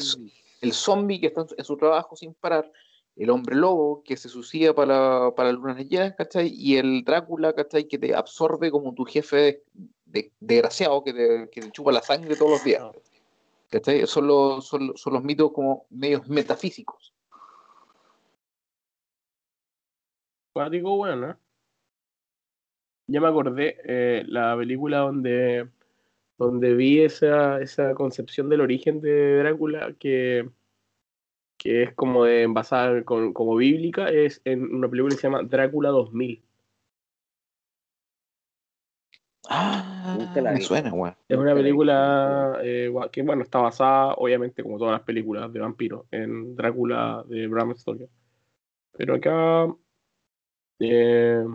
el zombie que está en su, trabajo sin parar, el hombre lobo que se suicida para, para lunas llenas, ¿cachai? Y el Drácula, ¿cachai? Que te absorbe como tu jefe de- desgraciado que te, que te chupa la sangre todos los días. ¿Cachai? Son los, son, son los mitos como medios metafísicos. Cuático, bueno, ¿eh? Ya me acordé, eh, la película donde, donde vi esa, esa concepción del origen de Drácula, que que es como de basada con, como bíblica, es en una película que se llama Drácula 2000. Ah, Nunca la me vi. suena, weón. Es una película eh, que, bueno, está basada, obviamente, como todas las películas de vampiros, en Drácula de Bram Stoker. Pero acá. eh,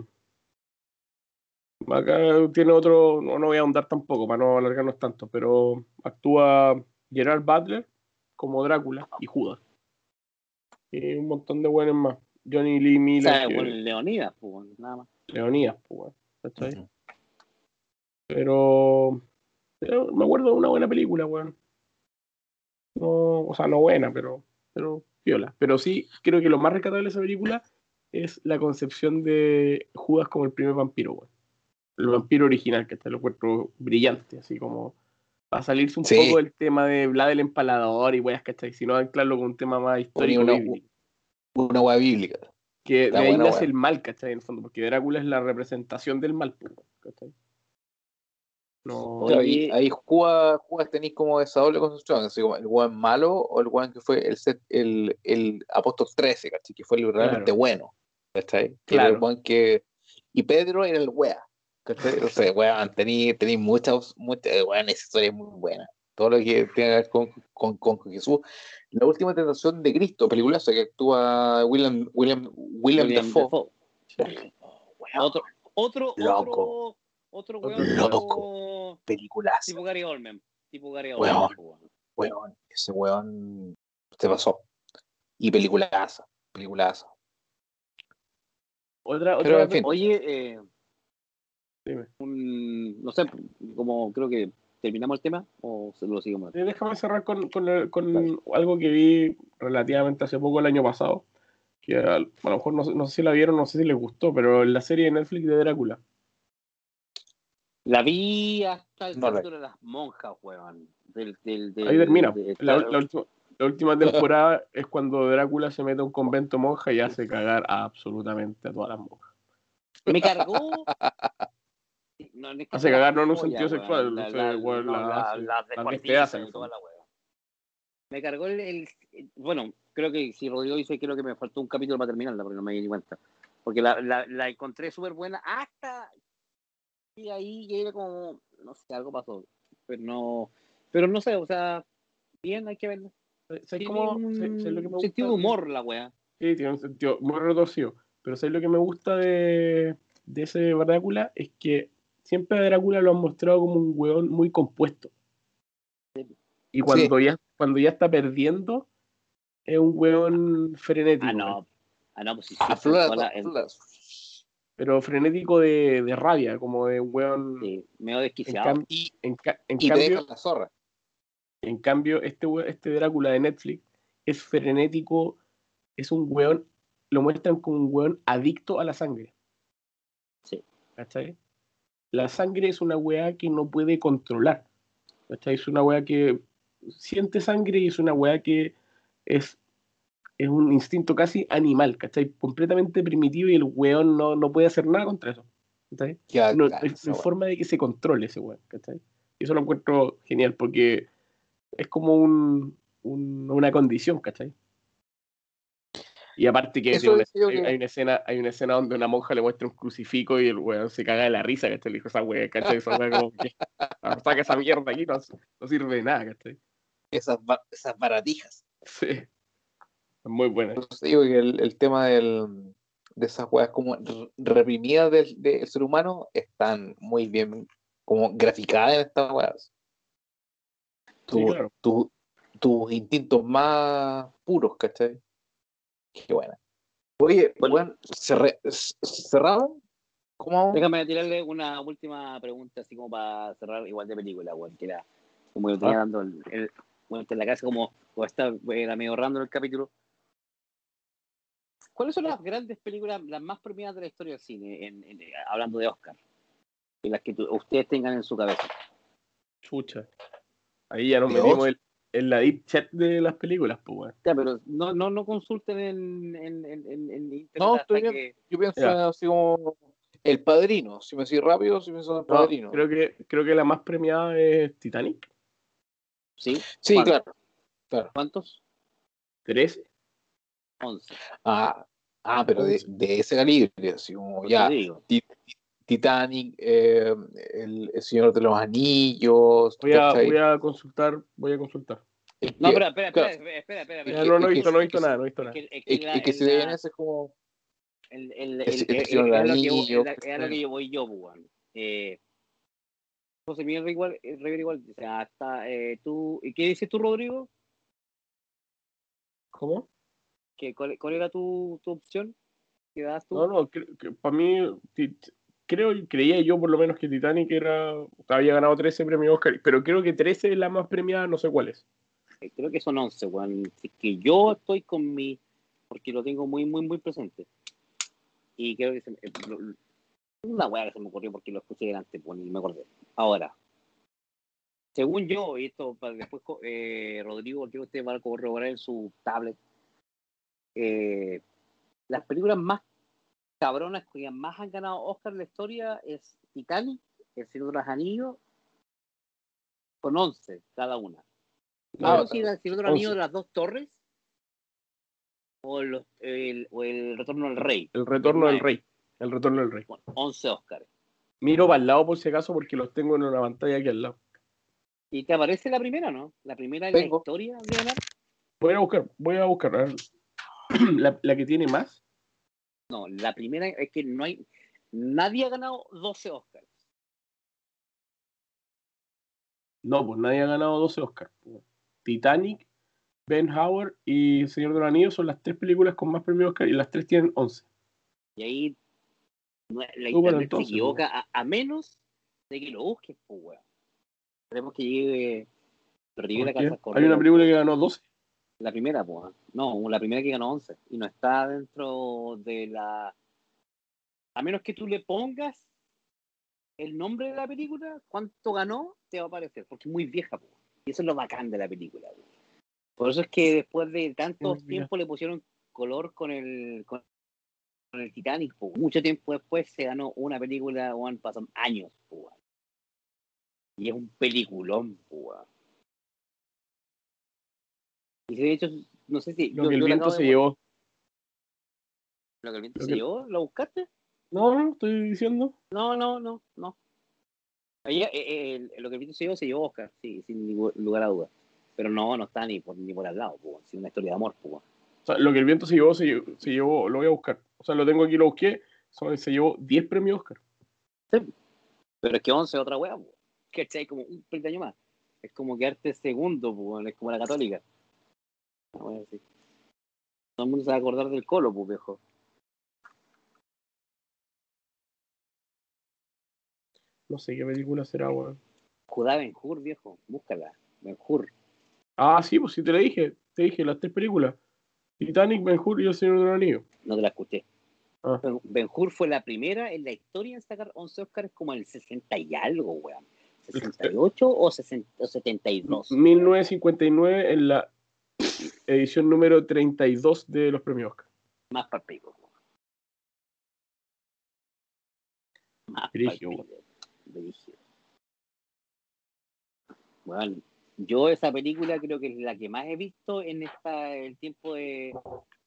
acá tiene otro. No, no voy a ahondar tampoco para no alargarnos tanto, pero actúa Gerard Butler como Drácula y Judas. Y un montón de buenos más. Johnny Lee O Miller, sea, que- bueno, Leonidas, pues, nada más. Leonidas, pues, pero me acuerdo de una buena película, weón. No, o sea, no buena, pero, pero viola. Pero sí, creo que lo más rescatable de esa película es la concepción de Judas como el primer vampiro, weón. El vampiro original, que está lo encuentro brillante, así como para salirse un Sí. poco del tema de Vlad el empalador y weas, ¿cachai? Sino anclarlo con un tema más histórico. una- bíblico. Una weá bíblica. que está de ahí nace el mal, ¿cachai? En el fondo, porque Drácula es la representación del mal, ¿cachai? No, Oye, ahí, ahí Judas, Judas tenéis como esa doble construcción, así como el weón malo o el weón que fue el, set- el, el apóstol 13, ¿cachai? Que fue el realmente Claro. bueno, ¿cachai? Claro. el weón que... Y Pedro era el wea, ¿cachai? O sea, weón, tenéis muchas, muchas, weón, esa historia es muy buena. Todo lo que tiene que ver con, con, con Jesús. La última tentación de Cristo, peliculaza que actúa William, William, William, William Dafoe. Dafoe. Oh, Otro, otro, Loco. otro, otro weón loco. tipo, peliculaza. tipo Gary Oldman. Tipo Gary. Oldman. weón. weón, ese weón se pasó. Y peliculaza, peliculaza. otra, Pero, otra en fin. Oye, eh, Dime. un, no sé, como creo que terminamos el tema o se lo seguimos. Eh, Déjame cerrar con, con, el- con algo que vi relativamente hace poco, el año pasado, que a, a lo mejor no, sé- no sé si la vieron, no sé si les gustó, pero la serie de Netflix de Drácula. La vi hasta el capítulo de las monjas, weón. Del, del, del- Ahí termina. La, última, la última [laughs] temporada es cuando Drácula se mete a un convento monja y hace cagar a absolutamente a todas las monjas. Me cargó. No, es que Hace cagar no en un sentido sexual, la- las la. Me cargó el, el- Bueno, creo que si Rodrigo dice, creo que me faltó un capítulo para terminarla, porque no me di cuenta. Porque la, la, la encontré súper buena hasta. Y ahí ya era como. No sé, algo pasó. Pero no. Pero no sé, o sea. Bien, hay que. ¿Sabes Tiene cómo? un sentido de humor la weá. Sí, tiene un sentido muy retorcido. Pero ¿sabes lo que me gusta de, de ese Drácula? Es que siempre a Drácula lo han mostrado como un weón muy compuesto. Y cuando, ya, cuando ya está perdiendo, es un weón frenético. Ah, no. Ah, no, pues sí. sí, aflora. Pero frenético de, de rabia, como de un weón. sí, medio En, desquiciado. cam- Y, en ca- en y cambio, la zorra. En cambio, este, este Drácula de Netflix es frenético, es un weón, lo muestran como un weón adicto a la sangre. Sí. ¿Cachai? La sangre es una weá que no puede controlar. ¿Cachai? Es una weá que siente sangre y es una weá que es, es un instinto casi animal, ¿cachai? Completamente primitivo y el weón no, no puede hacer nada contra eso. ¿cachai? Qué no, hay- weá. forma de que se controle ese weón, ¿cachai? Y eso lo encuentro genial porque es como un, un- una condición, ¿cachai? Y aparte que, una- hay, que- hay una escena, hay una escena donde una monja le muestra un crucifijo y el weón se caga de la risa, ¿cachai? Le dijo esa weá, ¿cachai? Esa weá como que "Ah, saca esa mierda aquí, no, no sirve de nada, ¿cachai? Esas, esas baratijas. Sí. Es muy buena. Digo que el, el tema del, de esas weas como reprimidas del, del ser humano están muy bien como graficadas en estas weas. Sí, Tu- claro. tu- tus instintos más puros, ¿cachai? Qué buena. Oye, Bueno. bueno, cerré- c- ¿cerrado? ¿Cómo? Déjame tirarle una última pregunta, así como para cerrar igual de película, weón, que era como yo tenía Ah. dando el, el vuelta en la casa, como, como está, era medio random el capítulo. ¿Cuáles son las grandes películas, las más premiadas de la historia del cine, en, en- hablando de Oscar? Y las que tu- ustedes tengan en su cabeza. Chucha. Ahí ya nos ¿De metimos en, en la deep chat de las películas, pues. Ya, pero no, no, no consulten en, en, en, en- internet No, hasta estoy bien. que- Yo pienso Ya. así como El Padrino. Si me sigue rápido, si me sigue el No, Padrino. creo que creo que la más premiada es Titanic. ¿Sí? Sí, claro. ¿Cuántos? 13. 11. Ah, ah pero de, de ese calibre, así como ya. Titanic, eh, el, el Señor de los Anillos. Voy a, voy a consultar, voy a consultar. Es No, que- espera, espera, claro, espera, espera, espera, Es espera. No, no he visto, no he visto nada, no he visto nada. que, es que ven ese es como. el, el, Es- el- es el- un es a lo que yo- anillo, es a- es a lo ¿cachai? que yo voy yo, pues, weón. Eh, José Miguel igual, eh, Rivera igual, o sea, hasta eh, tú, ¿y qué dices tú, Rodrigo? ¿Cómo? ¿Qué, cuál, cuál era tu, tu opción? ¿Qué das tú? No, no, para mí, creo, creía yo por lo menos que Titanic era, había ganado 13 premios Oscar, pero creo que 13 es la más premiada, no sé cuál es. Eh, Creo que son 11, weón. Así que yo estoy con mi, porque lo tengo muy, muy, muy presente. Y creo que se me, eh, una weá que se me ocurrió porque lo escuché delante, pues, y me acordé. Ahora, según yo, y esto para después, eh, Rodrigo, que usted va a corroborar en su tablet, eh, las películas más cabronas que más han ganado Oscar en la historia es Titanic, El Señor de los Anillos, con 11 cada una. No sé si el Señor de los Anillos 11. de las dos torres o, los- el, o el Retorno del Rey. El retorno del rey. El retorno del rey. Bueno, 11 Oscars. Miro para el lado por si acaso porque los tengo en una pantalla aquí al lado. ¿Y te aparece la primera, no? La primera en la historia de. Voy a buscar, voy a buscar. a ver. [clears throat] La, la que tiene más. No, la primera es que no hay. Nadie ha ganado 12 Oscars. No, pues nadie ha ganado 12 Oscars. Titanic, Ben Howard y Señor de los Anillos son las tres películas con más premios Oscar y las tres tienen 11. Y ahí la internet entonces, se equivoca a, a menos de que lo busques, pues, weón. Esperemos que llegue Rivera ¿Por qué? Casas Hay una película que ganó 12. La primera, pues. No, la primera que ganó 11. Y no está dentro de la. A menos que tú le pongas el nombre de la película, cuánto ganó, te va a aparecer. Porque es muy vieja, pues. Y eso es lo bacán de la película. Por eso es que después de tanto tiempo le pusieron color con el. Con, con el Titanic, pues. Mucho tiempo después se ganó una película, weón, pasan años, pues. Y es un peliculón, pues. Y de hecho, no sé si. Lo yo- que el viento se llevó. ¿Lo que el viento Lo se que- llevó? ¿Lo buscaste? No, no, estoy diciendo. No, no, no, no. Ella, eh, eh, lo que el viento se llevó se llevó Oscar, sí, sin ningún lugar a duda. Pero no, no está ni por, ni por al lado, es una historia de amor, pues. O sea, lo que el viento se llevó, se llevó, se llevó, lo voy a buscar. O sea, lo tengo aquí, lo busqué. son- se llevó 10 premios Oscar. Pero es que 11 es otra wea, pues. ¿Cachai? Como un peldaño más. Es como quedarte segundo, pues, es como la católica. Todo el mundo se va a acordar del colo, pues, viejo. No sé qué película será, weón. Judá Ben Hur, viejo, búscala. Ben Hur. Ah, sí, pues sí te lo dije. Te dije las tres películas. Titanic, Ben Hur y El Señor de los Anillos. No te la escuché. Ah. Ben- Ben Hur fue la primera en la historia en sacar 11 Oscars como en el 60 y algo, weón. ¿68 o, 60, o 72? 1959 en la edición número 32 de los premios Oscar. Más para pico. weón. Más. Brígido. Bueno, yo esa película creo que es la que más he visto en esta el tiempo de,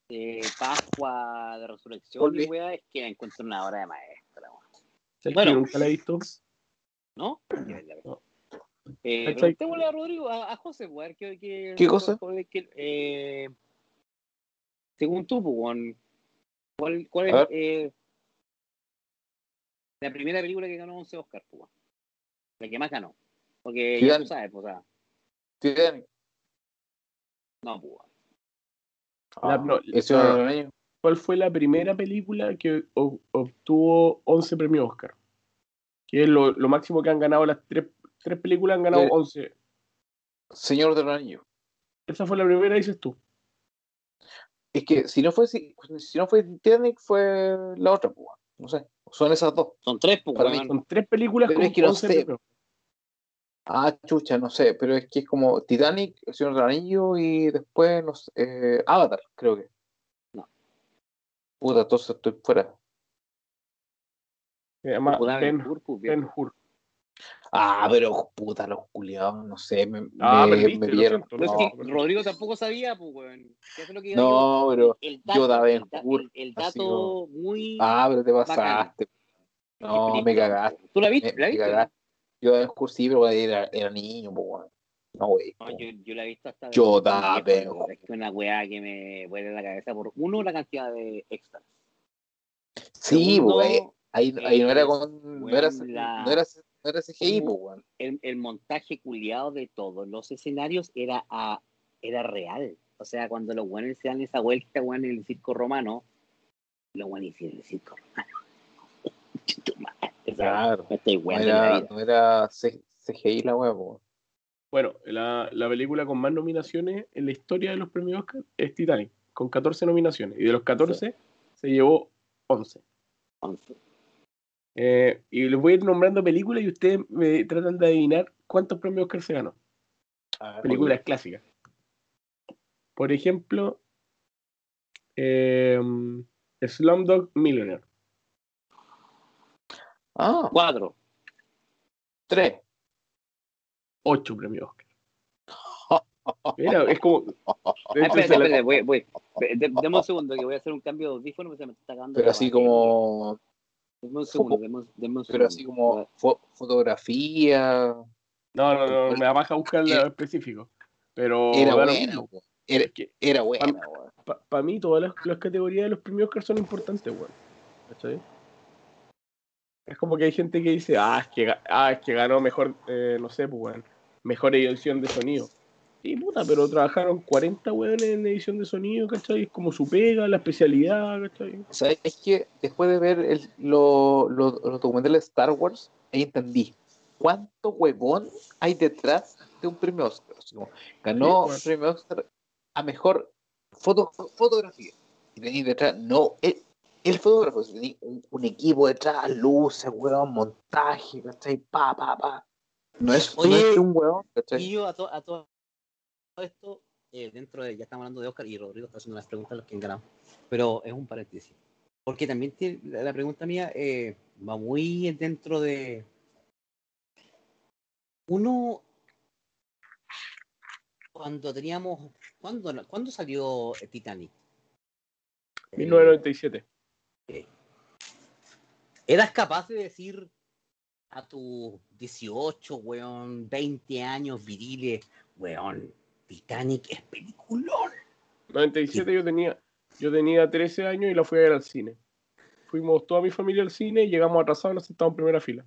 de Pascua, de Resurrección y weá, es que la encuentro una obra de maestra, weón. ¿Sabes Bueno. nunca la he visto. ¿no? No. Eh, preguntémosle a Rodrigo, a, a José, qué, qué, ¿Qué cosa? qué- eh, según tú, weón, ¿cuál, cuál es eh, la primera película que ganó 11 Oscars, pues, weón? La que más ganó. Porque ya tú sabes, pues, o sea, Titanic. no, weón. La- Ah, no, ah. Anillos. ¿Cuál fue la primera película que ob- obtuvo 11 premios Oscar? Que es lo, lo máximo que han ganado las tres, tres películas, han ganado Eh. 11. Señor de los Anillos. Esa fue la primera, dices tú. Es que si no fue si, si no fue Titanic fue la otra, pues, no sé. Son esas dos. Son tres, pues, Para mí. Son tres películas Pero con es que no 11 sé. premios. Ah, chucha, no sé, pero es que es como Titanic, El Señor del Anillo y después, no sé, eh, Avatar, creo que. No. Puta, entonces estoy fuera. Se llama Ben, Hur, pues. Ben Hur. Ah, pero puta, los culiados, no sé, me, Ah, me, perdiste, me vieron. siento, No, es no, que pero- Rodrigo tampoco sabía, pues, weón. ¿Qué es lo que iba No, pero el yo daba el, el- el dato muy. Ah, pero te Bacán. pasaste. No, me cagaste. ¿Tú la Me, viste? ¿La me viste? cagaste. Yo en cursivo, pero era, era niño, pues, weón. No, güey. No, yo, yo la he visto hasta. Yo weón. Es que una weá que me vuelve la cabeza por uno, la cantidad de extras. Sí, güey. Ahí, ahí no era eh, con. No era, la- no era, era CGI, pues, weón. el, el montaje culiado de todos los escenarios era, a, era real. O sea, cuando los buenos se dan esa vuelta, weón, en el circo romano, los buenos hicieron el circo romano. [laughs] Claro. No era, no era CGI la pues. Bueno, la, la película con más nominaciones en la historia de los premios Oscar es Titanic, con 14 nominaciones. Y de los 14 se llevó 11. Once. Eh, y les voy a ir nombrando películas y ustedes me tratan de adivinar cuántos premios Oscar se ganó. Películas clásicas. Por ejemplo, eh, Slumdog Millionaire. Ah, Cuatro. tres. 8 premios Oscar. [laughs] Mira, es como. de Ah, la- espérate, voy, voy. De- Deme un segundo que voy a hacer un cambio de audífono porque se me está cagando. Pero así como. Deme un segundo, deme un, deme un Pero así como fo- fotografía. No, no, no, me da baja buscar lo específico. Pero Era weón. Era, era buena, weón. para mí todas las, las categorías de los premios Oscar son importantes, weón. ¿Cachai? Es como que hay gente que dice, ah, es que, ah, es que ganó mejor, eh, no sé, pues, weón, mejor edición de sonido. Sí, puta, pero trabajaron 40 weones en edición de sonido, ¿cachai? Es como su pega, la especialidad, ¿cachai? ¿Sabes? Es que después de ver el- lo- lo- los documentales de Star Wars, ahí entendí cuánto huevón hay detrás de un premio Oscar. Como, ganó Sí, bueno. un premio Oscar a mejor foto, fotografía. Y tenía detrás, no, el, el fotógrafo, tenía un, un equipo detrás, luces, huevón, montaje, ¿cachai? Pa, pa, pa. No es, Oye, no es que un huevón, ¿cachai? Y yo a, to- a todo esto, eh, dentro de, ya estamos hablando de Oscar y Rodrigo está haciendo las preguntas a los que han ganado, pero es un paréntesis. Porque también tiene- la, pregunta mía eh, va muy dentro de... Uno, cuando teníamos... ¿Cuándo, ¿cuándo salió eh, Titanic? Eh, 1997. ¿Eras capaz de decir a tus 18, weón, 20 años viriles, weón, Titanic es peliculón? 97 yo tenía, yo tenía 13 años y la fui a ver al cine. Fuimos toda mi familia al cine y llegamos atrasados y nos sentamos en primera fila.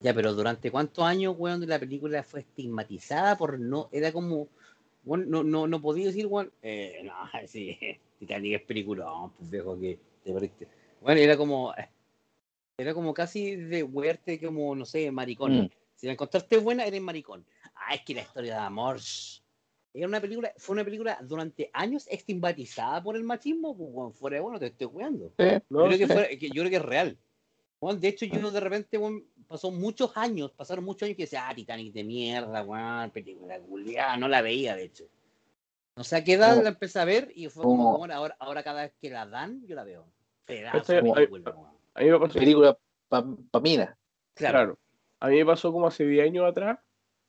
Ya, pero ¿durante cuántos años, weón, la película fue estigmatizada por no, era como, weón, no, no, no podía decir, weón, eh, no, [laughs] sí, Titanic es peliculón, pues viejo que te perdiste. Bueno, era como, era como casi de wearte como, no sé, maricón. Mm. Si la encontraste buena, eres maricón. Ah, es que la historia de amor. Era una película, fue una película durante años estigmatizada por el machismo, pues, fuera de bueno, te estoy cuidando. Sí. ¿no? yo, creo que Sí. que- yo creo que es real. Weón, de hecho, yo de repente, weón, pasó muchos años, pasaron muchos años que decía, ah, Titanic de mierda, weón, película culiada, no la veía, de hecho. O sea, ¿qué edad la empecé a ver? Y fue como, No. weón, ahora, ahora cada vez que la dan, yo la veo. Pedazo de película, weón. A mí me pasó, Película pa, pa mina. Claro. claro. A mí me pasó como hace 10 años atrás,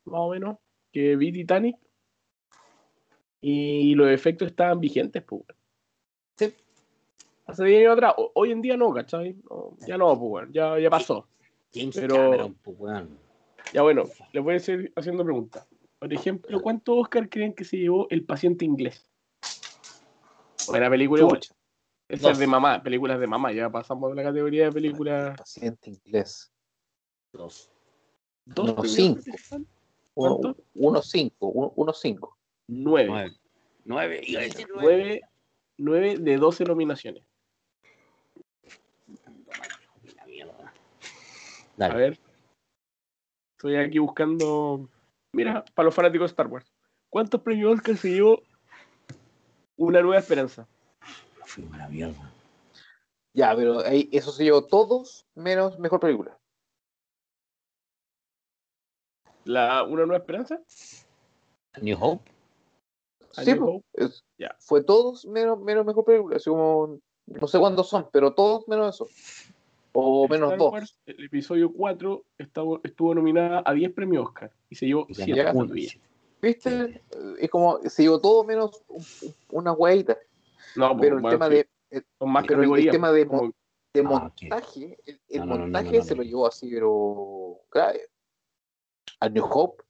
más o menos, que vi Titanic y los efectos estaban vigentes, pues. weón. Sí. Hace 10 años atrás, O- hoy en día no, ¿cachai? No, ya no, pues, weón, ya, ya pasó. James Pero- Cameron, pues, weón. Ya bueno, les voy a seguir haciendo preguntas. Por ejemplo, ¿cuántos Oscar creen que se llevó El paciente inglés? Buena película. igual. Esa es de mamá, películas de mamá. Ya pasamos de la categoría de películas. Paciente inglés. Dos. Dos No, cinco. Oscar. Uno, ¿Cuánto? uno cinco, uno, uno cinco. Nueve. Nueve. Nueve. Iba a decir nueve. Nueve, nueve de 12 nominaciones. Mierda. A Dale. ver. Estoy aquí buscando. Mira, para los fanáticos de Star Wars. ¿Cuántos premios Oscar se llevó Una Nueva Esperanza? Fuimos a la mierda. Ya, pero ahí, eso se llevó todos menos mejor película. La Una Nueva Esperanza. New Hope. A Sí, New po, Hope. es- Ya. fue todos menos, menos mejor película. Así como, no sé cuántos son, pero todos menos eso. O menos Star dos. Wars, el episodio 4 estuvo, estuvo nominada a 10 premios Oscar y se llevó Y 7 ganó uno. estatuillas. ¿Viste? Es como, se llevó todo menos un- un- una hueita. No, Pero el tema de, el pero el tema de como- de Ah, montaje, el, montaje se lo llevó así, pero grave. A New Hope,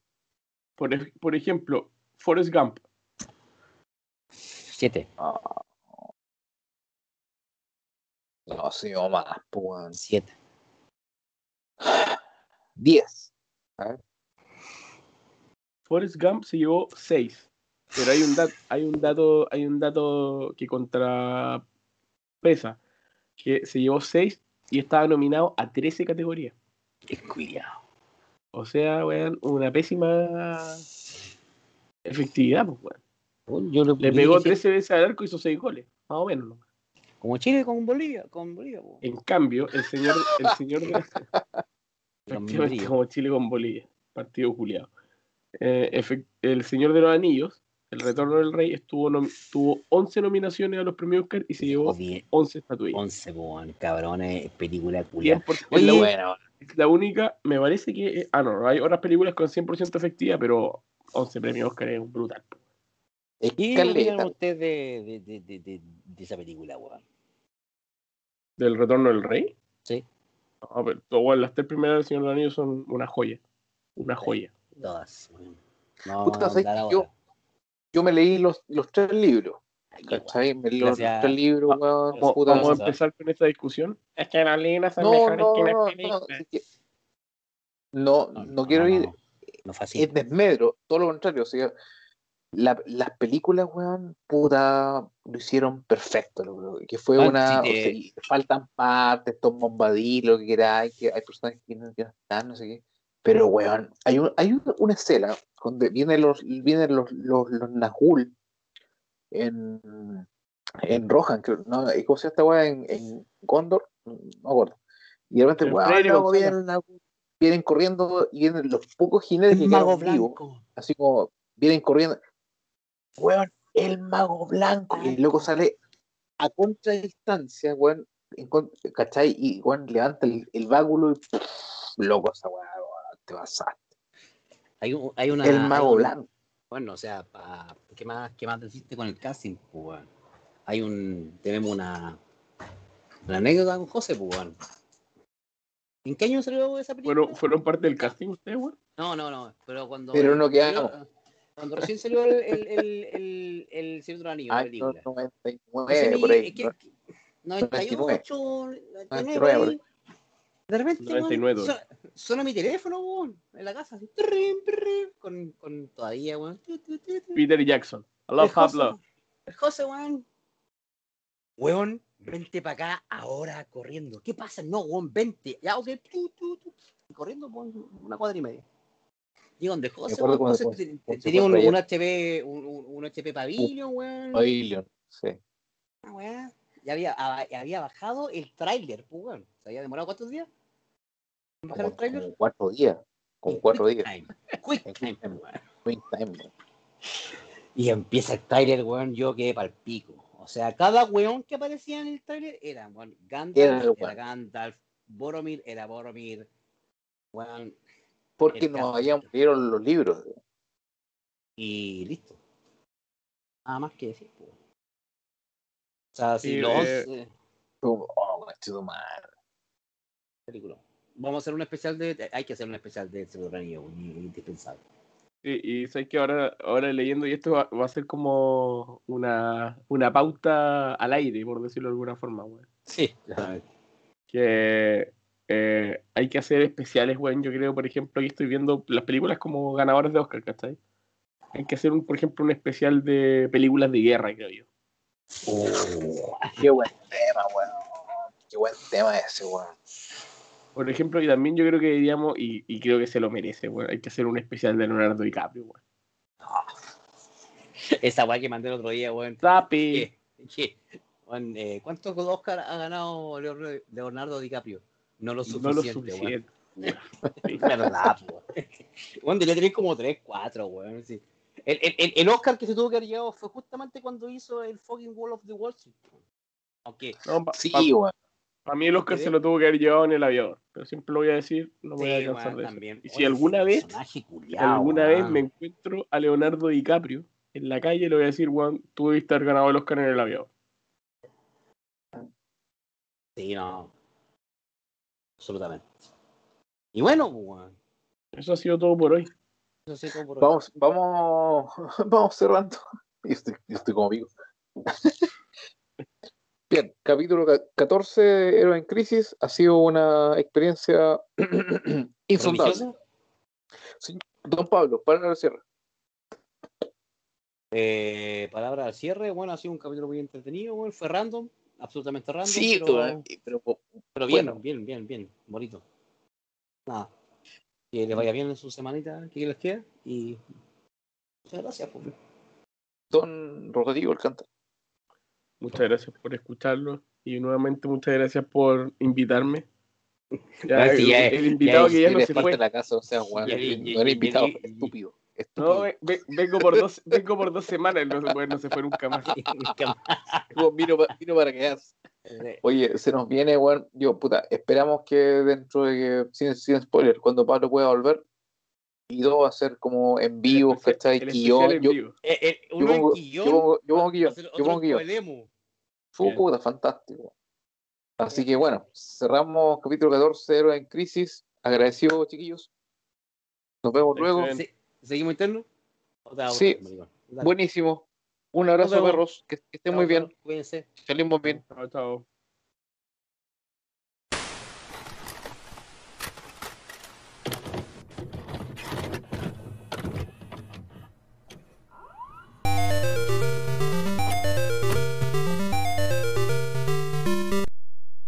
por, ej- por ejemplo, Forrest Gump. Siete. ah, no, se llevó más, pues. Siete. 10. Forrest Gump se llevó 6. Pero hay un, hay un dato, hay un dato que contrapesa, que se llevó 6 y estaba nominado a 13 categorías. Qué cuidado. O sea, weón, una pésima efectividad, pues, weón. Yo Le pegó 13 veces al arco y hizo 6 goles, más o menos. ¿no? Como Chile con Bolivia. Con Bolivia. po. En cambio, el señor, el señor de [laughs] como Chile con Bolivia, partido culiado. Eh, el señor de los anillos, el retorno del rey, estuvo nom- tuvo 11 nominaciones a los premios Oscar y se llevó O diez, 11 estatuillas. 11, po, weón, cabrones, película culiada. 100%, Oye, es la, Bueno, es la única, me parece que. Ah, no, hay otras películas con 100% efectiva, pero 11 premios Oscar es brutal. ¿Qué opinan ustedes de, de, de, de, de, de esa película, weón? ¿Del retorno del rey? Sí. No, pero bueno, las tres primeras del Señor de los Anillos son una joya. Una joya. Todas. No, Puta, ¿sabes dar que ahora. yo- Yo me leí los, los tres libros. ¿Cachai? Me leí los tres libros, Ah, weón. Vamos, puta, vamos a empezar con esta discusión. Es que las líneas son No, mejores no, que las no, no, películas. no, no quiero no, ir No, en desmedro, todo lo contrario. O sea, la- las películas, weón, puta, lo hicieron perfecto. lo- que fue Ah, una. sí, o sea, faltan partes, Tom Bombadil, lo que queráis, que hay personas que no, que no están, no sé qué. Pero, weón, hay, un, hay un- una escena donde vienen los, vienen los, los, los Nahul en, en Rohan, creo, ¿no? ¿Y ¿Cómo se esta weá? En, en Gondor, no me acuerdo. Y de repente, Gonzalo. vienen, vienen corriendo y vienen los pocos jinetes que quedaron vivos así como vienen corriendo. Weón, el mago blanco. Y el loco sale a contradistancia, weón. en ¿Cachai? Y weón levanta el, el báculo y ¡puf! loco esa weón, te pasaste. Hay, un- hay una. El mago blanco. Bueno, o sea, pa- ¿qué, más, ¿qué más deciste con el casting? Pues? Hay un. Tenemos una. Una anécdota con José, pues. ¿En qué año salió esa película? ¿Fueron, ¿Fueron parte del casting ustedes, weón? No, no, no. Pero cuando. Pero no quedamos. Cuando recién salió el, el, el, el, el Señor de los Anillos, la película. 99, Ese por ahí. que- ¿no? que- 98, 99, 99, por por ahí. De repente, weón, 99. Suena, mi teléfono, weón, en la casa, así, con, con todavía, weón. Peter Jackson. I love José, Pablo. El José, weón. Weón, vente para acá ahora corriendo. ¿Qué pasa? No, weón, vente. Ya, ok, tu, tu, tu. Y corriendo por una cuadra y media. Y donde José, weón, José tenía un, un HP, un, un, HP Pavilion, weón. Pavilion, sí. Una weá. Ya había, a- había bajado el tráiler, pues, weón. ¿Se había demorado cuántos días? ¿En bajar Como, el como cuatro días. Como cuatro Quick días. time, Quick time, quick time. weón. Weón. Y empieza el tráiler, weón, yo quedé pa'l pico. O sea, cada weón que aparecía en el tráiler era, weón, Gandalf Era el era, weón. Gandalf, Boromir era Boromir, weón, Porque El nos habían leído los libros. y listo. Nada más que decir, pues. O sea, si los eh, 11 Como, oh, madre. películas. Vamos a hacer un especial de. Hay que hacer un especial de Señor Anillo, indispensable. Sí, y sabes que ahora, ahora leyendo, y esto va, va a ser como una, una pauta al aire, por decirlo de alguna forma, weón. Sí, Que eh, hay que hacer especiales, weón. Yo creo, por ejemplo, aquí estoy viendo las películas como ganadoras de Oscar, ¿cachai? Hay que hacer, un, por ejemplo, un especial de películas de guerra, creo yo. Oh, Qué buen tema, weón. Qué buen tema ese, weón. Por ejemplo, y también yo creo que diríamos, y, y creo que se lo merece, weón. Hay que hacer un especial de Leonardo DiCaprio, weón. [laughs] Esa weá que mandé el otro día, weón. Weón, eh, ¿Cuántos Oscar ha ganado Leonardo- Leonardo DiCaprio? No lo No lo suficiente, suficiente. [laughs] Es verdad, weón. Weón, debería tener como 3, 4, weón. sí. El, el, el- Oscar que se tuvo que haber llevado fue justamente cuando hizo el fucking Wall of the Wall Street. Aunque, No, Sí, weón. A mí el Oscar se lo tuvo que haber llevado en el avión, pero siempre lo voy a decir, no voy a cansar weón, de eso. también. Y si Oye, alguna vez, culiao, alguna vez me encuentro a Leonardo DiCaprio en la calle, le voy a decir, Juan, tú debiste haber ganado el Oscar en el avión. Sí, no. Absolutamente. Y bueno, pues, weón. Eso ha sido todo por hoy. Eso sí, todo por hoy. Vamos, vamos, [laughs] vamos cerrando. Yo estoy, yo estoy como amigo. [laughs] Bien, capítulo ca- 14, Héroe en Crisis, ha sido una experiencia [clears throat] insondable. Don Pablo, para el cierre. Eh, palabra al cierre, bueno, ha sido un capítulo muy entretenido, weón. Fue random, absolutamente random. Sí, pero, tú, eh, pero pero bien, bueno. bien, bien, bien, bonito. Nada. Que les vaya bien en su semanita que les queda y muchas gracias, pues. Don Rodrigo Alcántara. Muchas gracias por escucharlo y nuevamente muchas gracias por invitarme. [laughs] Ya, Ah, sí, el, ya- el invitado ya que ya no Eres se fue. la casa, o sea, Ya, no era invitado, ya, ya, ya. estúpido. No, estúpido. ve- ve- vengo por dos, vengo por dos semanas, no se, puede- no se fue nunca más. Vino, vino para quedarse. Oye, se nos viene, weón. Yo, puta, esperamos que dentro de que, sin, sin spoiler, cuando Pablo pueda volver, y dos va a ser como en vivo, El ¿cachai? el Y yo, especial en yo, vivo. Eh, eh, yo uno en pongo, Quillón, yo pongo, yo pongo va a guion, yo pongo guion. Fue Bien. puta, fantástico. Así que bueno, cerramos capítulo 14, Héroe en Crisis. Agradecido, chiquillos. Nos vemos luego. Se- ¿Seguimos interno? ¿O te hago Sí. Buenísimo. Un abrazo, perros. Que, que estén Chao, muy bien. Cuídense. Salimos bien. Chao, chao.